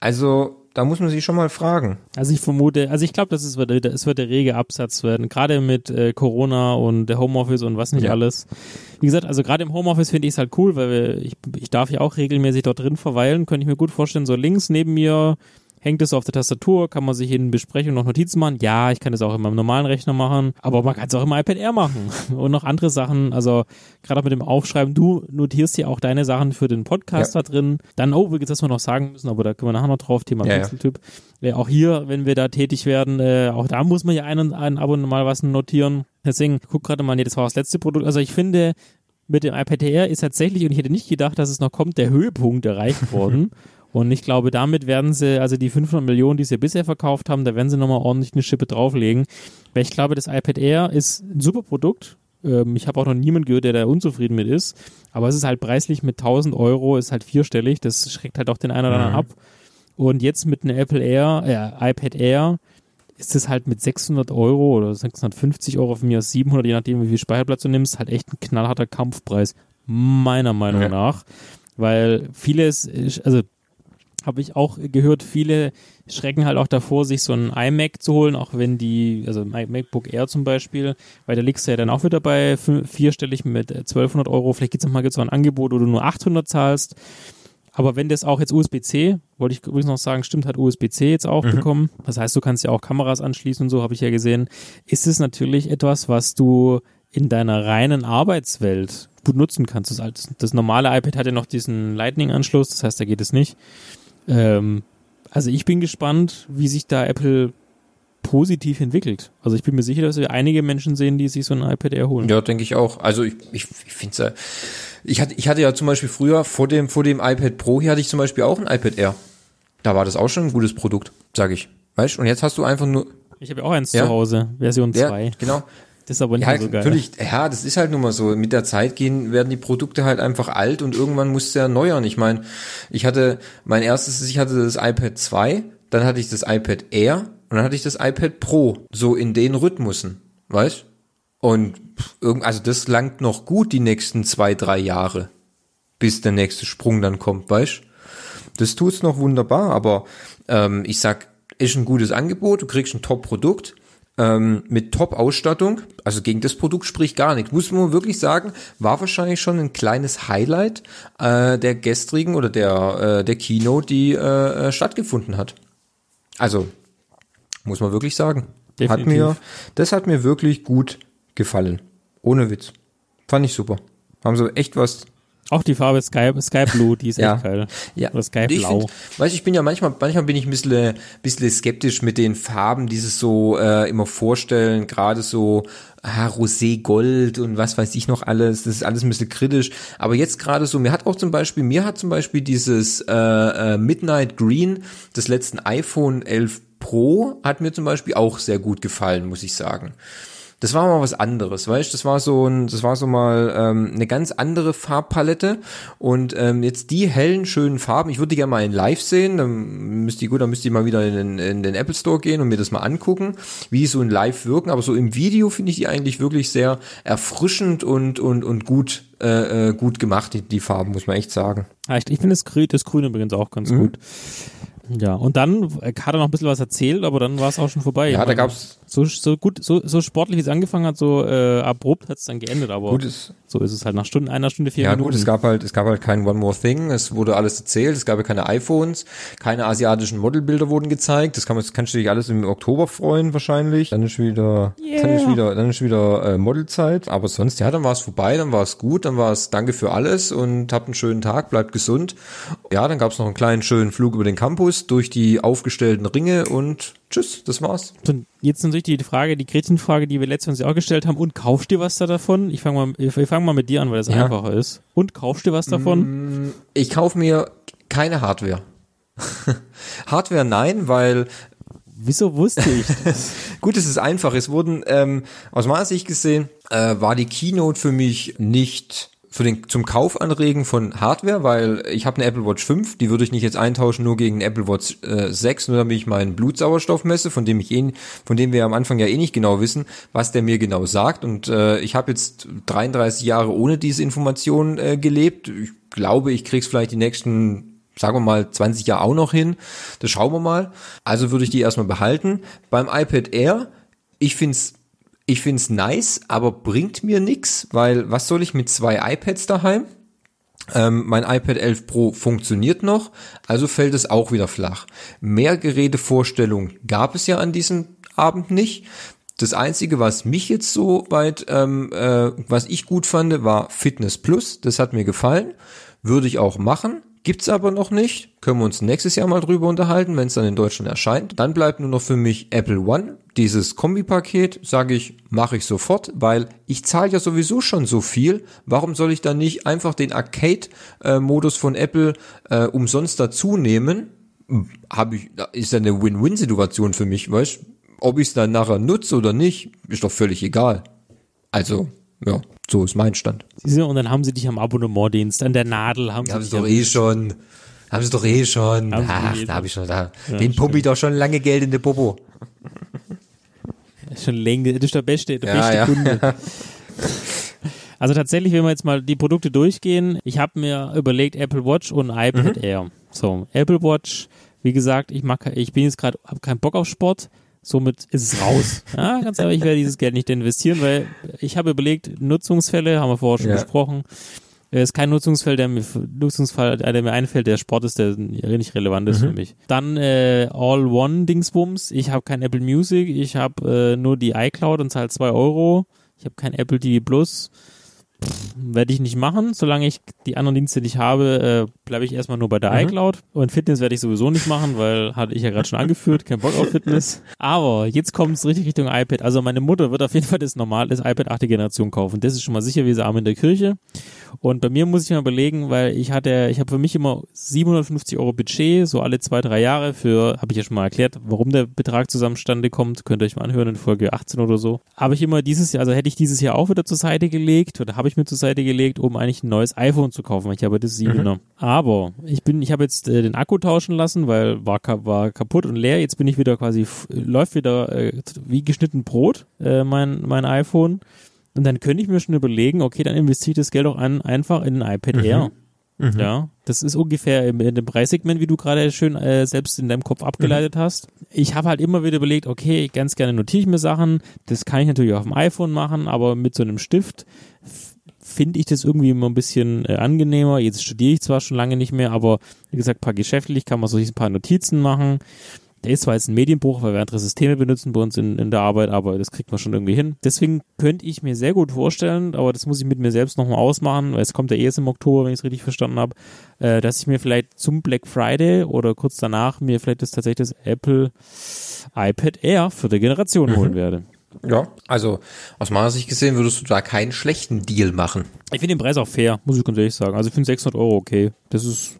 Also da muss man sich schon mal fragen. Also ich vermute, also ich glaube, das ist, wird, es wird der rege Absatz werden, gerade mit äh, Corona und der Homeoffice und was nicht Ja. alles. Wie gesagt, also gerade im Homeoffice finde ich es halt cool, weil wir, ich, ich darf ja auch regelmäßig dort drin verweilen, könnte ich mir gut vorstellen, so links neben mir hängt es auf der Tastatur, kann man sich in Besprechung noch Notizen machen. Ja, ich kann das auch in meinem normalen Rechner machen, aber man kann es auch im iPad Air machen und noch andere Sachen. Also gerade auch mit dem Aufschreiben, du notierst ja auch deine Sachen für den Podcast Ja. da drin. Dann, oh, das wir noch sagen müssen, aber da können wir nachher noch drauf, Thema Ja, ja. Pixeltyp. Äh, auch hier, wenn wir da tätig werden, äh, auch da muss man ja ein, ein Abo mal was notieren. Deswegen, guck gerade mal, nee, das war das letzte Produkt. Also ich finde, mit dem iPad Air ist tatsächlich, und ich hätte nicht gedacht, dass es noch kommt, der Höhepunkt erreicht worden. Und ich glaube, damit werden sie, also die 500 Millionen, die sie bisher verkauft haben, da werden sie nochmal ordentlich eine Schippe drauflegen. Weil ich glaube, das iPad Air ist ein super Produkt. Ähm, ich habe auch noch niemanden gehört, der da unzufrieden mit ist. Aber es ist halt preislich mit 1000 Euro, ist halt vierstellig. Das schreckt halt auch den einen oder anderen ab. Und jetzt mit einem Apple Air, äh, iPad Air, ist es halt mit 600 Euro oder 650 Euro von mir aus 700, je nachdem, wie viel Speicherplatz du nimmst, halt echt ein knallharter Kampfpreis. Meiner Meinung Ja. nach. Weil vieles, also habe ich auch gehört, viele schrecken halt auch davor, sich so ein iMac zu holen, auch wenn die, also MacBook Air zum Beispiel, weil da liegst du ja dann auch wieder bei vierstellig mit 1200 Euro. Vielleicht gibt es nochmal so ein Angebot, wo du nur 800 zahlst. Aber wenn das auch jetzt USB-C, wollte ich übrigens noch sagen, stimmt, hat USB-C jetzt auch mhm. bekommen. Das heißt, du kannst ja auch Kameras anschließen und so, habe ich ja gesehen. Ist es natürlich etwas, was du in deiner reinen Arbeitswelt gut nutzen kannst. Das, das normale iPad hat ja noch diesen Lightning-Anschluss, das heißt, da geht es nicht. Ähm, also ich bin gespannt, wie sich da Apple positiv entwickelt. Also ich bin mir sicher, dass wir einige Menschen sehen, die sich so ein iPad Air holen. Ja, denke ich auch. Also ich, ich, ich finde es ja, ich hatte, ich hatte ja zum Beispiel früher vor dem, vor dem iPad Pro hier hatte ich zum Beispiel auch ein iPad Air. Da war das auch schon ein gutes Produkt, sage ich. Weißt Und jetzt hast du einfach nur. Ich habe ja auch eins ja? zu Hause, Version 2. Ja, genau. Das ist aber nicht ja, so geil. Natürlich, ja, das ist halt nun mal so. Mit der Zeit gehen, werden die Produkte halt einfach alt und irgendwann musst du ja erneuern. Ich meine, ich hatte mein erstes, ich hatte das iPad 2, dann hatte ich das iPad Air und dann hatte ich das iPad Pro. So in den Rhythmussen, weißt? Und also das langt noch gut die nächsten zwei, drei Jahre, bis der nächste Sprung dann kommt, weißt? Das tut's noch wunderbar, aber ähm, ich sag, ist ein gutes Angebot, du kriegst ein Top-Produkt ähm, mit Top-Ausstattung. Also gegen das Produkt spricht gar nichts. Muss man wirklich sagen, war wahrscheinlich schon ein kleines Highlight äh, der gestrigen oder der, äh, der Keynote, die äh, äh stattgefunden hat. Also, muss man wirklich sagen. Hat mir, das hat mir wirklich gut gefallen. Ohne Witz. Fand ich super. Haben sie echt was auch die Farbe Sky, Sky Blue, die ist ja. echt geil. Ja. Oder Sky Blau. Weißt ich bin ja manchmal, manchmal bin ich ein bisschen, bisschen skeptisch mit den Farben, die sie so äh, immer vorstellen, gerade so ah, Rosé Gold und was weiß ich noch alles. Das ist alles ein bisschen kritisch. Aber jetzt gerade so, mir hat auch zum Beispiel, mir hat zum Beispiel dieses äh, äh, Midnight Green des letzten iPhone 11 Pro hat mir zum Beispiel auch sehr gut gefallen, muss ich sagen das war mal was anderes, weißt? Das war so ein, das war so mal ähm, eine ganz andere Farbpalette und ähm, jetzt die hellen schönen Farben. Ich würde die gerne mal in Live sehen. Dann müsste ich gut, dann müsste ich mal wieder in den, in den Apple Store gehen und mir das mal angucken, wie die so in Live wirken. Aber so im Video finde ich die eigentlich wirklich sehr erfrischend und und und gut äh, äh gut gemacht die, die Farben, muss man echt sagen. Ja, ich, ich finde das, Grün, das Grün übrigens auch ganz mhm. gut. Ja, und dann hat er noch ein bisschen was erzählt, aber dann war es auch schon vorbei. Ja, da gab's so, so gut, so, so sportlich wie es angefangen hat, so äh, abrupt hat es dann geendet, aber gut, ist, so ist es halt nach Stunden, einer Stunde, vier ja, Minuten. Ja gut, es gab halt, es gab halt kein One More Thing, es wurde alles erzählt, es gab ja keine iPhones, keine asiatischen Modelbilder wurden gezeigt, das kann man, das kannst du dich alles im Oktober freuen wahrscheinlich. Dann ist wieder, yeah. dann ist wieder, dann ist wieder äh, Modelzeit, aber sonst, ja, dann war es vorbei, dann war es gut, dann war es Danke für alles und habt einen schönen Tag, bleibt gesund. Ja, dann gab es noch einen kleinen schönen Flug über den Campus durch die aufgestellten Ringe und tschüss, das war's. Und jetzt natürlich die Frage, die Gretchenfrage, die wir letztens auch gestellt haben. Und kaufst du was da davon? Ich fange mal, ich fang mal mit dir an, weil das ja. einfacher ist. Und kaufst du was davon? Mm, ich kaufe mir keine Hardware. Hardware nein, weil Wieso wusste ich das? Gut, es ist einfach. Es wurden ähm, aus meiner Sicht gesehen, äh, war die Keynote für mich nicht für den zum Kauf anregen von Hardware, weil ich habe eine Apple Watch 5, die würde ich nicht jetzt eintauschen nur gegen eine Apple Watch äh, 6, nur damit ich meinen Blutsauerstoff messe, von dem ich eh, von dem wir am Anfang ja eh nicht genau wissen, was der mir genau sagt. Und äh, ich habe jetzt 33 Jahre ohne diese Information äh, gelebt. Ich glaube, ich krieg's vielleicht die nächsten sagen wir mal 20 Jahre auch noch hin. Das schauen wir mal. Also würde ich die erstmal behalten. Beim iPad Air, ich find's ich find's nice, aber bringt mir nix, weil was soll ich mit zwei iPads daheim? Ähm, mein iPad 11 Pro funktioniert noch, also fällt es auch wieder flach. Mehr Gerätevorstellung gab es ja an diesem Abend nicht. Das Einzige, was mich jetzt so weit, ähm, äh, was ich gut fand, war Fitness Plus. Das hat mir gefallen. Würde ich auch machen. Gibt's aber noch nicht. Können wir uns nächstes Jahr mal drüber unterhalten, wenn es dann in Deutschland erscheint. Dann bleibt nur noch für mich Apple One. Dieses Kombipaket, sage ich, mache ich sofort, weil ich zahle ja sowieso schon so viel. Warum soll ich dann nicht einfach den Arcade-Modus von Apple äh, umsonst dazu nehmen? Hab ich, ist ja eine Win-Win-Situation für mich, weißt? Ob ich es dann nachher nutze oder nicht, ist doch völlig egal. Also, ja, so ist mein Stand. Siehste, und dann haben sie dich am Abonnementdienst, an der Nadel haben sie haben sie doch eh schon. Haben sie doch eh schon. Haben Ach, da habe ich schon da. Ja, Den pumpe ich doch schon lange Geld in der Popo. Schon länger, das ist der beste, der ja, beste ja. Kunde. Also tatsächlich, wenn wir jetzt mal die Produkte durchgehen, ich habe mir überlegt Apple Watch und iPad mhm. Air. So, Apple Watch, wie gesagt, ich mag, ich bin jetzt gerade, habe keinen Bock auf Sport. Somit ist es raus. Ja, ganz ehrlich, ich werde dieses Geld nicht investieren, weil ich habe überlegt, Nutzungsfälle, haben wir vorher schon ja. besprochen, ist kein Nutzungsfall, der mir, Nutzungsfall, der mir einfällt, der Sport ist, der nicht relevant ist mhm. für mich. Dann äh, All-One-Dingsbums. Ich habe kein Apple Music, ich habe äh, nur die iCloud und zahle zwei Euro. Ich habe kein Apple TV Plus. Werde ich nicht machen. Solange ich die anderen Dienste nicht habe, äh, bleibe ich erstmal nur bei der mhm. iCloud. Und Fitness werde ich sowieso nicht machen, weil hatte ich ja gerade schon angeführt, kein Bock auf Fitness. Aber jetzt kommt es richtig Richtung iPad. Also meine Mutter wird auf jeden Fall das normale das iPad 8. Generation kaufen. Das ist schon mal sicher wie sie Arme in der Kirche. Und bei mir muss ich mal überlegen, weil ich hatte, ich habe für mich immer 750 Euro Budget, so alle zwei, drei Jahre für, habe ich ja schon mal erklärt, warum der Betrag zusammenstande kommt. Könnt ihr euch mal anhören in Folge 18 oder so. Habe ich immer dieses Jahr, also hätte ich dieses Jahr auch wieder zur Seite gelegt oder habe ich mir zur Seite gelegt, um eigentlich ein neues iPhone zu kaufen, weil ich habe das 7er. Mhm. Aber ich bin, ich habe jetzt äh, den Akku tauschen lassen, weil war, war kaputt und leer. Jetzt bin ich wieder quasi, läuft wieder äh, wie geschnitten Brot, äh, mein, mein iPhone. Und dann könnte ich mir schon überlegen, okay, dann investiere ich das Geld auch an, einfach in ein iPad mhm. Air. Mhm. Ja, das ist ungefähr in, in dem Preissegment, wie du gerade schön äh, selbst in deinem Kopf abgeleitet mhm. hast. Ich habe halt immer wieder überlegt, okay, ganz gerne notiere ich mir Sachen. Das kann ich natürlich auf dem iPhone machen, aber mit so einem Stift finde ich das irgendwie immer ein bisschen äh, angenehmer. Jetzt studiere ich zwar schon lange nicht mehr, aber wie gesagt, paar geschäftlich kann man so ein paar Notizen machen. Der ist zwar jetzt ein Medienbruch, weil wir andere Systeme benutzen bei uns in, in der Arbeit, aber das kriegt man schon irgendwie hin. Deswegen könnte ich mir sehr gut vorstellen, aber das muss ich mit mir selbst nochmal ausmachen, weil es kommt ja erst im Oktober, wenn ich es richtig verstanden habe, äh, dass ich mir vielleicht zum Black Friday oder kurz danach mir vielleicht das tatsächlich das Apple iPad Air für die Generation mhm. holen werde. Ja, also aus meiner Sicht gesehen würdest du da keinen schlechten Deal machen. Ich finde den Preis auch fair, muss ich ganz ehrlich sagen. Also ich finde 600 Euro okay. Das ist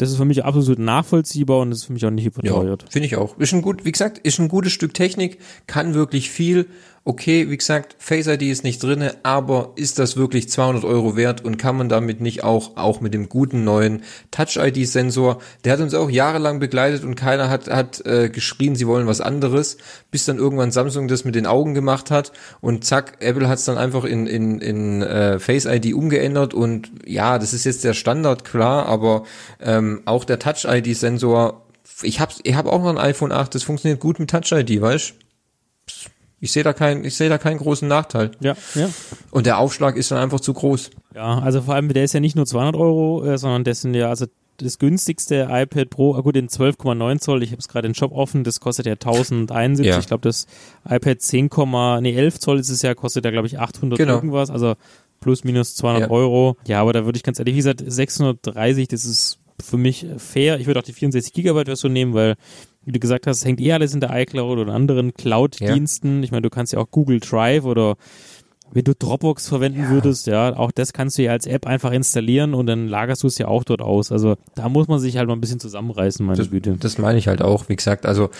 das ist für mich absolut nachvollziehbar und das ist für mich auch nicht überteuert. Ja, finde ich auch. Ist ein gut, wie gesagt, ist ein gutes Stück Technik, kann wirklich viel okay, wie gesagt, Face ID ist nicht drinne, aber ist das wirklich 200 Euro wert und kann man damit nicht auch, auch mit dem guten neuen Touch ID Sensor, der hat uns auch jahrelang begleitet und keiner hat, hat äh, geschrien, sie wollen was anderes, bis dann irgendwann Samsung das mit den Augen gemacht hat und zack, Apple hat es dann einfach in, in, in äh, Face ID umgeändert und ja, das ist jetzt der Standard, klar, aber ähm, auch der Touch ID Sensor ich habe ich hab auch noch ein iPhone 8, das funktioniert gut mit Touch ID, weißt ich sehe da keinen, ich sehe da keinen großen Nachteil. Ja, ja. Und der Aufschlag ist dann einfach zu groß. Ja, also vor allem, der ist ja nicht nur 200 Euro, äh, sondern das sind ja, also das günstigste iPad Pro, ah gut, in 12,9 Zoll, ich habe es gerade den Shop offen, das kostet ja 1071. Ja. Ich glaube, das iPad 10, nee, 11 Zoll ist es ja, kostet ja, glaube ich, 800 genau. irgendwas, also plus minus 200 ja. Euro. Ja, aber da würde ich ganz ehrlich, wie gesagt, 630, das ist für mich fair. Ich würde auch die 64 Gigabyte Version nehmen, weil wie du gesagt hast, hängt eh alles in der iCloud oder anderen Cloud-Diensten. Ja. Ich meine, du kannst ja auch Google Drive oder wenn du Dropbox verwenden ja. würdest, ja, auch das kannst du ja als App einfach installieren und dann lagerst du es ja auch dort aus. Also da muss man sich halt mal ein bisschen zusammenreißen, meine das, Güte. Das meine ich halt auch, wie gesagt. Also,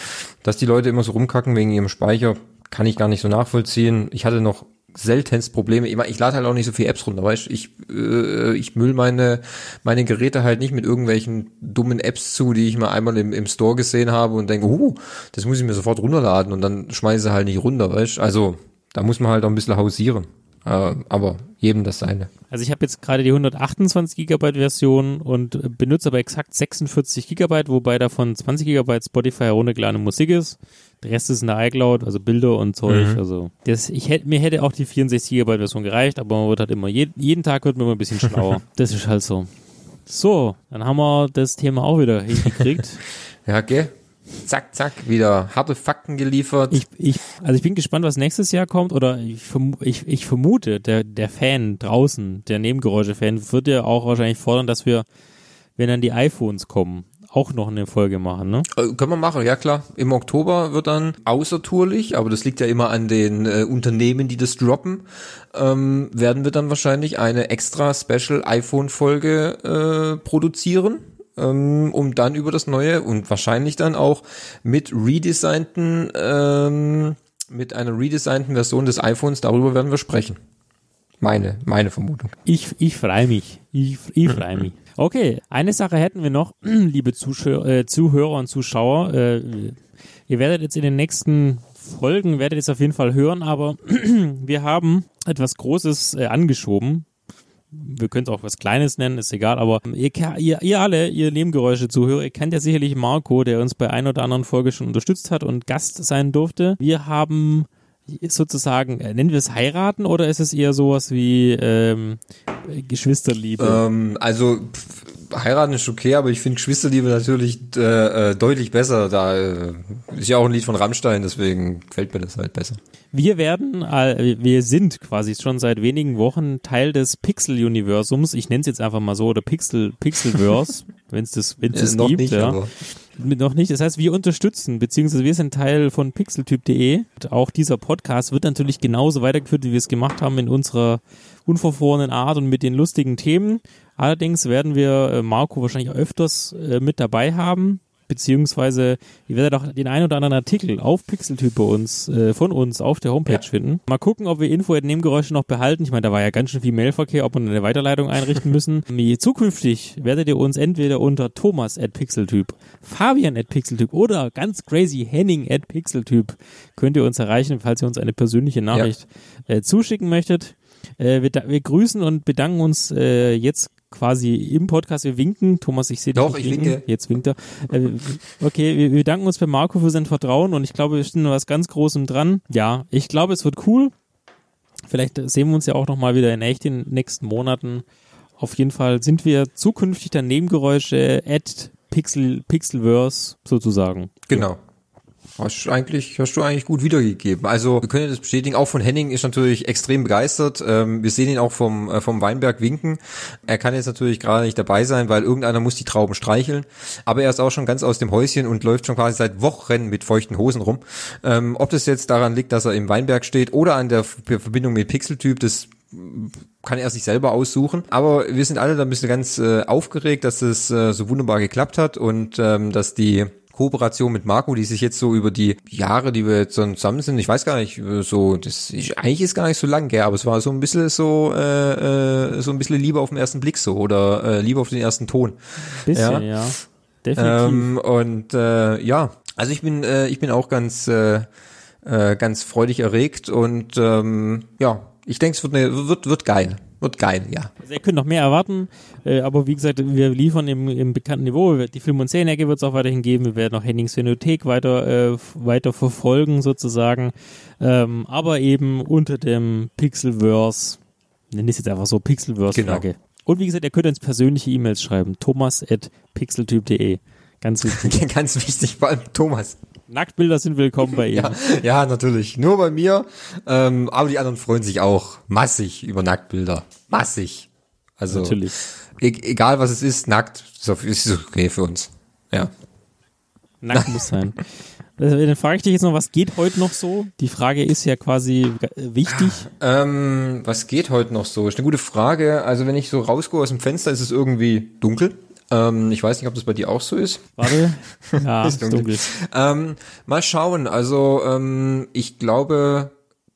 dass die Leute immer so rumkacken wegen ihrem Speicher, kann ich gar nicht so nachvollziehen. Ich hatte noch seltenst Probleme. Ich, ich lade halt auch nicht so viel Apps runter, weißt ich äh, ich müll meine meine Geräte halt nicht mit irgendwelchen dummen Apps zu, die ich mal einmal im, im Store gesehen habe und denke, uh, das muss ich mir sofort runterladen und dann schmeiße halt nicht runter, weißt Also da muss man halt auch ein bisschen hausieren. Äh, aber jedem das seine. Also ich habe jetzt gerade die 128 Gigabyte Version und benutze aber exakt 46 Gigabyte, wobei davon 20 Gigabyte Spotify heruntergeladene Musik ist. Der Rest ist in der iCloud, also Bilder und Zeug. Mhm. Also das, ich hätte, mir hätte auch die 64 GB Version gereicht, aber man wird halt immer, je, jeden Tag wird man immer ein bisschen schlauer. das ist halt so. So, dann haben wir das Thema auch wieder hingekriegt. ja, okay. Zack, zack, wieder harte Fakten geliefert. Ich, ich, also ich bin gespannt, was nächstes Jahr kommt, oder ich, ich, ich vermute, der, der Fan draußen, der Nebengeräusche-Fan, wird ja auch wahrscheinlich fordern, dass wir, wenn dann die iPhones kommen, auch noch eine Folge machen, ne? Äh, können wir machen, ja klar. Im Oktober wird dann außertourlich, aber das liegt ja immer an den äh, Unternehmen, die das droppen, ähm, werden wir dann wahrscheinlich eine extra Special iPhone-Folge äh, produzieren ähm, um dann über das neue und wahrscheinlich dann auch mit redesignten, ähm, mit einer redesignten Version des iPhones, darüber werden wir sprechen. Meine, meine Vermutung. Ich, ich freue mich. Ich, ich freue mich. Okay, eine Sache hätten wir noch, liebe Zuschauer, äh, Zuhörer und Zuschauer. Äh, ihr werdet jetzt in den nächsten Folgen, werdet ihr es auf jeden Fall hören, aber wir haben etwas Großes äh, angeschoben. Wir können es auch was Kleines nennen, ist egal, aber ihr, ihr, ihr alle, ihr Nebengeräusche-Zuhörer, ihr kennt ja sicherlich Marco, der uns bei ein oder anderen Folge schon unterstützt hat und Gast sein durfte. Wir haben sozusagen, äh, nennen wir es heiraten oder ist es eher sowas wie ähm, Geschwisterliebe? Ähm, also pff, heiraten ist okay, aber ich finde Geschwisterliebe natürlich äh, äh, deutlich besser. Da äh, ist ja auch ein Lied von Rammstein, deswegen gefällt mir das halt besser. Wir werden, äh, wir sind quasi schon seit wenigen Wochen Teil des Pixel-Universums. Ich nenne es jetzt einfach mal so, oder Pixel, Pixelverse, wenn es das, wenn's das gibt. Nicht, ja. Aber. Noch nicht. Das heißt, wir unterstützen, beziehungsweise wir sind Teil von pixeltyp.de. Auch dieser Podcast wird natürlich genauso weitergeführt, wie wir es gemacht haben in unserer unverfrorenen Art und mit den lustigen Themen. Allerdings werden wir äh, Marco wahrscheinlich öfters äh, mit dabei haben, beziehungsweise ihr werdet auch den einen oder anderen Artikel auf Pixeltyp bei uns, äh, von uns auf der Homepage ja. finden. Mal gucken, ob wir Info Nebengeräusche noch behalten. Ich meine, da war ja ganz schön viel Mailverkehr, ob wir eine Weiterleitung einrichten müssen. Zukünftig werdet ihr uns entweder unter Thomas at Pixeltyp, Fabian at Pixeltyp oder ganz crazy Henning at Pixeltyp könnt ihr uns erreichen, falls ihr uns eine persönliche Nachricht ja. äh, zuschicken möchtet. Äh, wir, wir, grüßen und bedanken uns äh, jetzt quasi im Podcast. Wir winken. Thomas, ich sehe dich. Doch, ich winken. winke. Jetzt winkt er. Äh, okay, wir, wir danken uns bei Marco für sein Vertrauen und ich glaube, wir stehen was ganz Großem dran. Ja, ich glaube, es wird cool. Vielleicht sehen wir uns ja auch nochmal wieder in echt in den nächsten Monaten. Auf jeden Fall sind wir zukünftig dann Nebengeräusche at Pixel, Pixelverse sozusagen. Genau. Hast du eigentlich, hast du eigentlich gut wiedergegeben. Also wir können das bestätigen. Auch von Henning ist natürlich extrem begeistert. Ähm, wir sehen ihn auch vom äh, vom Weinberg winken. Er kann jetzt natürlich gerade nicht dabei sein, weil irgendeiner muss die Trauben streicheln. Aber er ist auch schon ganz aus dem Häuschen und läuft schon quasi seit Wochen mit feuchten Hosen rum. Ähm, ob das jetzt daran liegt, dass er im Weinberg steht oder an der Verbindung mit Pixeltyp, das kann er sich selber aussuchen. Aber wir sind alle da ein bisschen ganz äh, aufgeregt, dass es äh, so wunderbar geklappt hat und ähm, dass die Kooperation mit Marco, die sich jetzt so über die Jahre, die wir jetzt zusammen sind, ich weiß gar nicht, so, das ist, eigentlich ist gar nicht so lang, gell, aber es war so ein bisschen so, äh, äh, so ein bisschen Liebe auf den ersten Blick so oder äh, Liebe auf den ersten Ton. Bisschen, ja. ja. Definitiv. Ähm, und äh, ja, also ich bin, äh, ich bin auch ganz, äh, äh, ganz freudig erregt und ähm, ja, ich denke, es wird, eine, wird, wird geil. Wird geil, ja. Also ihr könnt noch mehr erwarten, äh, aber wie gesagt, wir liefern im, im bekannten Niveau. Die Film- und Serienecke wird es auch weiterhin geben. Wir werden auch Hennings Phänothek weiter, äh, weiter verfolgen sozusagen. Ähm, aber eben unter dem Pixelverse, nenne ich es jetzt einfach so, Pixelverse-Flagge. Genau. Und wie gesagt, ihr könnt uns persönliche E-Mails schreiben. thomas at pixeltyp.de. Ganz wichtig. Ganz wichtig, vor allem Thomas. Nacktbilder sind willkommen bei ihm. Ja, ja, natürlich. Nur bei mir. Ähm, aber die anderen freuen sich auch massig über Nacktbilder. Massig. Also natürlich. E egal was es ist, nackt ist okay für uns. Ja. Nackt muss sein. Äh, dann frage ich dich jetzt noch, was geht heute noch so? Die Frage ist ja quasi wichtig. Ähm, was geht heute noch so? Ist eine gute Frage. Also wenn ich so rausgehe aus dem Fenster, ist es irgendwie dunkel. Ähm, ich weiß nicht, ob das bei dir auch so ist. Warte. Ja, ist dunkel. dunkel. Ähm, mal schauen. Also ähm, ich glaube,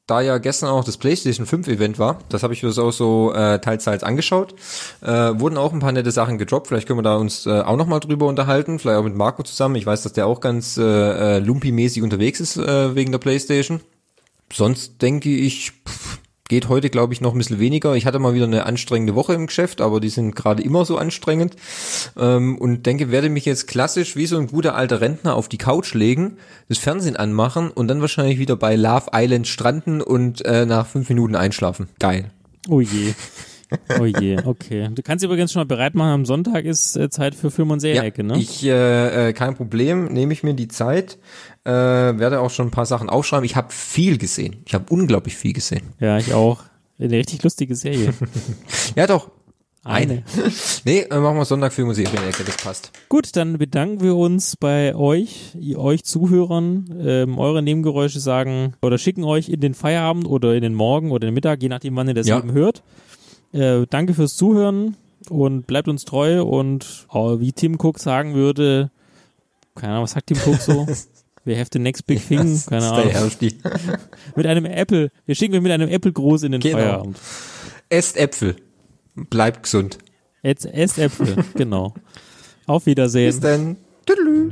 da ja gestern auch das PlayStation 5 Event war, das habe ich mir auch so äh, teils teils angeschaut, äh, wurden auch ein paar nette Sachen gedroppt. Vielleicht können wir da uns äh, auch nochmal drüber unterhalten, vielleicht auch mit Marco zusammen. Ich weiß, dass der auch ganz äh, äh, Lumpi-mäßig unterwegs ist äh, wegen der PlayStation. Sonst denke ich, pff, geht heute, glaube ich, noch ein bisschen weniger. Ich hatte mal wieder eine anstrengende Woche im Geschäft, aber die sind gerade immer so anstrengend. Ähm, und denke, werde mich jetzt klassisch wie so ein guter alter Rentner auf die Couch legen, das Fernsehen anmachen und dann wahrscheinlich wieder bei Love Island stranden und äh, nach fünf Minuten einschlafen. Geil. Oh je. Oh je, okay. Du kannst übrigens schon mal bereit machen, am Sonntag ist äh, Zeit für Film- und Serienecke, ja, ne? Ich, äh, äh, kein Problem, nehme ich mir die Zeit, äh, werde auch schon ein paar Sachen aufschreiben. Ich habe viel gesehen. Ich habe unglaublich viel gesehen. Ja, ich auch. Eine richtig lustige Serie. ja, doch. Eine. nee, äh, machen wir Sonntag Film- und Serienecke, das passt. Gut, dann bedanken wir uns bei euch, euch Zuhörern. Ähm, eure Nebengeräusche sagen oder schicken euch in den Feierabend oder in den Morgen oder den Mittag, je nachdem, wann ihr das ja. eben hört. Äh, danke fürs Zuhören und bleibt uns treu und oh, wie Tim Cook sagen würde, keine Ahnung, was sagt Tim Cook so? We have the next big thing, keine Ahnung. mit einem Apple, wir schicken mit einem Apple groß in den genau. Feierabend. Esst Äpfel, bleibt gesund. Esst, esst Äpfel, genau. Auf Wiedersehen. Bis dann. Tüdelü.